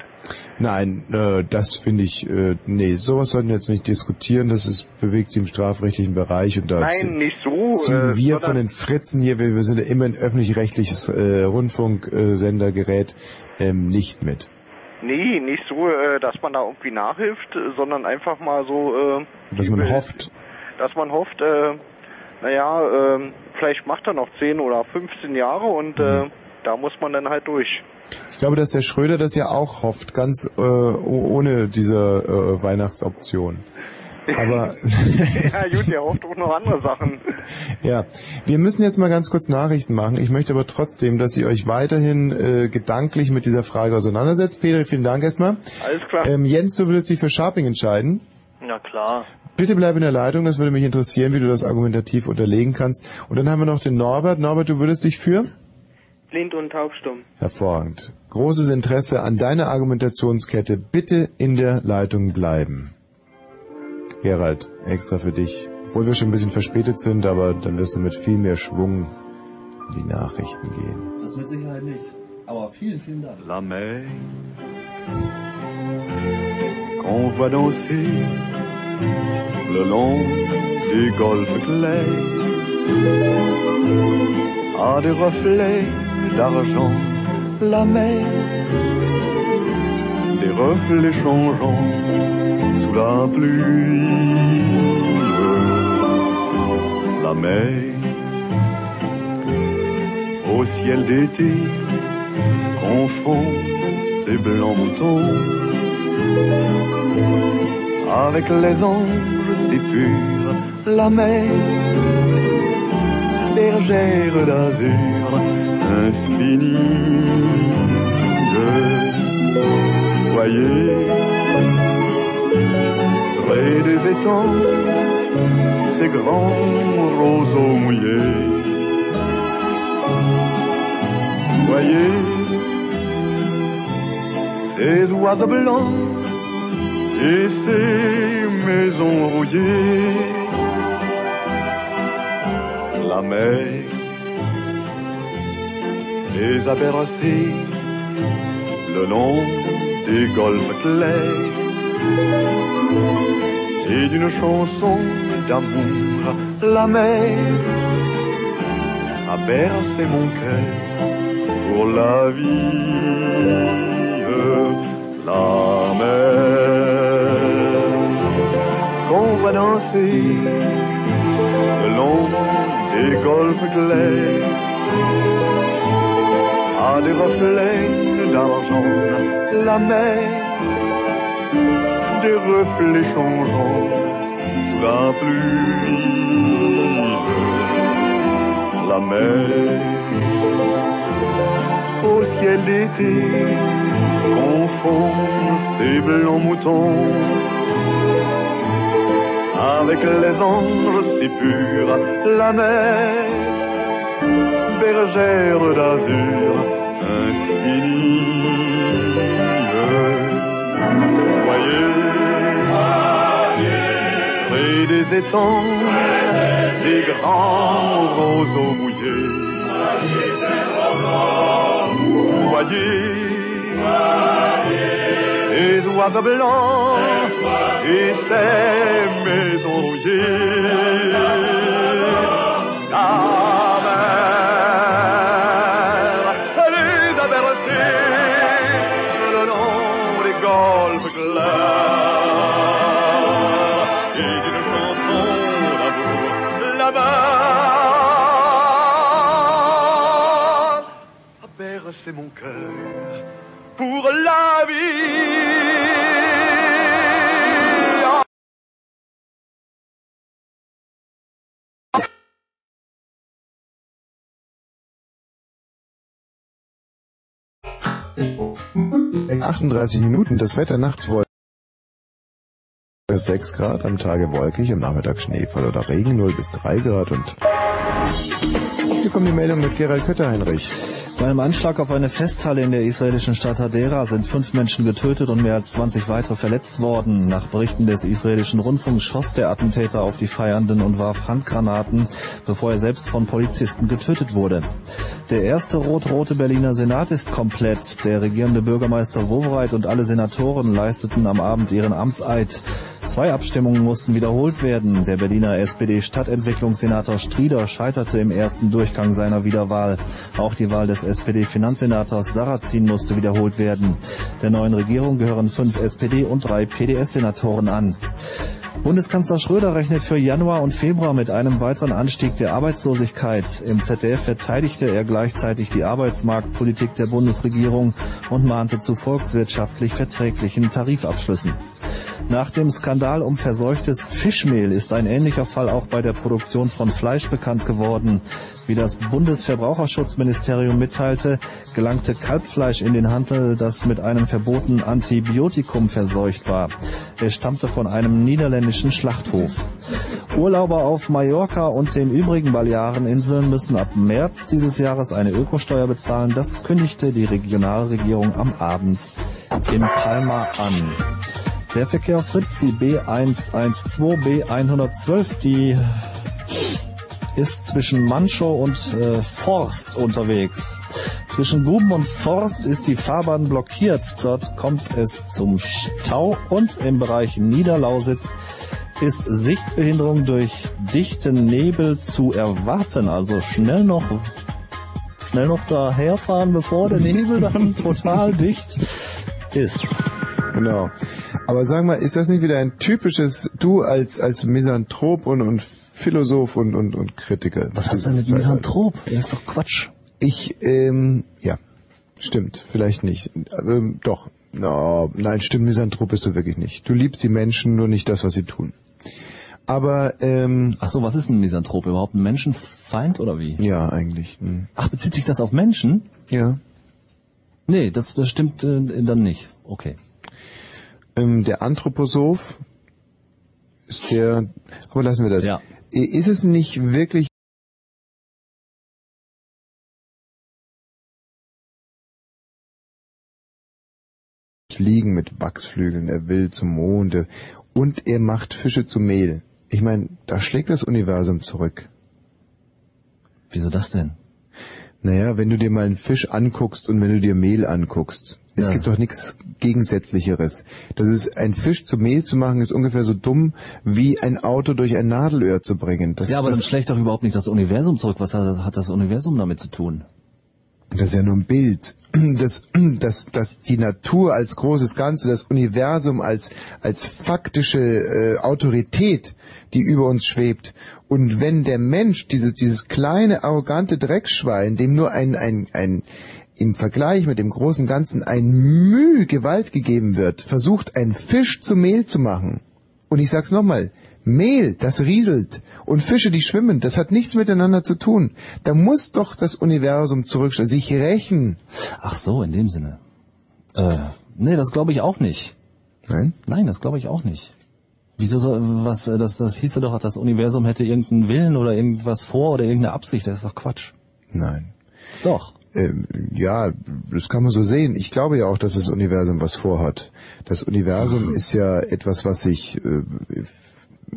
Nein, äh, das finde ich, äh, nee, sowas sollten wir jetzt nicht diskutieren. Das ist, bewegt sich im strafrechtlichen Bereich und da Nein, nicht so, ziehen äh, wir von den Fritzen hier, wir, wir sind ja immer ein öffentlich-rechtliches äh, Rundfunksendergerät, ähm, nicht mit. Nee, nicht so, äh, dass man da irgendwie nachhilft, sondern einfach mal so, äh, Dass man hofft, dass man hofft, äh, naja, äh, vielleicht macht er noch 10 oder 15 Jahre und Mhm. äh, da muss man dann halt durch. Ich glaube, dass der Schröder das ja auch hofft, ganz äh, ohne diese äh, Weihnachtsoption. Aber ja gut, der hofft auch noch andere Sachen. ja, wir müssen jetzt mal ganz kurz Nachrichten machen. Ich möchte aber trotzdem, dass ihr euch weiterhin äh, gedanklich mit dieser Frage auseinandersetzt. Peter, vielen Dank erstmal. Alles klar. Ähm, Jens, du würdest dich für Sharping entscheiden. Na klar. Bitte bleib in der Leitung, das würde mich interessieren, wie du das argumentativ unterlegen kannst. Und dann haben wir noch den Norbert. Norbert, du würdest dich für? Blind und taubstumm. Hervorragend. Großes Interesse an deiner Argumentationskette. Bitte in der Leitung bleiben. Gerald, extra für dich. Obwohl wir schon ein bisschen verspätet sind, aber dann wirst du mit viel mehr Schwung in die Nachrichten gehen. Das mit Sicherheit nicht. Aber vielen, vielen Dank. La mer qu'on voit danser le long des golfes clairs a des reflets d'argent. La mer, des reflets changeants sous la pluie. La mer au ciel d'été confond ses blancs moutons avec les anges si purs, la mer, bergère d'azur infinie. Voyez, près des étangs, ces grands roseaux mouillés. Voyez, ces oiseaux blancs et ces maisons rouillées. La mer les a bercés le long des golfes clairs et d'une chanson d'amour la mer a bercé mon cœur pour la vie la mer. Qu'on voit danser le long des golfes clairs a des reflets d'argent la mer des reflets changeants sous la pluie la mer au ciel d'été confond ses blancs moutons avec les anges si purs, la mer, bergère d'azur infinie. Voyez, près des étangs, ces grands roseaux mouillés. Voyez, ces oiseaux blancs et ces maisons rouillées. 38 Minuten, das Wetter nachts wolkig. 6 Grad, am Tage wolkig, am Nachmittag Schneefall oder Regen, 0 bis 3 Grad und hier kommt die Meldung mit Gerald Kötter-Heinrich. Bei einem Anschlag auf eine Festhalle in der israelischen Stadt Hadera sind fünf Menschen getötet und mehr als 20 weitere verletzt worden. Nach Berichten des israelischen Rundfunks schoss der Attentäter auf die Feiernden und warf Handgranaten, bevor er selbst von Polizisten getötet wurde. Der erste rot-rote Berliner Senat ist komplett. Der regierende Bürgermeister Wowereit und alle Senatoren leisteten am Abend ihren Amtseid. Zwei Abstimmungen mussten wiederholt werden. Der Berliner SPD-Stadtentwicklungssenator Strieder scheiterte im ersten Durchgang seiner Wiederwahl. Auch die Wahl des SPD-Finanzsenators Sarrazin musste wiederholt werden. Der neuen Regierung gehören fünf SPD- und drei PDS-Senatoren an. Bundeskanzler Schröder rechnet für Januar und Februar mit einem weiteren Anstieg der Arbeitslosigkeit. Im ZDF verteidigte er gleichzeitig die Arbeitsmarktpolitik der Bundesregierung und mahnte zu volkswirtschaftlich verträglichen Tarifabschlüssen. Nach dem Skandal um verseuchtes Fischmehl ist ein ähnlicher Fall auch bei der Produktion von Fleisch bekannt geworden. Wie das Bundesverbraucherschutzministerium mitteilte, gelangte Kalbfleisch in den Handel, das mit einem verbotenen Antibiotikum verseucht war. Es stammte von einem niederländischen Schlachthof. Urlauber auf Mallorca und den übrigen Baleareninseln müssen ab März dieses Jahres eine Ökosteuer bezahlen. Das kündigte die Regionalregierung am Abend in Palma an. Der Verkehr Fritz, die B112, B112, die ist zwischen Manchow und äh, Forst unterwegs. Zwischen Guben und Forst ist die Fahrbahn blockiert. Dort kommt es zum Stau und im Bereich Niederlausitz ist Sichtbehinderung durch dichten Nebel zu erwarten. Also schnell noch schnell noch daherfahren, bevor der Nebel dann total dicht ist. Genau. Aber sag mal, ist das nicht wieder ein typisches, du als, als Misanthrop und, und Philosoph und, und, und Kritiker? Was hast du denn mit Misanthrop? Das ist doch Quatsch. Ich, ähm, ja, stimmt, vielleicht nicht. Ähm, doch, no, nein, stimmt, Misanthrop bist du wirklich nicht. Du liebst die Menschen, nur nicht das, was sie tun. Aber, ähm... Ach so, was ist ein Misanthrop? Überhaupt ein Menschenfeind oder wie? Ja, eigentlich. Hm. Ach, bezieht sich das auf Menschen? Ja. Nee, das, das stimmt äh, dann nicht. Okay. Ähm, der Anthroposoph ist der, aber lassen wir das. Ja. Ist es nicht wirklich Fliegen mit Wachsflügeln, er will zum Monde und er macht Fische zu Mehl. Ich meine, da schlägt das Universum zurück. Wieso das denn? Naja, wenn du dir mal einen Fisch anguckst und wenn du dir Mehl anguckst, es Ja. gibt doch nichts Gegensätzlicheres. Das ist, ein Fisch zu Mehl zu machen, ist ungefähr so dumm, wie ein Auto durch ein Nadelöhr zu bringen. Das, ja, aber das, dann schlägt doch überhaupt nicht das Universum zurück. Was hat, hat das Universum damit zu tun? Das ist ja nur ein Bild. Das, das, das die Natur als großes Ganze, das Universum als, als faktische äh, Autorität, die über uns schwebt. Und wenn der Mensch, dieses, dieses kleine, arrogante Dreckschwein, dem nur ein, ein, ein, im Vergleich mit dem großen Ganzen ein Mühe Gewalt gegeben wird, versucht, einen Fisch zu Mehl zu machen. Und ich sag's nochmal, Mehl, das rieselt und Fische, die schwimmen, das hat nichts miteinander zu tun. Da muss doch das Universum zurückstellen, sich rächen. Ach so, in dem Sinne. Äh, nee, das glaube ich auch nicht. Nein? Nein, das glaube ich auch nicht. Wieso soll, was, äh, das, das hieße doch, das Universum hätte irgendeinen Willen oder irgendwas vor oder irgendeine Absicht. Das ist doch Quatsch. Nein. Doch. Ähm, ja, das kann man so sehen. Ich glaube ja auch, dass das Universum was vorhat. Das Universum ist ja etwas, was sich äh,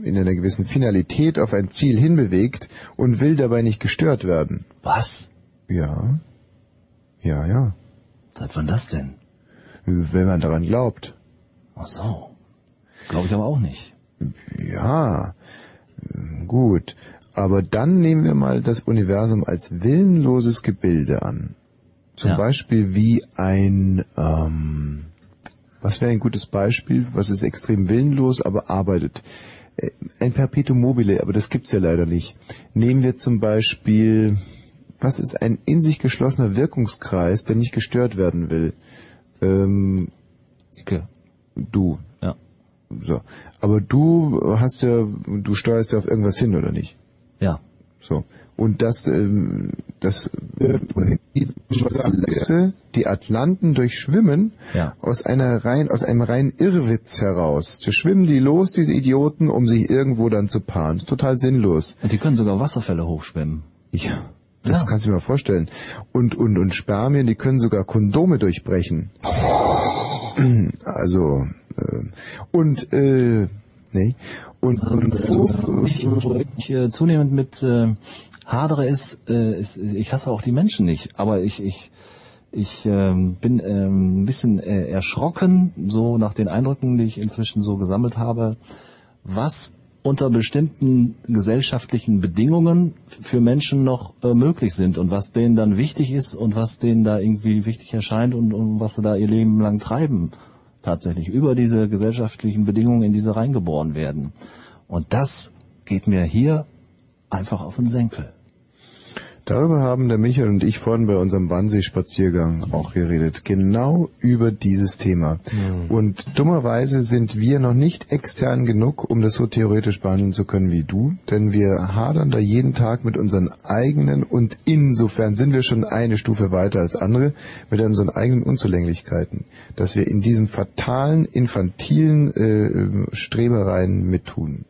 in einer gewissen Finalität auf ein Ziel hinbewegt und will dabei nicht gestört werden. Was? Ja. Ja, ja. Seit wann das denn? Wenn man daran glaubt. Ach so. Glaube ich aber auch nicht. Ja, gut. Aber dann nehmen wir mal das Universum als willenloses Gebilde an. Zum Ja. Beispiel wie ein, ähm, was wäre ein gutes Beispiel? Was ist extrem willenlos, aber arbeitet? Äh, Ein Perpetuum mobile, aber das gibt's ja leider nicht. Nehmen wir zum Beispiel, was ist ein in sich geschlossener Wirkungskreis, der nicht gestört werden will? Ähm, Icke. Du. Ja. So. Aber du hast ja, du steuerst ja auf irgendwas hin, oder nicht? Ja. So. Und das, ähm, das, äh, die Atlanten durchschwimmen Ja. aus einer rein, aus einem reinen Irrwitz heraus. Da schwimmen die los, diese Idioten, um sich irgendwo dann zu paaren. Total sinnlos. Und die können sogar Wasserfälle hochschwimmen. Ja. Das Ja. kannst du dir mal vorstellen. Und, und, und Spermien, die können sogar Kondome durchbrechen. Also, äh, und, äh, nee. Und, und, ich, ich äh, zunehmend mit äh, hadere ist, äh, ist, ich hasse auch die Menschen nicht, aber ich, ich, ich ähm, bin ähm, ein bisschen äh, erschrocken, so nach den Eindrücken, die ich inzwischen so gesammelt habe, was unter bestimmten gesellschaftlichen Bedingungen für Menschen noch äh, möglich sind und was denen dann wichtig ist und was denen da irgendwie wichtig erscheint und, und was sie da ihr Leben lang treiben tatsächlich über diese gesellschaftlichen Bedingungen, in die sie reingeboren werden. Und das geht mir hier einfach auf den Senkel. Darüber haben der Michael und ich vorhin bei unserem Wannsee-Spaziergang auch geredet. Genau über dieses Thema. Und dummerweise sind wir noch nicht extern genug, um das so theoretisch behandeln zu können wie du. Denn wir hadern da jeden Tag mit unseren eigenen und insofern sind wir schon eine Stufe weiter als andere, mit unseren eigenen Unzulänglichkeiten. Dass wir in diesem fatalen, infantilen äh, Strebereien mittun.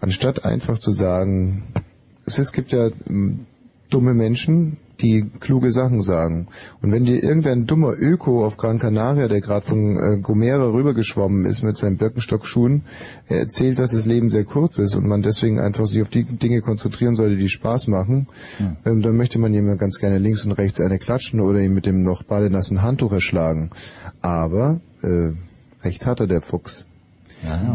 Anstatt einfach zu sagen, es, gibt ja ähm, dumme Menschen, die kluge Sachen sagen. Und wenn dir irgendein dummer Öko auf Gran Canaria, der gerade von äh, Gomera rübergeschwommen ist mit seinen Birkenstockschuhen, er erzählt, dass das Leben sehr kurz ist und man deswegen einfach sich auf die Dinge konzentrieren sollte, die Spaß machen, ähm, dann möchte man ihm ja ganz gerne links und rechts eine klatschen oder ihn mit dem noch badenassen Handtuch erschlagen. Aber äh, recht hat er, der Fuchs.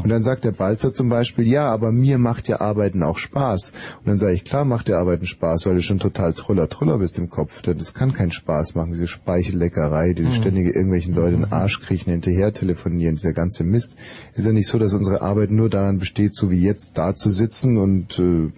Und dann sagt der Balzer zum Beispiel, ja, aber mir macht ja Arbeiten auch Spaß. Und dann sage ich, klar macht dir Arbeiten Spaß, weil du schon total truller truller bist im Kopf. Das kann keinen Spaß machen, diese Speichelleckerei, diese Mhm. ständige irgendwelchen Leute in den Arsch kriechen, hinterher telefonieren, dieser ganze Mist. Ist ja nicht so, dass unsere Arbeit nur daran besteht, so wie jetzt da zu sitzen und äh,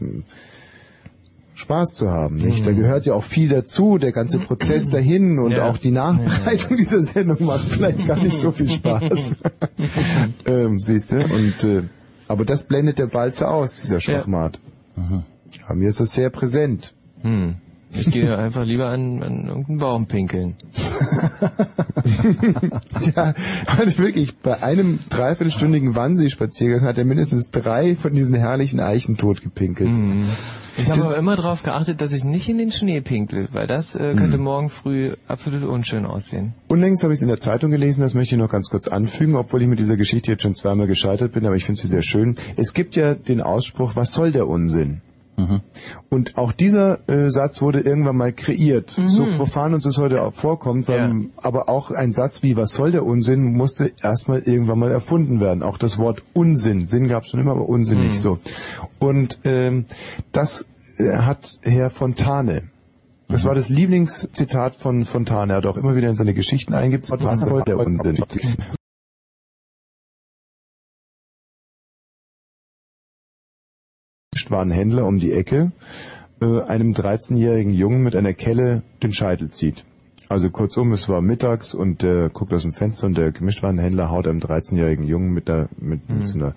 Spaß zu haben, nicht? Da Mhm. gehört ja auch viel dazu, der ganze Prozess dahin und Ja. auch die Nachbereitung dieser Sendung macht vielleicht gar nicht so viel Spaß. ähm, siehst du? Und äh, aber das blendet der Balzer aus, dieser Schwachmat. Ja, mir ist das sehr präsent. Hm. Ich gehe einfach lieber an, an irgendeinen Baum pinkeln. ja, also wirklich, bei einem dreiviertelstündigen Wannsee-Spaziergang hat er mindestens drei von diesen herrlichen Eichen totgepinkelt. Hm. Ich habe aber immer darauf geachtet, dass ich nicht in den Schnee pinkle, weil das äh, könnte morgen früh absolut unschön aussehen. Unlängst habe ich es in der Zeitung gelesen, das möchte ich noch ganz kurz anfügen, obwohl ich mit dieser Geschichte jetzt schon zweimal gescheitert bin, aber ich finde sie sehr schön. Es gibt ja den Ausspruch, was soll der Unsinn? Und auch dieser äh, Satz wurde irgendwann mal kreiert. Mhm. So profan uns das heute auch vorkommt, weil, aber auch ein Satz wie was soll der Unsinn musste erstmal irgendwann mal erfunden werden. Auch das Wort Unsinn. Sinn gab es schon immer, aber Unsinn Mhm. nicht so. Und ähm, das äh, hat Herr Fontane. Das war das Lieblingszitat von Fontane. Er hat auch immer wieder in seine Geschichten eingibt, was soll der Unsinn? War ein Händler um die Ecke, äh, einem 13-jährigen Jungen mit einer Kelle den Scheitel zieht. Also kurzum, es war mittags und der guckt aus dem Fenster und der Gemischtwarenhändler haut einem 13-jährigen Jungen mit, der, mit, mit so einer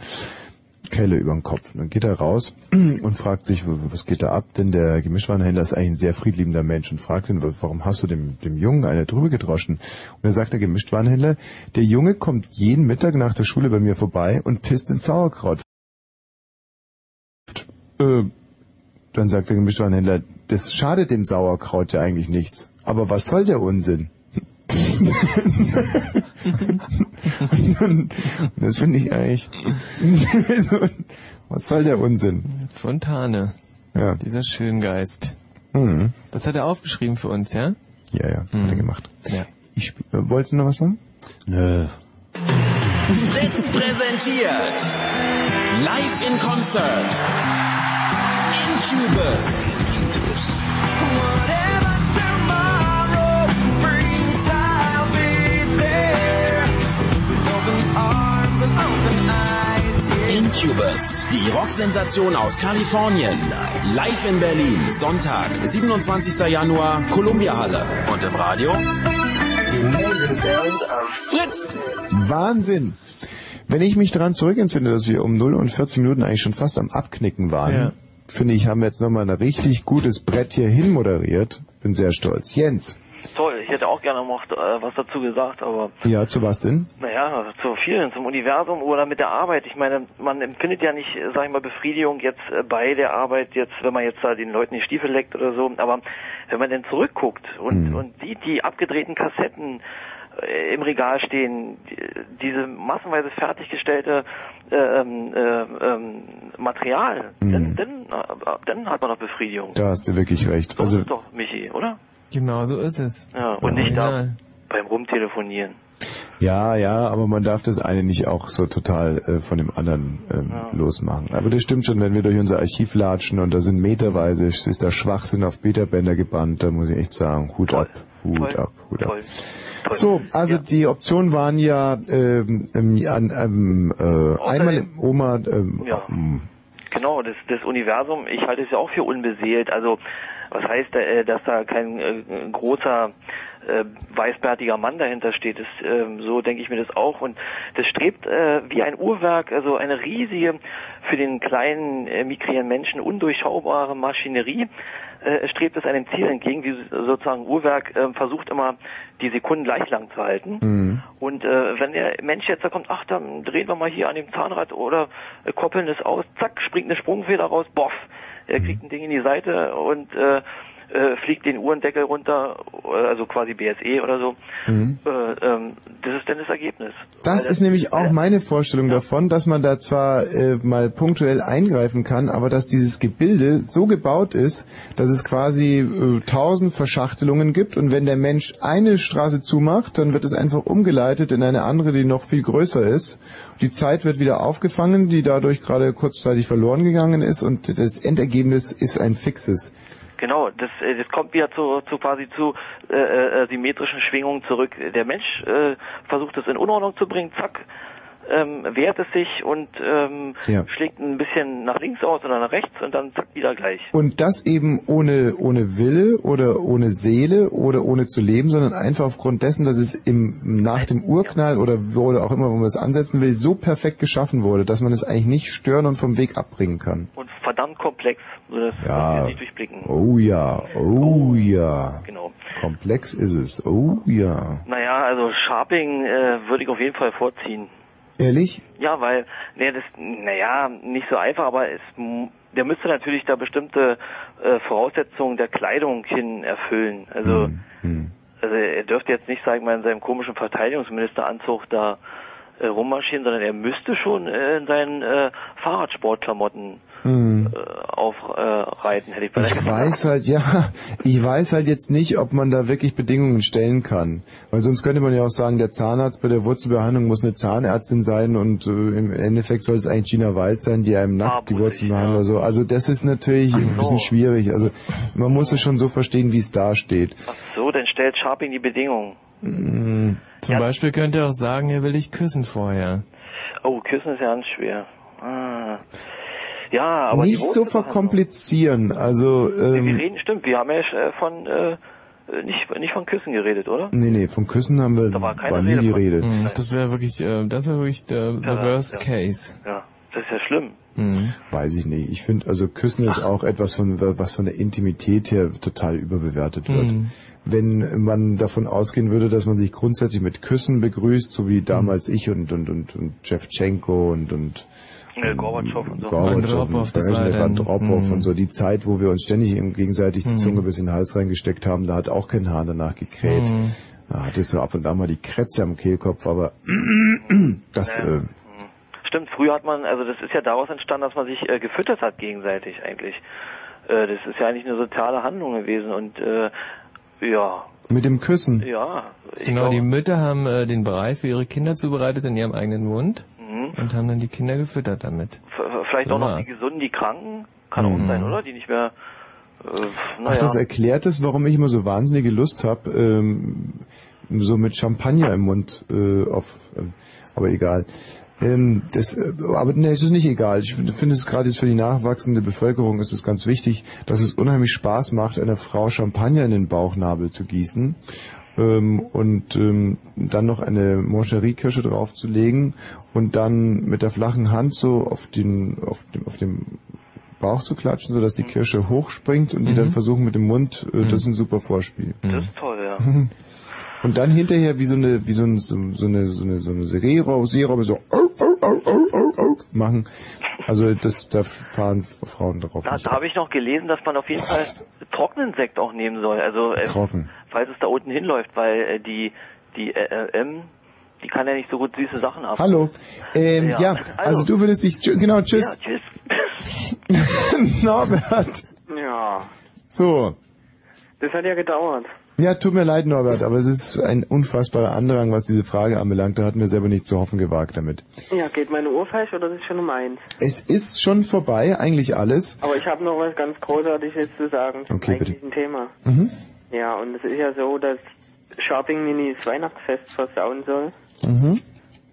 Kelle über den Kopf. Und dann geht er raus und fragt sich, was geht da ab? Denn der Gemischtwarenhändler ist eigentlich ein sehr friedliebender Mensch und fragt ihn, warum hast du dem, dem Jungen eine drüber gedroschen? Und dann sagt der Gemischtwarenhändler, der Junge kommt jeden Mittag nach der Schule bei mir vorbei und pisst ins Sauerkraut. Äh, dann sagt der Gemischtwarenhändler, das schadet dem Sauerkraut ja eigentlich nichts. Aber was soll der Unsinn? das finde ich eigentlich. so, was soll der Unsinn? Fontane. Ja. Dieser Schöngeist. Mhm. Das hat er aufgeschrieben für uns, ja? Ja, ja, hat er gemacht. Ja. Ich äh, wolltest du noch was sagen? Nö. Fritz präsentiert Live in Incubus. Incubus, die Rocksensation aus Kalifornien. Live in Berlin, Sonntag, 27. Januar, Columbia Halle. Und im Radio? Fritz. Wahnsinn! Wenn ich mich daran zurückentsinne, dass wir um 0 und 14 Minuten eigentlich schon fast am Abknicken waren, Ja. Finde ich, haben wir jetzt nochmal ein richtig gutes Brett hier hin moderiert. Bin sehr stolz. Jens. Toll, ich hätte auch gerne noch äh, was dazu gesagt, aber Ja, zu was denn? naja, zu vielen, zum Universum oder mit der Arbeit. Ich meine, man empfindet ja nicht, äh, sag ich mal, Befriedigung jetzt äh, bei der Arbeit, jetzt, wenn man jetzt da den Leuten die Stiefel leckt oder so, aber wenn man denn zurückguckt und, und sieht die abgedrehten Kassetten im Regal stehen, die, diese massenweise fertiggestellte äh, ähm, äh, ähm, Material, dann, dann, äh, dann hat man doch Befriedigung. Da hast du wirklich recht. So Also ist es doch, Michi, oder? Genau so ist es. Ja, und nicht da beim Rumtelefonieren. Ja, ja, aber man darf das eine nicht auch so total äh, von dem anderen ähm, losmachen. Aber das stimmt schon, wenn wir durch unser Archiv latschen und da sind meterweise, es ist da Schwachsinn auf Beta-Bänder gebannt, da muss ich echt sagen, Hut ab, Hut ab, Hut ab. So, also die Optionen waren ja ähm, ähm, ähm, äh, einmal im Oma, ähm, Ja. ähm, Genau, das, das Universum, ich halte es ja auch für unbeseelt. Also, was heißt, äh, dass da kein äh, großer äh, weißbärtiger Mann dahinter steht? Das, ähm, so denke ich mir das auch. Und das strebt äh, wie ein Uhrwerk, also eine riesige, für den kleinen, äh, migrieren Menschen undurchschaubare Maschinerie, äh, strebt es einem Ziel entgegen, wie sozusagen Uhrwerk äh, versucht immer, die Sekunden gleich lang zu halten. Mhm. Und äh, wenn der Mensch jetzt da kommt, ach, dann drehen wir mal hier an dem Zahnrad oder äh, koppeln es aus, zack, springt eine Sprungfeder raus, boff, er kriegt ein Ding in die Seite und äh, äh, fliegt den Uhrendeckel runter, äh, also quasi BSE oder so. Mhm. Äh, ähm, das ist dann das Ergebnis. Das ist nämlich auch meine Vorstellung davon, dass man da zwar äh, mal punktuell eingreifen kann, aber dass dieses Gebilde so gebaut ist, dass es quasi äh, tausend Verschachtelungen gibt und wenn der Mensch eine Straße zumacht, dann wird es einfach umgeleitet in eine andere, die noch viel größer ist. Die Zeit wird wieder aufgefangen, die dadurch gerade kurzzeitig verloren gegangen ist und das Endergebnis ist ein fixes. Genau, das, äh, das kommt wieder zu, zu quasi zu äh, äh, symmetrischen Schwingungen zurück. Der Mensch äh, versucht es in Unordnung zu bringen, zack, ähm, wehrt es sich und ähm, Ja. schlägt ein bisschen nach links aus oder nach rechts und dann zack wieder gleich. Und das eben ohne, ohne Wille oder ohne Seele oder ohne zu leben, sondern einfach aufgrund dessen, dass es im, nach dem Urknall oder wo oder auch immer, wo man es ansetzen will, so perfekt geschaffen wurde, dass man es eigentlich nicht stören und vom Weg abbringen kann. Und verdammt komplex, sodass Ja. wir nicht durchblicken. Oh ja, oh ja. Genau. Komplex ist es. Oh ja. Naja, also Sharping äh, würde ich auf jeden Fall vorziehen. Ehrlich? Ja, weil, ne, das, naja, nicht so einfach, aber es, der müsste natürlich da bestimmte äh, Voraussetzungen der Kleidung hin erfüllen. Also, Hm, also er dürfte jetzt nicht, sag ich mal, in seinem komischen Verteidigungsministeranzug da äh, rummarschieren, sondern er müsste schon äh, in seinen äh, Fahrradsportklamotten Hm. äh, aufreiten, hätte ich vielleicht Ich weiß halt, ja, ich weiß halt jetzt nicht, ob man da wirklich Bedingungen stellen kann. Weil sonst könnte man ja auch sagen, der Zahnarzt bei der Wurzelbehandlung muss eine Zahnärztin sein und äh, im Endeffekt soll es eigentlich Gina Wald sein, die einem nackt die Wurzeln behandelt oder so. Also das ist natürlich ein bisschen schwierig. Also man muss es schon so verstehen, wie es da steht. So, dann stellt Sharping die Bedingungen. Mm, Zum Beispiel könnte er auch sagen, er will dich küssen vorher. Oh, küssen ist ja ganz schwer. Ah. Ja, aber die Nicht so verkomplizieren. Also Wir ähm, reden, stimmt, wir haben ja äh, von äh, nicht nicht von Küssen geredet, oder? nee, nee, vom Küssen haben wir war keine war nie Rede die von- Rede. Hm, Das wäre wirklich, äh, das wäre wirklich der, the Ja, worst ja. case. Ja, das ist ja schlimm. Mhm. Weiß ich nicht. Ich finde, also Küssen ist auch etwas von, was von der Intimität her total überbewertet wird. Mhm. Wenn man davon ausgehen würde, dass man sich grundsätzlich mit Küssen begrüßt, so wie damals ich und, und, und, und Shevchenko und, und Äh, Gorbatschow und so. Gorbatschow und das war Brezhnev, Andropov Mhm. und so, die Zeit, wo wir uns ständig gegenseitig die Mhm. Zunge bis in den Hals reingesteckt haben, da hat auch kein Hahn danach gekräht. Mhm. Da hattest du ab und an mal die Krätze am Kehlkopf, aber das, äh, Stimmt, früher hat man, also das ist ja daraus entstanden, dass man sich äh, gefüttert hat gegenseitig eigentlich. Äh, das ist ja eigentlich eine soziale Handlung gewesen und äh, ja, mit dem Küssen. ja. Genau, die glaube, Mütter haben äh, den Brei für ihre Kinder zubereitet in ihrem eigenen Mund Mhm. und haben dann die Kinder gefüttert damit. vielleicht So auch noch war's. die Gesunden, die Kranken, kann auch Mhm. sein, oder? Die nicht mehr, äh, Ach, naja. das erklärt es, warum ich immer so wahnsinnige Lust habe, ähm, so mit Champagner im Mund äh, auf, ähm, aber egal. Ähm, das, äh, aber ne, es ist nicht egal. Ich finde es gerade jetzt für die nachwachsende Bevölkerung ist es ganz wichtig, dass es unheimlich Spaß macht, einer Frau Champagner in den Bauchnabel zu gießen ähm, und ähm, dann noch eine Moncherie-Kirsche draufzulegen und dann mit der flachen Hand so auf den auf dem auf dem Bauch zu klatschen, sodass die Kirsche hochspringt und die Mhm. dann versuchen mit dem Mund, äh, das ist ein super Vorspiel. Das ist toll, ja. und dann hinterher wie so eine, wie so, ein, so, so eine, so eine, so eine Seerobbe, so machen. Also das, da fahren Frauen drauf. Da, da habe ich noch gelesen, dass man auf jeden Fall trockenen Sekt auch nehmen soll. Also äh, Trocken. falls es da unten hinläuft, weil äh, die die äh, äh, M, die kann ja nicht so gut süße Sachen haben. Hallo. Ähm, ja, Ja, also du würdest dich, tschü- genau, tschüss. Ja, tschüss. Norbert. Ja, So. das hat ja gedauert. Ja, tut mir leid, Norbert, aber es ist ein unfassbarer Andrang, was diese Frage anbelangt. Da hatten wir selber nicht zu hoffen gewagt damit. Ja, geht meine Uhr falsch oder ist es schon um eins? Es ist schon vorbei, eigentlich alles. Aber ich habe noch was ganz Großartiges zu sagen zum Okay, bitte. eigentlichen Thema. Mhm. Ja, und es ist ja so, dass Shopping Mini das Weihnachtsfest versauen soll. Mhm.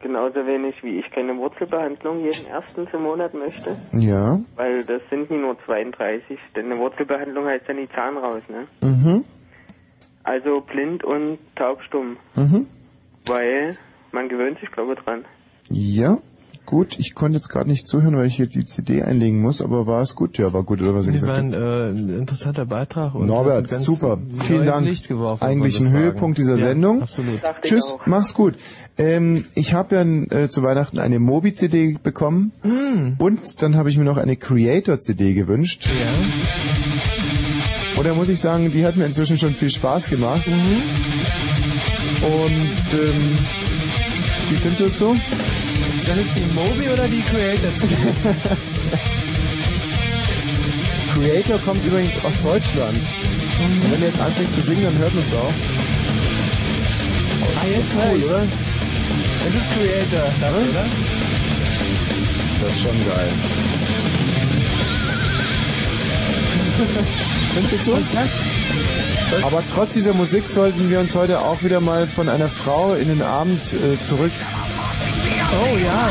Genauso wenig wie ich keine Wurzelbehandlung jeden ersten zum Monat möchte. Ja. Weil das sind nie nur 32, denn eine Wurzelbehandlung heißt ja nie Zahn raus, ne? Mhm. Also blind und taubstumm. Mhm. Weil man gewöhnt sich, glaube ich, dran. Ja. Gut, ich konnte jetzt gerade nicht zuhören, weil ich hier die CD einlegen muss, aber war es gut? Ja, war gut, oder was ich Das war gesagt ein habe? äh, interessanter Beitrag. Und Norbert, super. Vielen Dank. Licht geworfen Eigentlich ein. Höhepunkt dieser ja, Sendung. Absolut. Tschüss, mach's gut. Ähm, ich habe ja äh, zu Weihnachten eine Mobi-CD bekommen Mm. und dann habe ich mir noch eine Creator-CD gewünscht. Ja. Und da muss ich sagen, die hat mir inzwischen schon viel Spaß gemacht. Mhm. Und ähm, wie findest du es so? Ist das jetzt die Mobi oder die Creator? Creator kommt übrigens aus Deutschland. Und wenn er jetzt anfängt zu singen, dann hört man es auch. Ah, jetzt cool, weiß. oder? Es ist Creator, das, Hm? oder? Das ist schon geil. Findest du? Aber trotz dieser Musik sollten wir uns heute auch wieder mal von einer Frau in den Abend äh, zurück. Oh ja.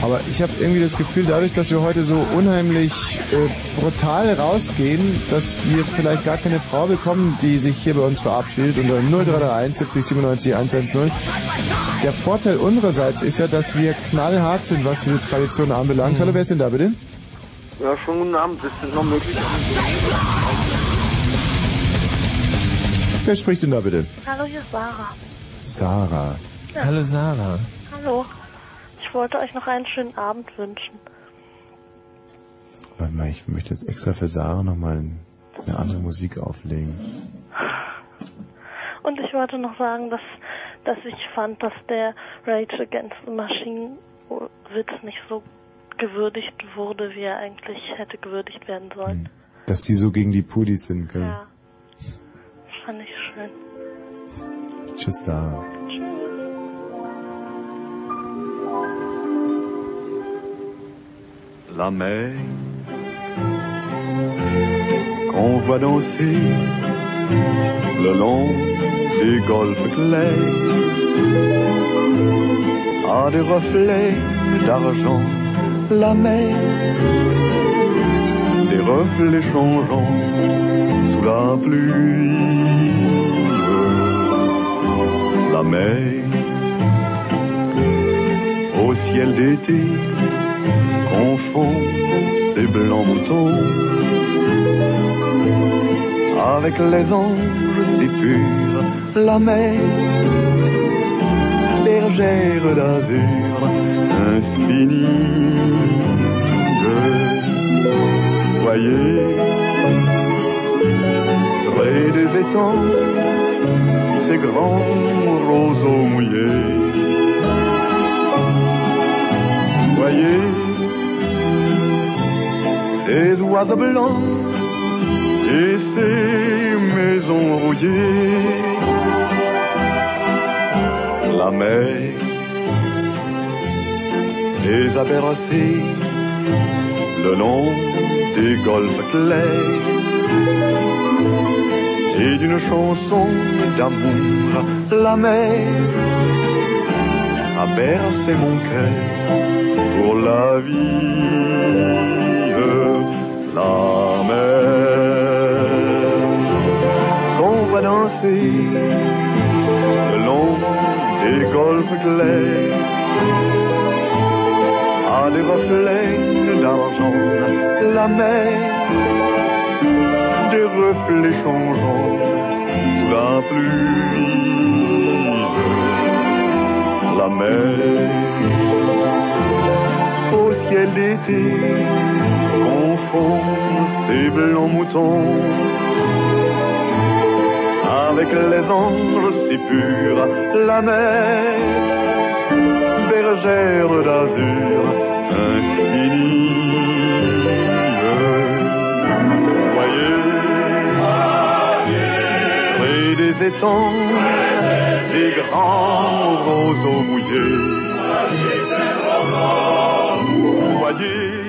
Aber ich habe irgendwie das Gefühl, dadurch, dass wir heute so unheimlich äh, brutal rausgehen, dass wir vielleicht gar keine Frau bekommen, die sich hier bei uns verabschiedet unter 0331 70 97 110. Der Vorteil unsererseits ist ja, dass wir knallhart sind, was diese Tradition anbelangt. Hallo, wer ist denn da bitte? Ja, schönen guten Abend. Ist das noch möglich? Wer spricht denn da bitte? Hallo, hier ist Sarah. Sarah. Ja. Hallo Sarah. Hallo. Ich wollte euch noch einen schönen Abend wünschen. Warte mal, ich möchte jetzt extra für Sarah nochmal eine andere Musik auflegen. Und ich wollte noch sagen, dass, dass ich fand, dass der Rage Against the Machine Witz nicht so gewürdigt wurde, wie er eigentlich hätte gewürdigt werden sollen. Dass die so gegen die Pudis sind, gell? Ja. Das fand ich schön. Tschüss, Sarah. la mer qu'on voit danser le long des golfes clairs a des reflets d'argent la mer des reflets changeants sous la pluie. La mer au ciel d'été confond ces blancs moutons avec les anges si purs, la mer, bergère d'azur infinie. Voyez, près des étangs, ces grands roseaux mouillés. Voyez, ces oiseaux blancs et ces maisons rouillées. La mer les a bercés le long des golfes clairs et d'une chanson d'amour la mer a bercé mon cœur pour la vie la mer. Qu'on va danser le long des golfes clairs à des reflets d'argent la mer des reflets changeants sous la pluie. La mer au ciel d'été confond ses blancs moutons avec les anges si purs, la mer, bergère d'azur étangs, ces grands roseaux mouillés. Voyez,